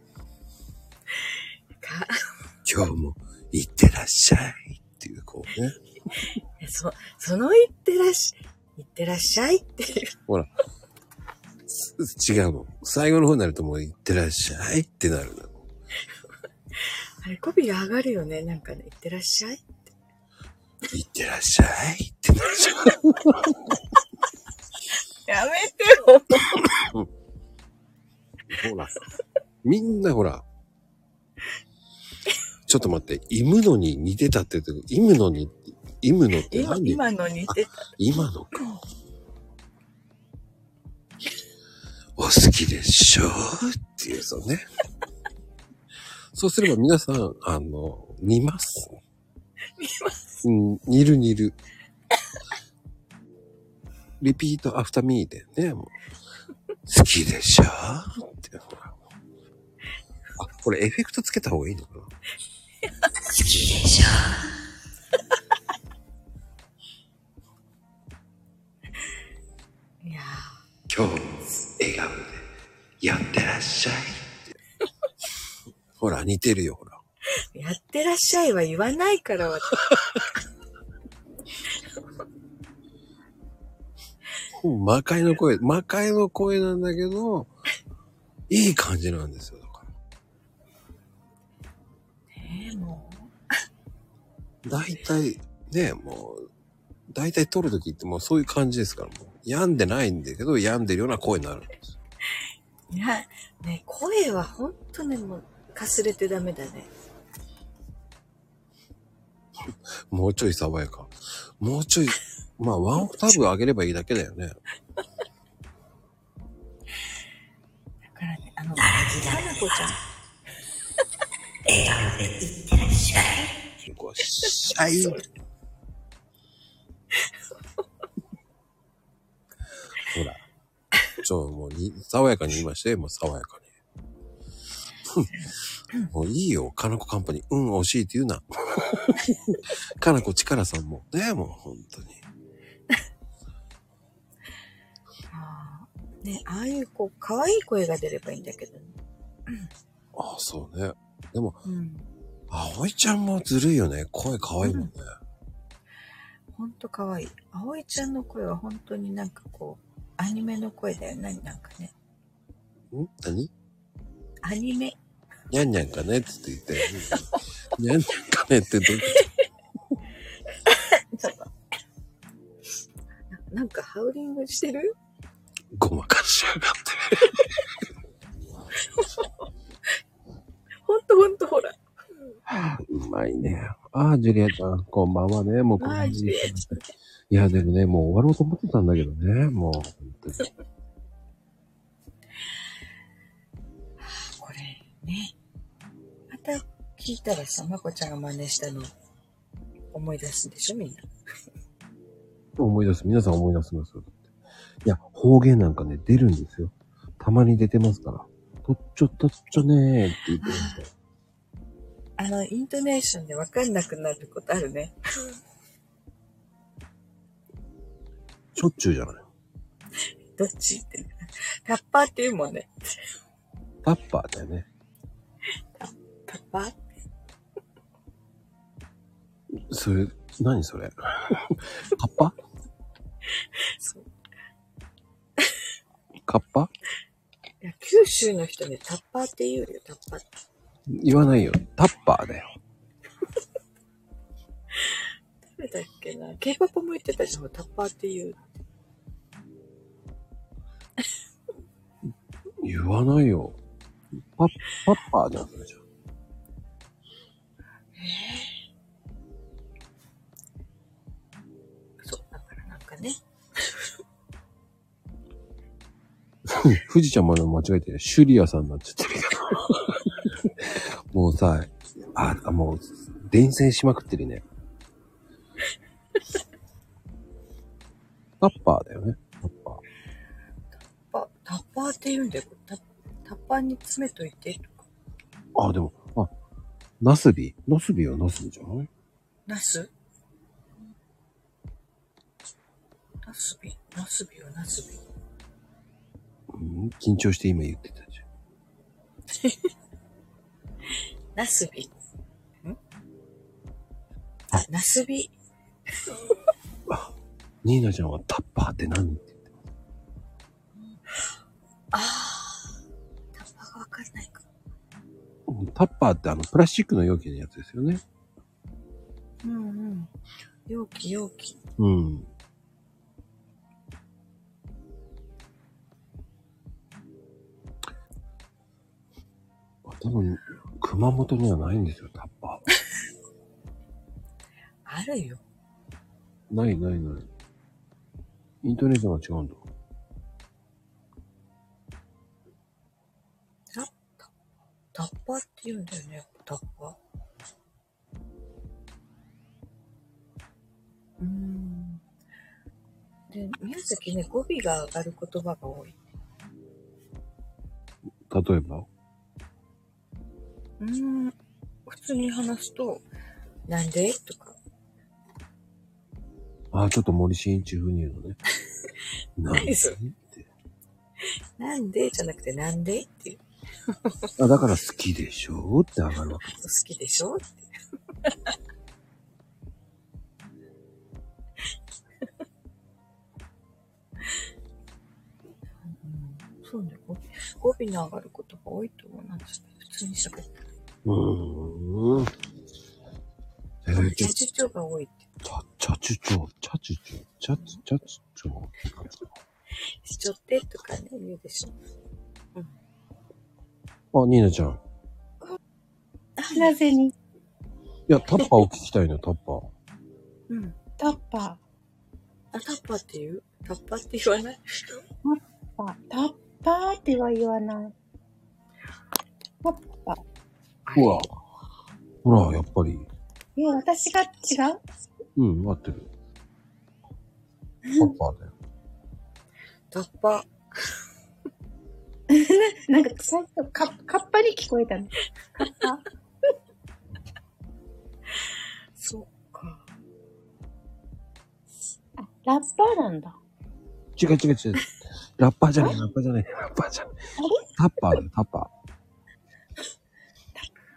今日も行ってらっしゃいっていう、こうね。そ、その言ってらっし、言ってらっしゃいっていう。ほら。違うもん。最後の方になるともう行ってらっしゃいってなるの。あれ、語尾が上がるよね。なんかね、言ってらっしゃい。行ってらっしゃいってなるじゃん。やめてよ。ほら。みんなほら。ちょっと待って、イムノに似てたって言うけど、イムノに、イムノって今、何？今の似てた。今のか。お好きでしょうっていうとね。そうすれば皆さん、あの、似ます。見ます。うん、似る似る。リピートアフターミーでね、もう。好きでしょって。あ、これエフェクトつけた方がいいのかな？好きでしょいや今日も笑顔でやってらっしゃい。ほら、似てるよ、ほら。ーやってらっしゃいは言わないから、私 うん魔界の声、魔界の声なんだけど、いい感じなんですよ、大体、ね、もう、大体撮るときってもうそういう感じですから、もう。病んでないんだけど、病んでるような声になるんです。いや、ね声はほんとね、もう、かすれてダメだね。もうちょい爽やか。もうちょい、まあ、ワンオクターブ上げればいいだけだよね。だからね、あの、ならぎだかなこちゃん、笑顔で言ってらっしゃい。こう、シャイ。ほら。ちょ、もうに、爽やかに言いまして、もう爽やかに。もういいよ、かなこカンパニー。うん、惜しいって言うな。かなこちからさんも。ね、もう本当に。ね、ああいうこう、可愛い声が出ればいいんだけどね。ああ、そうね。でも、うん。葵ちゃんもずるいよね。声可愛いもんね。ほんと可愛い。葵ちゃんの声は本当になんかこう、アニメの声だよね。なんかね。ん？何？アニメ。にゃんにゃんかね？って言って。にゃんにゃんかねってど っと。ななんかハウリングしてる？ごまかしやがって。ほんとほんとほら。うまいね。ああ、ジュリアちゃん、こんばんはね。もうこんばんはいや、でもね、もう終わろうと思ってたんだけどね。もう、本当に。これね。また聞いたらさ、まこちゃんが真似したの思い出すんでしょみんな。思い出す。皆さん思い出すんですよ。いや、方言なんかね、出るんですよ。たまに出てますから。とっちょとっちょねーって言ってましたよ。あの、イントネーションでわかんなくなることあるね。しょっちゅうじゃない。どっちって。タッパーって言うもんね。タッパーだよね。タッパー？それ、何それ？カッパ？そう。カッパ？いや、九州の人ね、タッパーって言うよ、タッパーって。言わないよ。タッパーだよ。誰だっけな ?K-POP も言ってたじゃん、タッパーって言う。言わないよ。パッ、パッパーじゃん、それじゃ。そう、だからなんかね。富士ちゃんまで間違えて、シュリアさんになっちゃってるけど。もうさ、あ、あもう、伝染しまくってるね。タッパーだよね。タッパー。パタッパーって言うんだよ。タタッパーに詰めといてとか。あ、でも、あ、ナスビ？ナスビはナスビじゃない？ナス？ナスビ？ナスビはナスビ。うん、緊張して今言ってたじゃん。ナスビ。ん？あ、ナスビ。ニーナちゃんはタッパーって何？って言ってあー。タッパーがわかんないか。うんタッパーってあの、プラスチックの容器のやつですよね。うんうん。容器容器。うん。多分、熊本にはないんですよ、タッパ あるよ。ー。ないないない。イントネーションが違うんだ。タタタッパーって言うんだよね、タッパー。うーん。で、宮崎ね、語尾が上がる言葉が多い。例えば？うーん。普通に話すと、なんで？とか。ああ、ちょっと森進一風に言うのね。なん何それ？って。なんで？じゃなくて、なんで？っていう。あだから好きでしょって上がるわけ。好きでしょ？って。うんそうね、語尾語尾に上がることが多いと思うなんですね。普通に喋ってる。うーん。えー、チャチュチョが多いって。チャ、チャチュチョウ、チャチュチョウ、チャチュ、チャチュチョウ。しちょってとかね、言うでしょ。あ、ニーナちゃん。なぜにいや、タッパーを聞きたいのよ、タッパー。うん。タッパあ、タッパーって言う？タッパーって言わない？ー。パタッパーっては言わない。タッパー。ほら。ほら、やっぱり。いや、私が違う？うん、合ってる。タ ッパーだよ。タッパ なんか最初、カッカッパに聞こえたの。カッパー。そうか。あ、ラッパーなんだ。違う違う違う。ラッパーじゃない、ラッパーじゃない、ラッパーじゃない。タッパーだよ、タッパ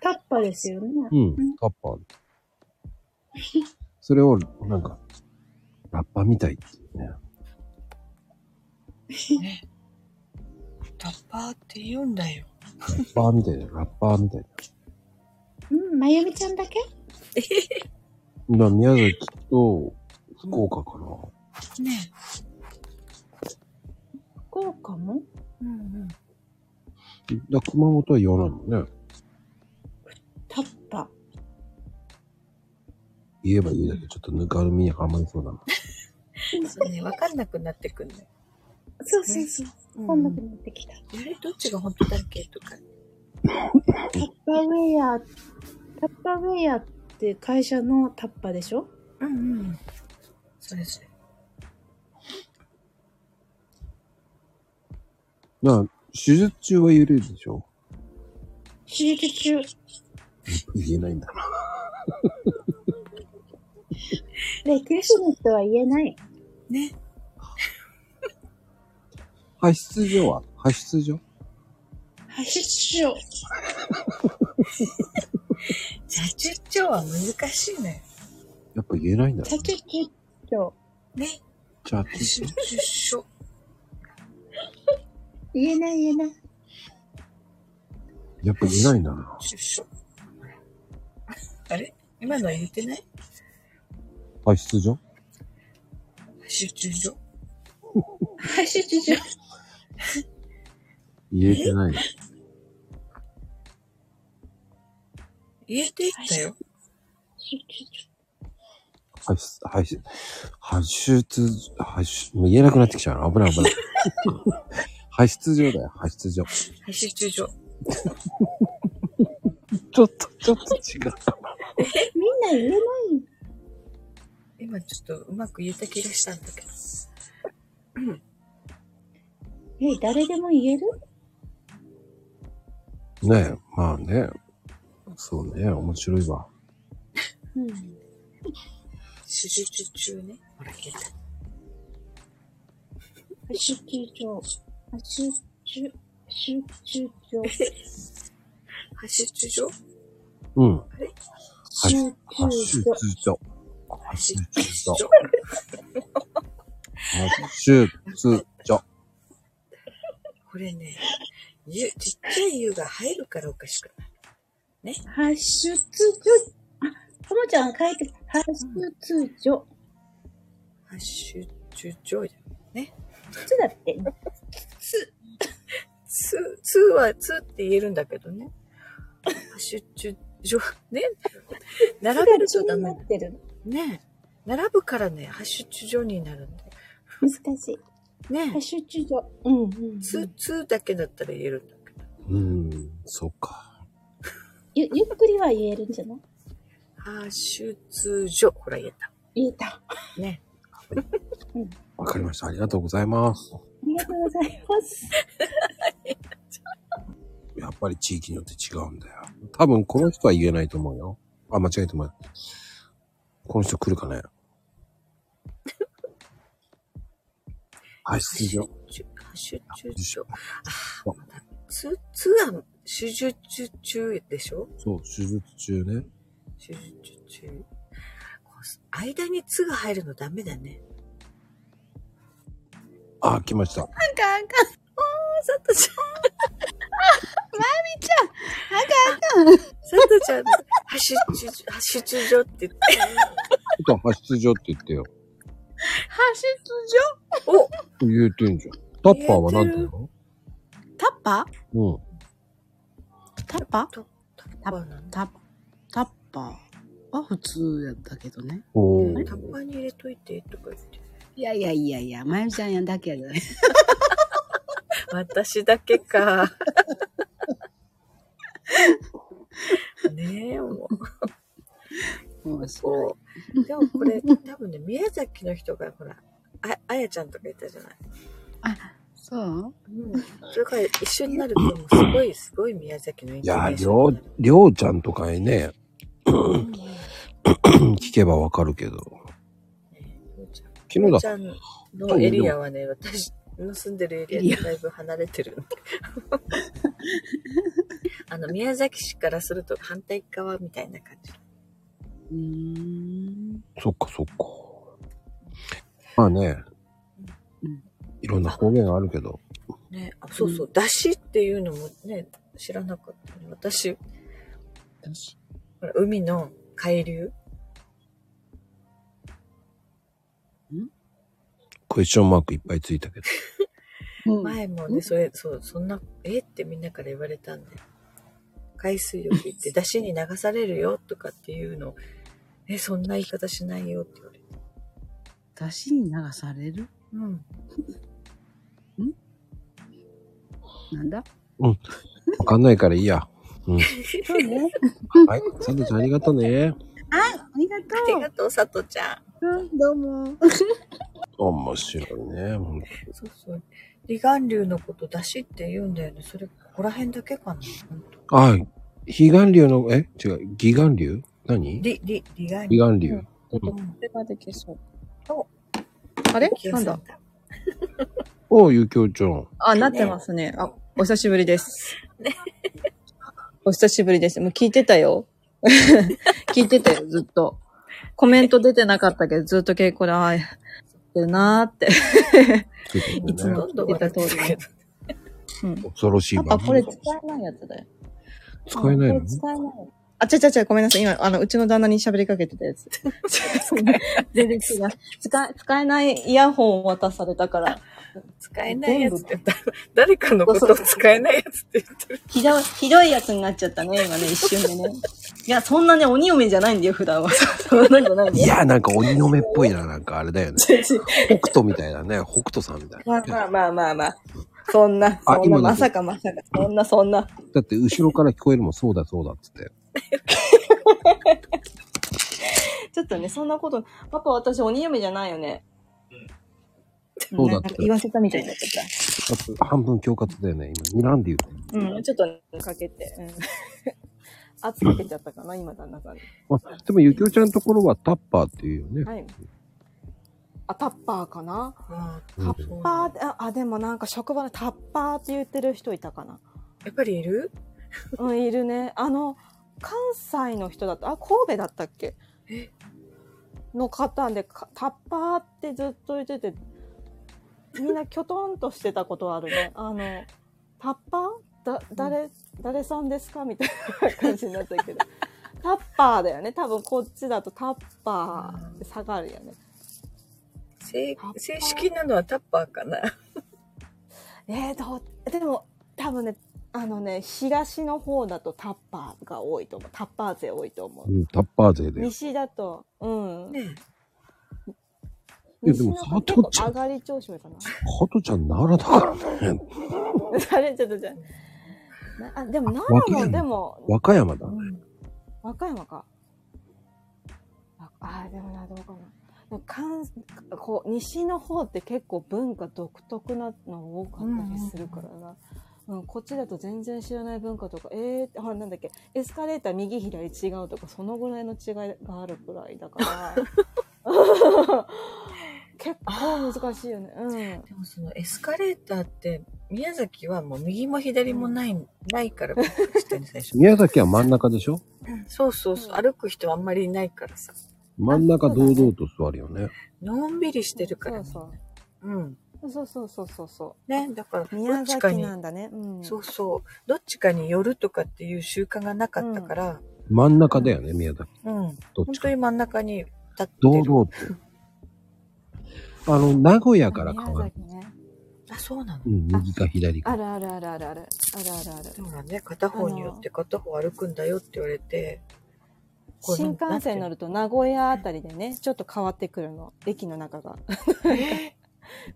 タッパーですよね。ー。うん、タッパー。それを、なんか、ラッパーみたいっていうね。ね。タッパーって言うんだよ。ラッパーみたいだよ、ラッパーみたいだよ。うん、まゆみちゃんだけ？だから宮崎と福岡かな。ね福岡も？うんうん。だ熊本は言わないもんね。言えば言うだけちょっとぬかるみにはまりそうだな。そうね、わかんなくなってくんね。ー。そうそうそう。うんこんなくなってきた。あれ？どっちが本当だっけ？とか。タッパーウェア、タッパーウェアって会社のタッパーでしょ？うんうん。それそれ。なあ、手術中は言えるでしょ？手術中。言えないんだな。で、九州の人は言えない。ね。派出所は？派出所？発出所。社出張は難しいのよ。やっぱ言えないんだな。社出所。ね。じゃあ、社出所。言えない言えない。やっぱ言えないんだな。出所。あれ？今のは言ってない？派出所？出出所。発出所。言えてない。言えていったよ。出所。派出、派出、派出、派出、もう言えなくなってきちゃうな。危ない危ない。派出所だよ、派出所。出出所。ちょっと、ちょっと違う。みんな言えない。今ちょっとうまく言えた気がしたんだけど。え、誰でも言える？ねえ、まあね。そうね、面白いわ。うん。手術中ね。ほら、言えた。発出所。発出、出出所。発出所うん。出派出所。所。発出出所。これね、ゆちっちゃい湯が入るからおかしくない。発出所。あ、ともちゃん書いて、発出所。発出所じゃん。つだって？つ、つはつって言えるんだけどね。発出所。ね。並べるとダメなってる。ね。並ぶからね、発出所になるんだよ。難しい。ね発。出所。うんうん、つ、つだけだったら言えるんだけど。うん、そっか。ゆ、ゆっくりは言えるんじゃない？発出所。ほら言えた。言えた。あね。わかりました。ありがとうございます。りがとうございます。やっぱり地域によって違うんだよ。多分この人は言えないと思うよ。あ、間違えてもこの人来るかね。派出所。発出所。ああ、まだつ、つは手術中でしょ？そう、手術中ね。手術中。間につが入るのダメだね。あ、来ました。あかんあかん。おー、さとちゃん。まみちゃん。あかんあかん。さとちゃん、発出、発出所って言って。ちょっと派出所って言ってよ。発出所お言えてんじゃん。タッパーは何て言うの？タッパー？うん。タッパータッパータッ、タッパーは普通やったけどね。おター。ッパーに入れといてとか言って。いやいやいやいや、まゆみちゃんやだけやでね。私だけか。ねえ、もう。面白い。こう。でもこれ、多分ね、宮崎の人が、ほら、あ、あやちゃんとか言ったじゃない。そう？うん。それから一緒になると、もうすごい、すごい宮崎のインいや、りょうりょうちゃんとかにね、聞けばわかるけど。ねりょうちゃんのエリアはね、私の住んでるエリアとだいぶ離れてるんで。あの、宮崎市からすると反対側みたいな感じ。うーん。そっかそっか。まあねうん、いろんな方言があるけど。ね、あそうそう、だしっていうのもね、知らなかったね。私、海の海流。クエスチョンマークいっぱいついたけど。うん前もね、それ、そう、そんな、えってみんなから言われたんで。海水浴行って、だしに流されるよとかっていうのを、え、そんな言い方しないよって言われて。出汁に流される？うん。なんだ？わかんないからいいや。うん。そうね。はい。サンドちゃんありがとうね。ありがありとがとう、さとちゃん。う。うん、どうも。面白いね。ほんとそうそう。離岸流のこと出しって言うんだよね。それ、ここら辺だけかな。あ、彼岸流の、え？違う、義岸流？何？り、り、離岸離岸流。これ？ができそう。あれなんだ？おう、ゆきおちゃん。あ、なってますね。あ、お久しぶりです。お久しぶりです。もう聞いてたよ。聞いてたよ、ずっと。コメント出てなかったけど、ずっと稽古で、ああ、やってるなーって。いつも言ってた通りね。うん。恐ろしいパパ、わ。これ使えないやつだよ。使えないの？使えない。あ、ちゃちゃちゃ、ごめんなさい。今、あの、うちの旦那に喋りかけてたやつ。全然違う。使え、使えないイヤホンを渡されたから。使えないやつって言ったら、誰かのことを使えないやつって言ってる。ひどい、ひどいやつになっちゃったね、今ね、一瞬でね。いや、そんなね、鬼嫁じゃないんだよ、普段は。そんなんじゃないんだよ。いや、なんか鬼嫁っぽいな。なんかあれだよね。北斗みたいだね。北斗さんみたいな。まあまあまあまあまあ。そんな、そんな、あ今のまさかまさか、そんなそんな。だって後ろから聞こえるもん、そうだそうだっつって。ちょっとね、そんなこと、パパ私鬼嫁じゃないよね。そうだってなんか言わせたみたいになっちゃっだって半分恐喝だよね。今、睨んで言うた。うん、ちょっとねかけて。うん。圧かけちゃったかな、今旦那さんに。あ、でもゆきおちゃんのところはタッパーっていうよね。はい。あ、タッパーかな？あタッパーって、あ、あでもなんか職場でタッパーって言ってる人いたかな。やっぱりいる？うん、いるね。あの、関西の人だった、あ、神戸だったっけ？え？の方で、かタッパーってずっと言ってて、みんなきょとんとしてたことあるね。あの、タッパー？だ、誰、誰さんですか？みたいな感じになったけど。タッパーだよね。多分こっちだとタッパーって下がるよね。正正式なのはタッパーかな。えー、どう、でも、多分ね、あのね、東の方だとタッパーが多いと思う。タッパー勢多いと思うう。ん、タッパー勢で。西だと、うん。ねいやでも佐藤ちゃん上がり調子かな。ハトちゃん奈良だからね。あれ、ちょっとじゃあ。なあ、でも奈良も、でも、和歌山だう。ん和歌山か。あ、あでもな、どうかな。関こう西の方って結構文化独特なの多かったりするからな。うん、こっちだと全然知らない文化とか、えー、ほら、なんだっけ、エスカレーター右左違うとか、そのぐらいの違いがあるくらいだから。結構難しいよね。うん。でもそのエスカレーターって、宮崎はもう右も左もない、ないからびっくりしたね、最初。宮崎は真ん中でしょ？そうそうそう。歩く人あんまりいないからさ。真ん中堂々と座るよね。のんびりしてるから、そうね。そう。うん。そうそうそうそうそね、だから、宮っちかに崎な、んだね。うん。そうそう。どっちかに寄るとかっていう習慣がなかったから、真ん中だよね、宮崎。うん。どっちか本当に。真ん中に立って堂る。々と。あの、名古屋から変わる。あ、そうなの？うん、右か左か。あるあるあるあるある。あるあるある。そうだね。片方によって片方歩くんだよって言われて。新幹線乗ると名古屋あたりでね、ちょっと変わってくるの。駅の中が。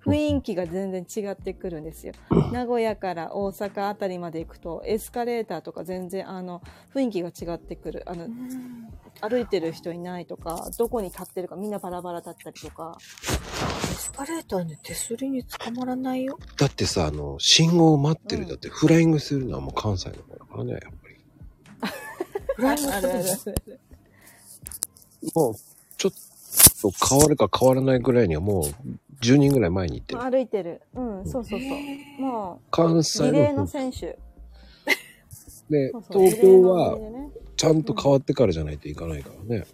雰囲気が全然違ってくるんですよ。名古屋から大阪あたりまで行くと、エスカレーターとか全然あの、雰囲気が違ってくる。あのう、ん歩いてる人いないとか、どこに立ってるかみんなバラバラ立ったりとか。エスカレーターね、手すりに捕まらないよ。だってさ、あの、信号を待ってる。うんだってフライングするのはもう関西の方だからね、やっぱり。フライングあするの。もう、ちょっと変わるか変わらないぐらいにはもう10人ぐらい前に行ってる。歩いてる。うん、そうそうそう。も関う、西の方リレーの選手。で そう、そう東京はちゃんと変わってからじゃないといかないからね。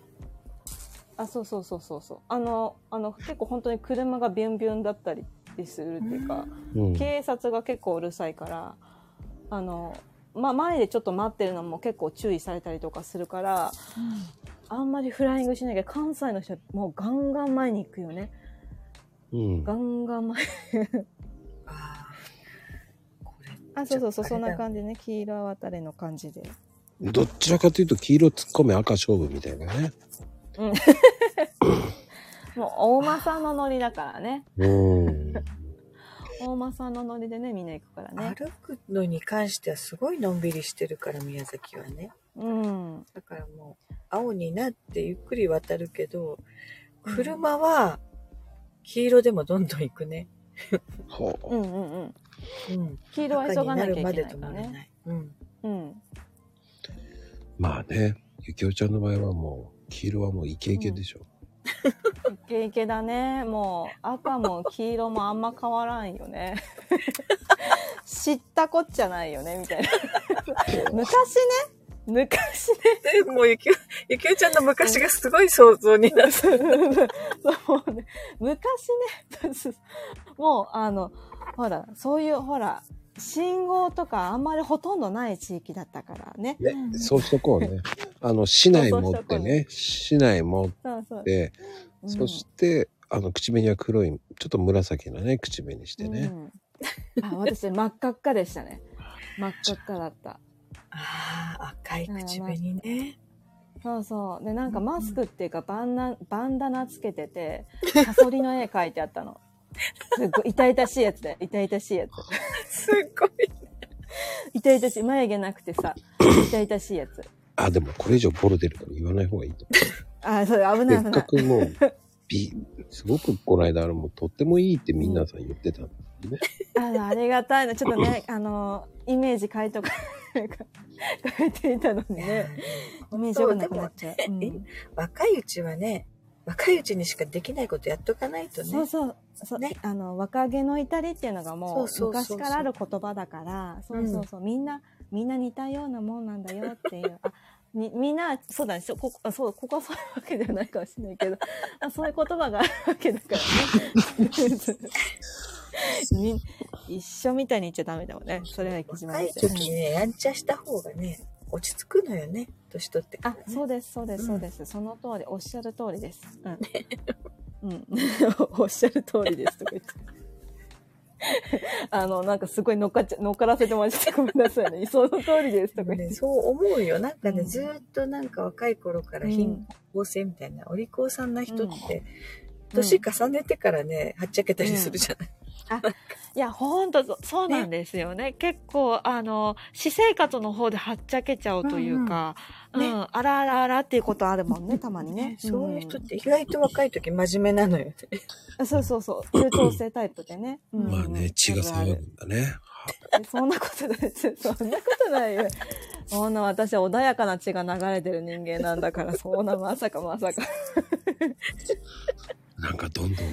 あ、そうそうそうそうそう。あの、あの、結構本当に車がビュンビュンだったりするっていうか、うん。警察が結構うるさいから、あの、まあ、前でちょっと待ってるのも結構注意されたりとかするから、あんまりフライングしなきゃ関西の人はもうガンガン前に行くよね。うん。ガンガン前。あーこれ。あ、そうそうそう、そんな感じね。黄色渡れの感じで。どちらかというと黄色突っ込め赤勝負みたいなね。もう、大間さんのノリだからね。うん。大大間さんのノリでね、みんな行くからね。歩くのに関してはすごいのんびりしてるから、宮崎はね。うん。だからもう、青になってゆっくり渡るけど、車は黄色でもどんどん行くね。ほううんうんうん。うん。黄色は急がなきゃいけないからね。なるまで止まらない。うん。うん。まあね、ゆきおちゃんの場合はもう、黄色はもうイケイケでしょ。イケイケだね。もう赤も黄色もあんま変わらんよね。知ったこっちゃないよね、みたいな。昔ね、昔ね、でもうゆきお、ゆきおちゃんの昔がすごい想像になる。そうね、昔ね、もうあの、ほら、そういう、ほら、信号とかあんまりほとんどない地域だったからね。ね、そうしとこうね。あの、市内持ってね、市内持っそうそう。て、うんそして、あの、口紅は黒い、ちょっと紫なね、口紅してね。うんあ、私、真っ赤っかでしたね。真っ赤っかだった。ああ、赤い口紅ね。そうそう。で、なんかマスクっていうかバンナ、バンダナつけてて、サソリの絵描いてあったの。すっごい痛々しいやつで、痛々しいやつ。すごい。痛々しい。眉毛なくてさ、痛々しいやつ。あ、でもこれ以上ボロ出るから言わない方がいいと あ、それ危思う。せっない危ない。かくもう、び、すごくこの間、あの、もうとってもいいってみんなさん言ってたんでね。あのありがたいな。ちょっとね、あの、イメージ変えとか、変えていたのにね。イメージ良くなくなっちゃう。そうん若いうちはね、若いうちにしかできないことやっとかないとね。そうそう。そうねあの、若気の至りっていうのがもそう昔からある言葉だから、そうそうそう、みんな、みんな似たようなもんなんだよっていう。あにみんな、そうだね、そうここあそうここはそういうわけではないかもしれないけど、あそういう言葉があるわけだからね。み一緒みたいに言っちゃダメだもんね。それは生島若い。時ね、やんちゃした方がね、落ち着くのよね。年取ってかあら、ね。そうです、そうです、そうです。その通り、おっしゃる通りです。うん。うん。おっしゃる通りですとか言って。あの、なんかすごい乗っかっちゃ、乗っからせてもらっちゃってごめんなさいね。その通りですとか言って。ね、そう思うよ。なんかね、うんずーっとなんか若い頃からうん貧困性みたいな、お利口さんな人って、うん年重ねてからね、はっちゃけたりするじゃない。いや、ほんとそ、そうなんですよね。結構、あの、私生活の方ではっちゃけちゃうというか、う、うんんあらあらあらっていうことあるもんね、たまにねね。そういう人って意外と若い時真面目なのよね。うんそうそうそう。優等生タイプでね。うんまあね、血が騒ぐんだね。えそんなことないですよ。そんなことないよ。そんな私は穏やかな血が流れてる人間なんだから、そんなまさかまさか。なんかどんどん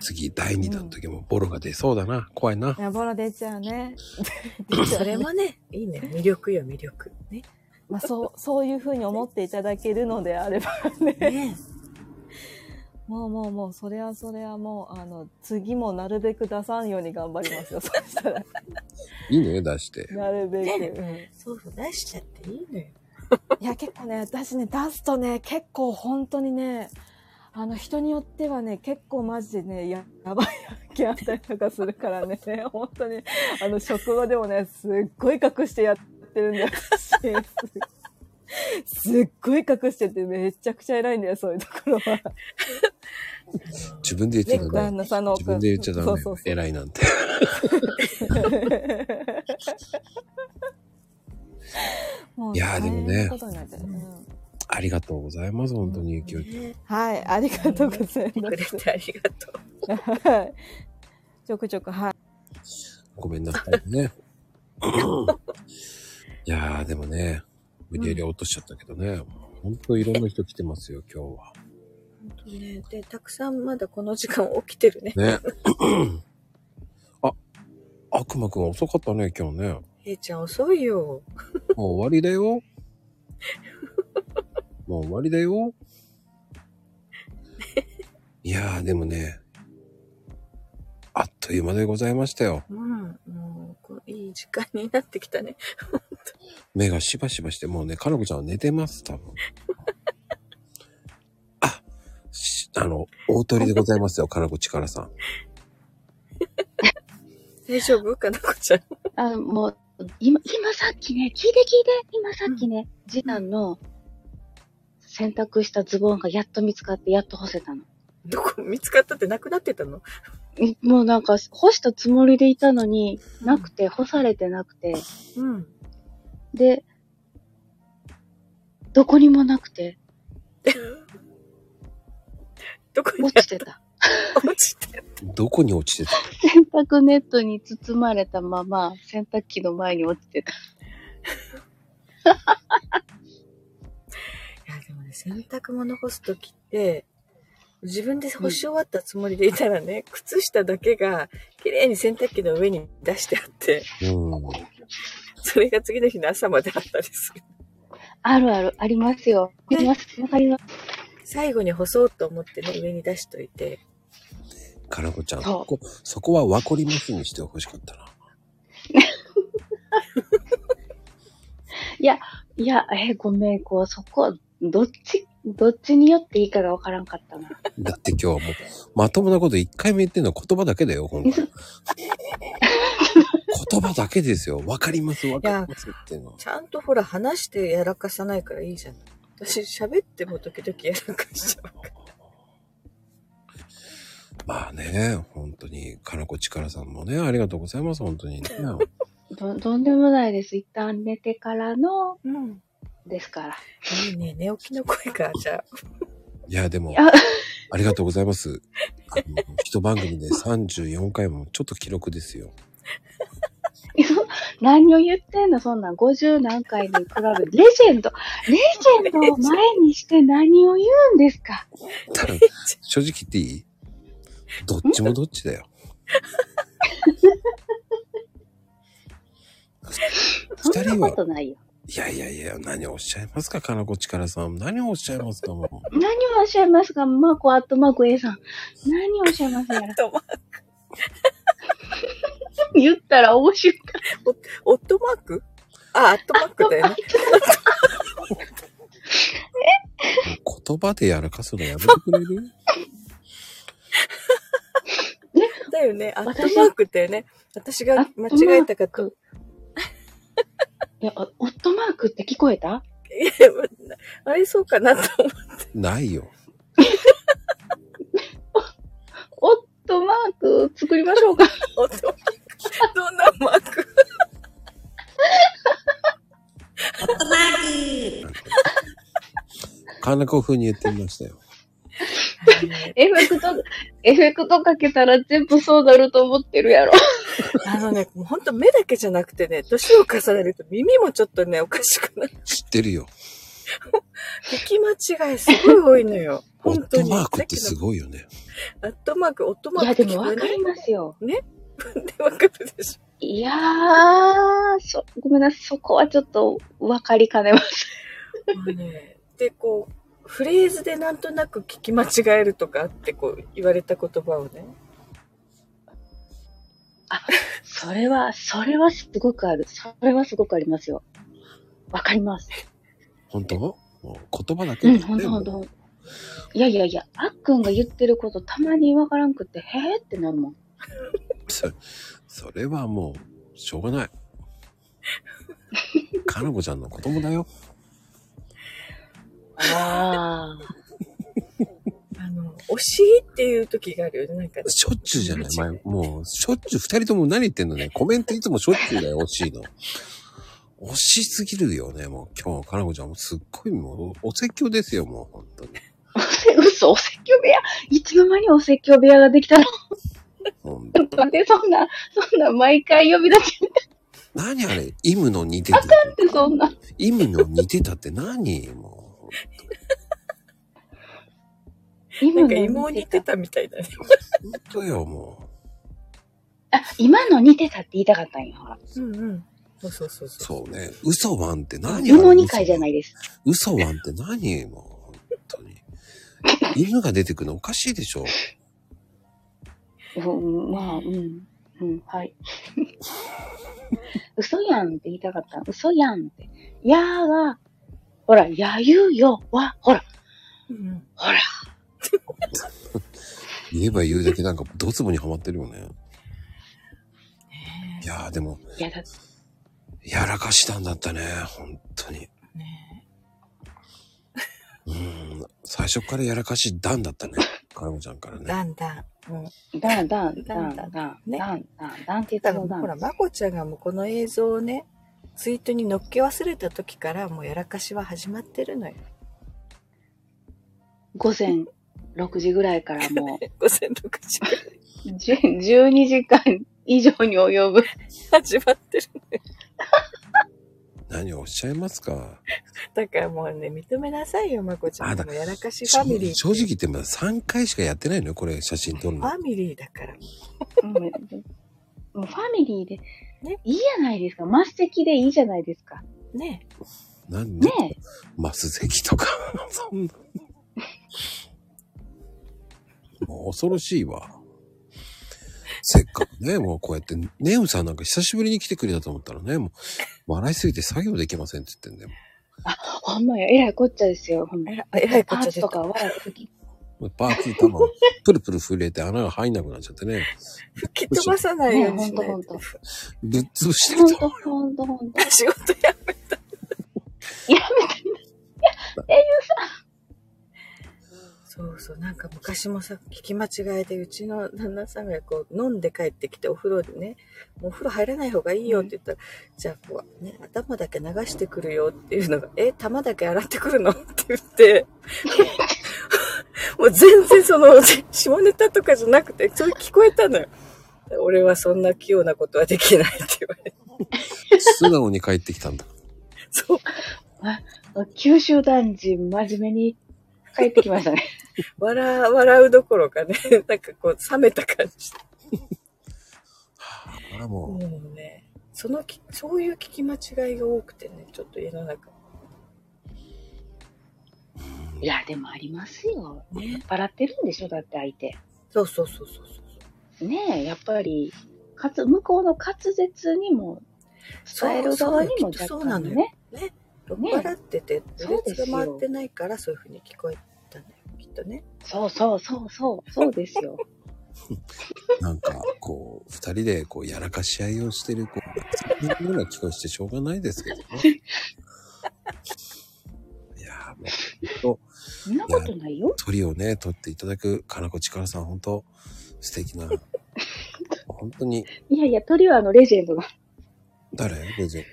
次第2弾の時もボロが出そうだな。怖いな。いや、ボロ出ちゃうね。それもね、いいね。魅力よ、魅力。ね。まあ、そう、そういうふうに思っていただけるのであればね。ねもうもうもう、それはそれはもう、あの、次もなるべく出さんように頑張りますよ。そしたら。いいのよ、出して。なるべく。うんそうそう、出しちゃっていいのよ。いや、結構ね、私ね、出すとね、結構本当にね、あの、人によってはね、結構マジでね、ややばい案件あったりとかするからね、本当に、あの、職場でもね、すっごい隠してやってるんだよ、私。すっごい隠してて、めちゃくちゃ偉いんだよ、そういうところは。自分で言っちゃダメ。旦那さんの自分で言っちゃダメそうそうそう偉いなんて。いやーでもねんありがとうございます、本当にゆきおちゃん。ねはい、ありがとうございくます。れてありがとう。はい。ちょくちょく、はい。ごめんなさいね。いやーでもね、無理やり落としちゃったけどね。本当いろんな人来てますよ、今日は。本当ね。で、たくさんまだこの時間起きてるね。ね。あ、悪魔くん遅かったね、今日ね。へいちゃん遅いよ。もう終わりだよ。もう終わりだよ。いやーでもね、あっという間でございましたよ。うん。もう、こういい時間になってきたね。目がしばしばして、もうね、かなこちゃんは寝てます、多分。あ、しあの、大鳥でございますよ、かなこちからさん。大丈夫？かなこちゃん。あ、もう、今、今さっきね、聞いて聞いて、今さっきね、次男の洗濯したズボンがやっと見つかって、やっと干せたの。どこ見つかったってなくなってたの？もうなんか干したつもりでいたのに、なくて、干されてなくて、うん。で、どこにもなくて、どこに？落ちてた。落ちてる。どこに落ちてた？洗濯ネットに包まれたまま、洗濯機の前に落ちてた。いや、でもね、洗濯物干すときって、自分で干し終わったつもりでいたらね、靴下だけが綺麗に洗濯機の上に出してあって、うん。それが次の日の朝まであったりする。あるある、ありますよ。あります。わかります。最後に干そうと思ってね、上に出しといて、かなこちゃん、そこ、そこはわこりますにしてほしかったな。いや、えーごめん、こう、そこ、どっち、どっちによっていいかがわからんかったな。だって今日はもう、まともなこと一回も言ってんのは言葉だけだよ、ほんと。言葉だけですよ。わかります、わかりますっていうのは。ちゃんとほら話してやらかさないからいいじゃない。私喋っても時々やらかしちゃうから。まあね、本当に、かなこちからさんもね、ありがとうございます、本当にね。ど、とんでもないです。一旦寝てからの、うん。ですから。いいね、寝起きの声が、じゃあ。いや、でもありがとうございます。あの一番組で34回もちょっと記録ですよ。何を言ってんのそんなん50何回に比べ、レジェンド、レジェンドを前にして何を言うんですか？ただ、正直言っていい？どっちもどっちだよ。そんなこ二人は、いやいやいや、何をおっしゃいますか、かなこちからさん。何をおっしゃいますか、もう。何をおっしゃいますかマーコアットマーク A さん。何をおっしゃいますやら。と言ったら面白い。オットマーク？あ、アットマークだよね。言葉でやらかすのやめてくれる？だよね。アットマークだよね。私が間違えたかと。いや、あオットマークって聞こえた？い やあれそうかなと思って。ないよ。オットマーク作りましょうか。オットマーク。どんなマーク？オットマークかなこ風に言ってみましたよ。エフェクト、エフェクトかけたら全部そうなると思ってるやろ。あのね、もうほんと目だけじゃなくてね、年を重ねると耳もちょっとね、おかしくなる。知ってるよ。聞き間違いすごい多いのよ。オット本当に。マークってすい。ごいよね。アットマーク、オットマいや、ークでもわかりますよ。で、わかるでしょ。いやー、そ、ごめんなさい。そこはちょっとわかりかねます。まあね、で、こう、フレーズでなんとなく聞き間違えるとかあって、こう、言われた言葉をね。それは、それはすごくある。それはすごくありますよ。わかります。本当？もう言葉だけね。ほんとほんともうほんと。いやいやいや、あっくんが言ってることたまにわからんくって、へーってなるもん。そそれはもう、しょうがない。かなこちゃんの子供だよ。ああの、惜しいっていう時があるよね。なんか、しょっちゅうじゃない？前、もう、しょっちゅう二人とも何言ってんの？ね。コメントいつもしょっちゅうだよ、惜しいの。惜しすぎるよね、もう今日、かなこちゃんもすっごいもう、お説教ですよ、もう、本当に。あ。嘘、お説教部屋いつの間にお説教部屋ができたの？本なんでそんな、そんな毎回呼び出し何あれ？イムの似てた。てそんな。イムの似てたって何？もなんか芋似てたみたいだね。う、本当よ、もあ、今の似てたって言いたかったんよ、ほら。うんうん。そうそうそうう。そう。そうね。嘘ワンって何芋2回じゃないいです。嘘ワンって何？もう、本当に。犬が出てくるのおかしいでしょ。うん、まあ、うん。うん、はい。嘘やんって言いたかった。嘘やんって。やーが、ほら、やゆよは、ほら、うんほら。言えば言うだけなんかドツボにはまってるよね。いやーでも、いやだ、やらかしたんだったね、本当に。ね うん。最初からやらかし段だったね。かなこちゃんからね。だんだん。うん。ダン、ダン、ダン、ダンダンダン、ダン、ねダン、ダン、鉄だかのダンらほら、。まこちゃんがもうこの映像をね、ツイートに載っけ忘れた時からもうやらかしは始まってるのよ。午前6時ぐらいからも 午前6時ぐらいう、10 12時間以上に及ぶ。始まってるのよ。何をおっしゃいますかだからもうね、認めなさいよ、まこちゃん。あだもうやらかしファミリー。正直言ってまだ3回しかやってないのよ、これ写真撮るの。ファミリーだから。うんもうファミリーで、ねいいじゃないですか。末席でいいじゃないですか。ねなんで、ねマス席とか、そんな。もう恐ろしいわ。せっかくね、もうこうやって、ネウさんなんか久しぶりに来てくれたと思ったらね、もう、笑いすぎて作業できませんって言ってんだよ。ほんまや、えらいこっちゃですよ。ほんまえらえらいこパっちゃ出たーツとか笑った時。パーツ玉、プルプル震えて穴が入んなくなっちゃってね、吹き飛ばさないようにしないねほんとほんと。ぶっ潰してきた。ほんと、ほんと、ほんと。仕事やめた。やそうそう、なんか昔もさ、聞き間違えで、うちの旦那さんがこう、飲んで帰ってきてお風呂でね、もうお風呂入らない方がいいよって言ったら、じゃあこう、ね、頭だけ流してくるよっていうのが、え、玉だけ洗ってくるの？って言って、もう全然その、下ネタとかじゃなくて、それ聞こえたのよ。俺はそんな器用なことはできないって言われて。素直に帰ってきたんだ。そう。九州男児、真面目に帰ってきましたね。笑、笑うどころかね、なんかこう、冷めた感じ。あらももうね、そのき、そういう聞き間違いが多くてね、ちょっと家の中。いや、でもありますよ。ね。笑ってるんでしょ？だって相手。そうそうそうそうそう。ねえ、やっぱり、かつ、向こうの滑舌にも、伝える側にも若そうそうなのよ干ね。酔っ払ってて、そうですよ列が回ってないから、そういう風に聞こえたのよ、きっとね。そうそうそうそう、そうですよ。う、なんか、こう、二人で、こう、やらかし合いをしてる、こう、そういうような聞こえしてしょうがないですけどね。そんなことないよ。鳥をね、取っていただく、かなこちからさん、本当素敵な、本当に、いやいや、鳥はあの、レジェンドが。誰？レジェン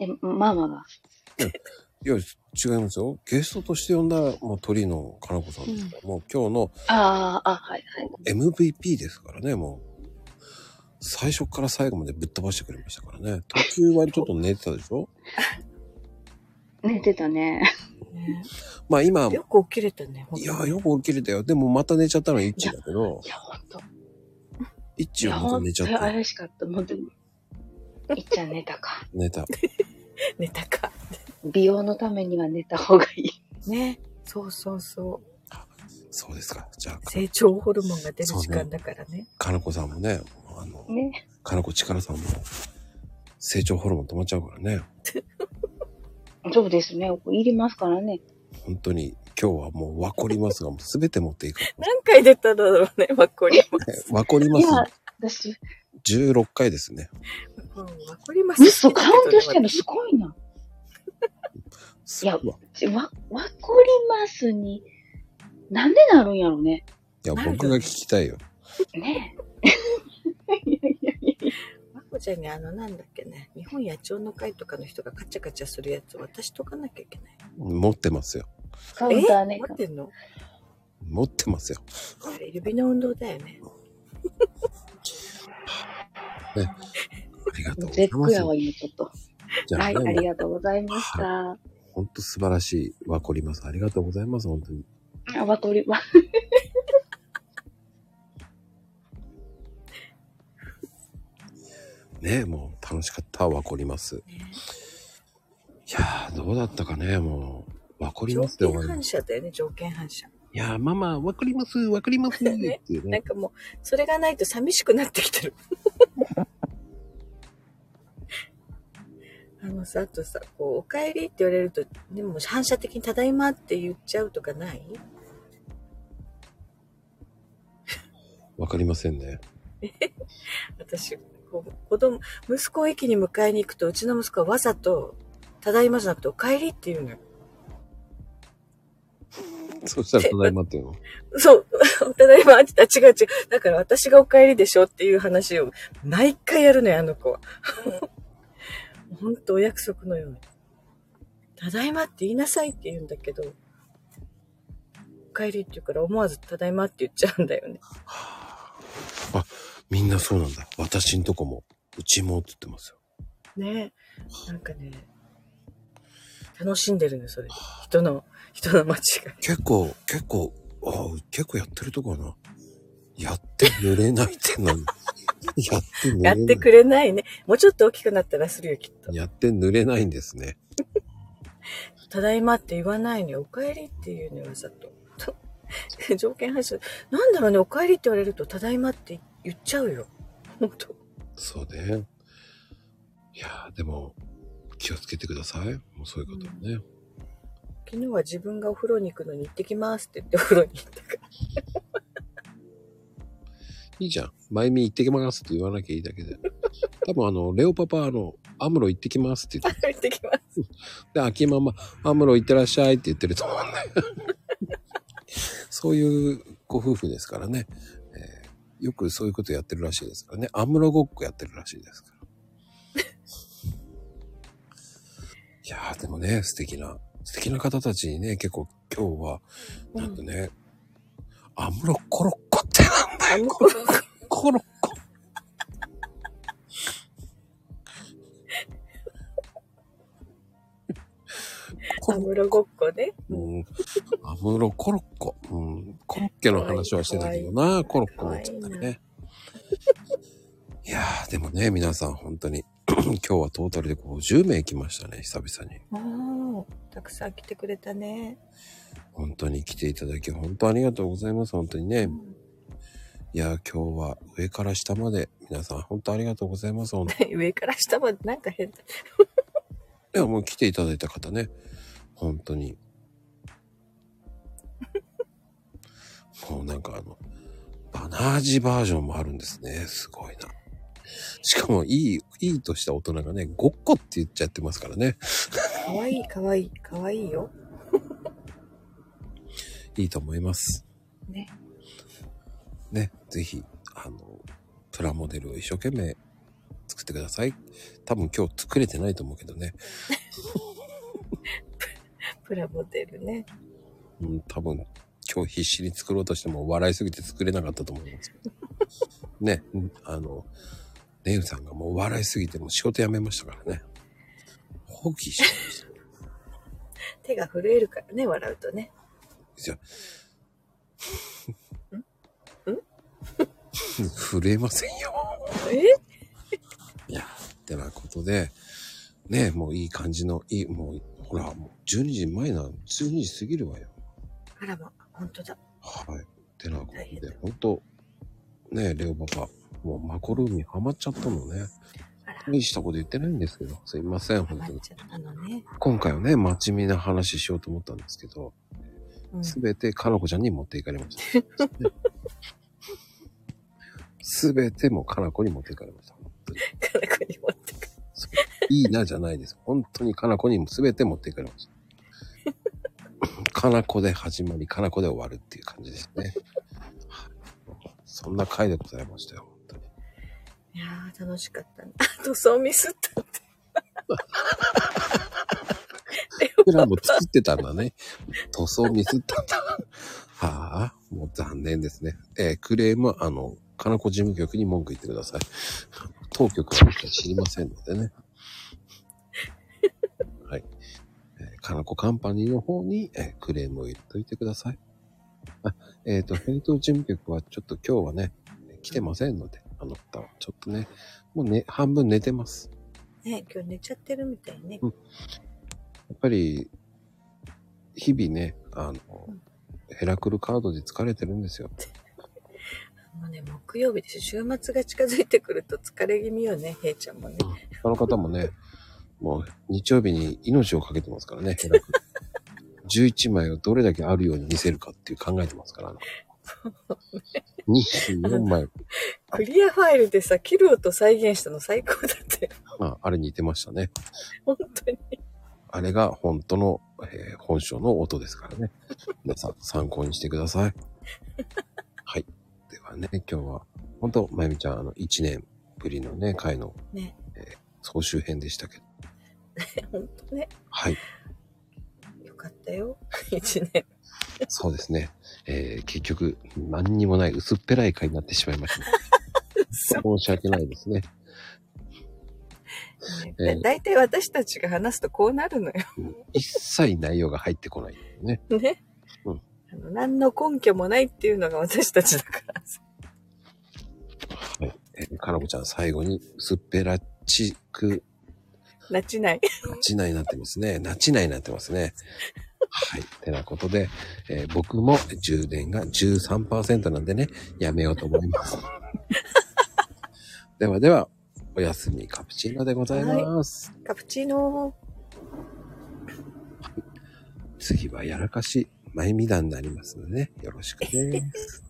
え、ママが。いや、違いますよ。ゲストとして呼んだ、もう鳥のかなこさんですから、もう今日のああ、あ、はいはい。MVP ですからね、もう。最初から最後までぶっ飛ばしてくれましたからね。途中はちょっと寝てたでしょ？寝てたね。ねまあ今、よく起きれたね、いや、よく起きれたよ。でもまた寝ちゃったのはイッチだけどい、や、ほんと。イッチはまた寝ちゃった。怪しかった。もうでも、いっちゃん寝たか。寝た。寝たか。美容のためには寝た方がいい。ね。そうそうそう。そうですか。じゃあ、成長ホルモンが出る時間だからね。かなこさんもね、あの、ね。かなこちからさんも、成長ホルモン止まっちゃうからね。そうですね。いりますからね。本当に、今日はもうわこりますが、もうすべて持っていく。何回出ただろうね、マッコリマス。わこります いや、私、16回ですね。うん、マッコリマス。嘘、カウントしてるのすごいな。いやわちわ、わこりますに、なんでなるんやろね。いや、僕が聞きたいよ。ねえ。いやいやいやいやマコちゃんにあの、なんだっけね、日本野鳥の会とかの人がカチャカチャするやつ渡しとかなきゃいけない。持ってますよ。カウンターね。持ってんの？持ってますよ。あれ、指の運動だよね。ありがとうござい絶ます。句やわ、今ちょっと。じゃあ、はい、あね、りがとうございました。本当素晴らしい。わこります。ありがとうございます。本当に。あ、わこり、わ、ねもう楽しかった。わこります。いやー、どうだったかね、もう。わこり条ますって終件反。射だよね、条件反射。いやー、ママ、わかります、わかりますっていうね。なんかもう、それがないと寂しくなってきてる。あのさ、あとさ、こう、お帰りって言われると、でも反射的にただいまって言っちゃうとかない？わかりませんね。私、子供、息子を駅に迎えに行くと、うちの息子はわざと、ただいまじゃなくて、お帰りって言うのよ。そしたらただいまっていうの。そう、ただいまって言ったら違う違う。だから私がお帰りでしょっていう話を毎回やるのよ、あの子は。ほんとお約束のように。ただいまって言いなさいって言うんだけど、お帰りって言うから思わずただいまって言っちゃうんだよね。あ、みんなそうなんだ。私んとこも、うちもって言ってますよ。ねなんかね、楽しんでるのよ、それで。人の、人の間違い。結構、結構、あ結構やってるとこはな。やって寝れないってのに。やって寝れない。やってくれないね。もうちょっと大きくなったらするよ、きっと。やって濡れないんですね。ただいまって言わないのよ。お帰りっていうのよ、わざと。と 条件反射。なんだろうね、お帰りって言われると、ただいまって言っちゃうよ。本当そうね。いやー、でも、気をつけてください。もうそういうことね。昨日は自分がお風呂に行くのに行ってきますって言ってお風呂に行ったから。いいじゃん。前見行ってきますって言わなきゃいいだけで。多分あの、レオパパ、あの、アムロ行ってきますって言って、行ってきます。で、秋ママ、アムロ行ってらっしゃいって言ってると思うんで。そういうご夫婦ですからね。えーよくそういうことやってるらしいですからね。アムロごっこやってるらしいですから。いやー、でもね、素敵な、素敵な方たちにね、結構今日は、なんとね、アムロコロッコってなんだよ。コロコロッコ。コロアムロごっこね。うん。アムロコロッコ。うん。コロッケの話はしてたけどな、コロッコになっちゃったね。いやー、でもね、皆さん本当に、今日はトータルで50名来ましたね、久々に。たくさん来てくれたね。本当に来ていただき、本当ありがとうございます、本当にね。いやー、今日は上から下まで、皆さん本当ありがとうございます、本当に。上から下までなんか変だ。いや、もう来ていただいた方ね、本当に。もうなんかあの、バナージバージョンもあるんですね。すごいな。しかもいい、いいとした大人がね、ごっこって言っちゃってますからね。かわいいかわいいかわいいよ。いいと思います。ね。ね、ぜひ、あの、プラモデルを一生懸命作ってください。多分今日作れてないと思うけどね。プラモデルね。うん、多分今日必死に作ろうとしても笑いすぎて作れなかったと思いますけど。ね、うんあの、ネウさんがもう笑いすぎてもう仕事辞めましたからね。放棄しました。手が震えるからね、笑うとね。じゃあ震えませんよ。え？いや、てなことで、ね、もういい感じの、いい、もう、ほら、もう12時前なの、12時過ぎるわよ。あらま、本当だ。はい。てなことで、ほんと、ね、レオパパ、もうマコルームにハマっちゃったのね。大したこと言ってないんですけど、すいません、ハ本当に。マっちゃったのね。今回はね、真面目な話しようと思ったんですけど、うん。すべてかなこちゃんに持っていかれました。すべてもうかなこに持っていかれました。かなこに持ってく。いいなじゃないです。本当にかなこにもすべて持っていかれました。かなこで始まり、かなこで終わるっていう感じですね。そんな回でございましたよ、本当に。いやー、楽しかったね。あ、塗装ミスったって。僕らも作ってたんだね。塗装ミスったんだ。はあ、もう残念ですね。えークレームは、あの、かなこ事務局に文句言ってください。当局は知りませんのでね。かなこカンパニーの方に、えークレームを入れといてください。あ、えっ、と、ヘイト事務局はちょっと今日はね、来てませんので、あの方はちょっとね、もうね、半分寝てます。ね、今日寝ちゃってるみたいね。やっぱり、日々ね、あの、ヘラクルカードで疲れてるんですよ。もうね、木曜日です週末が近づいてくると疲れ気味よね、へいちゃんもね。他の方もね、もう日曜日に命をかけてますからね、ヘラクル。11枚をどれだけあるように見せるかっていう考えてますから。24枚、クリアファイルでさ、切る音再現したの最高だったよ。まあ、あれ似てましたね。本当に。あれが本当のえー本性の音ですからね。皆さん参考にしてください。はい。ではね、今日は、本当まゆみちゃん、あの、1年ぶりのね、回のね。総集編でしたけど。本当ね。はい。よかったよ。一年。そうですね。えー結局、何にもない薄っぺらい回になってしまいました。申し訳ないですね。ええだ大体私たちが話すとこうなるのよ。うん一切内容が入ってこないよね。ね。うんあの何の根拠もないっていうのが私たちだからさ。はい。えーかなこちゃん、最後に、薄っぺらちく、なちない。なちないになってますね。なちないになってますね。はい。てなことで、えー僕も充電が13%なんでね、やめようと思います。ではでは、おやすみカプチーノでございます。カプチーノ次はやらかし、前見談になりますのでね、よろしくです。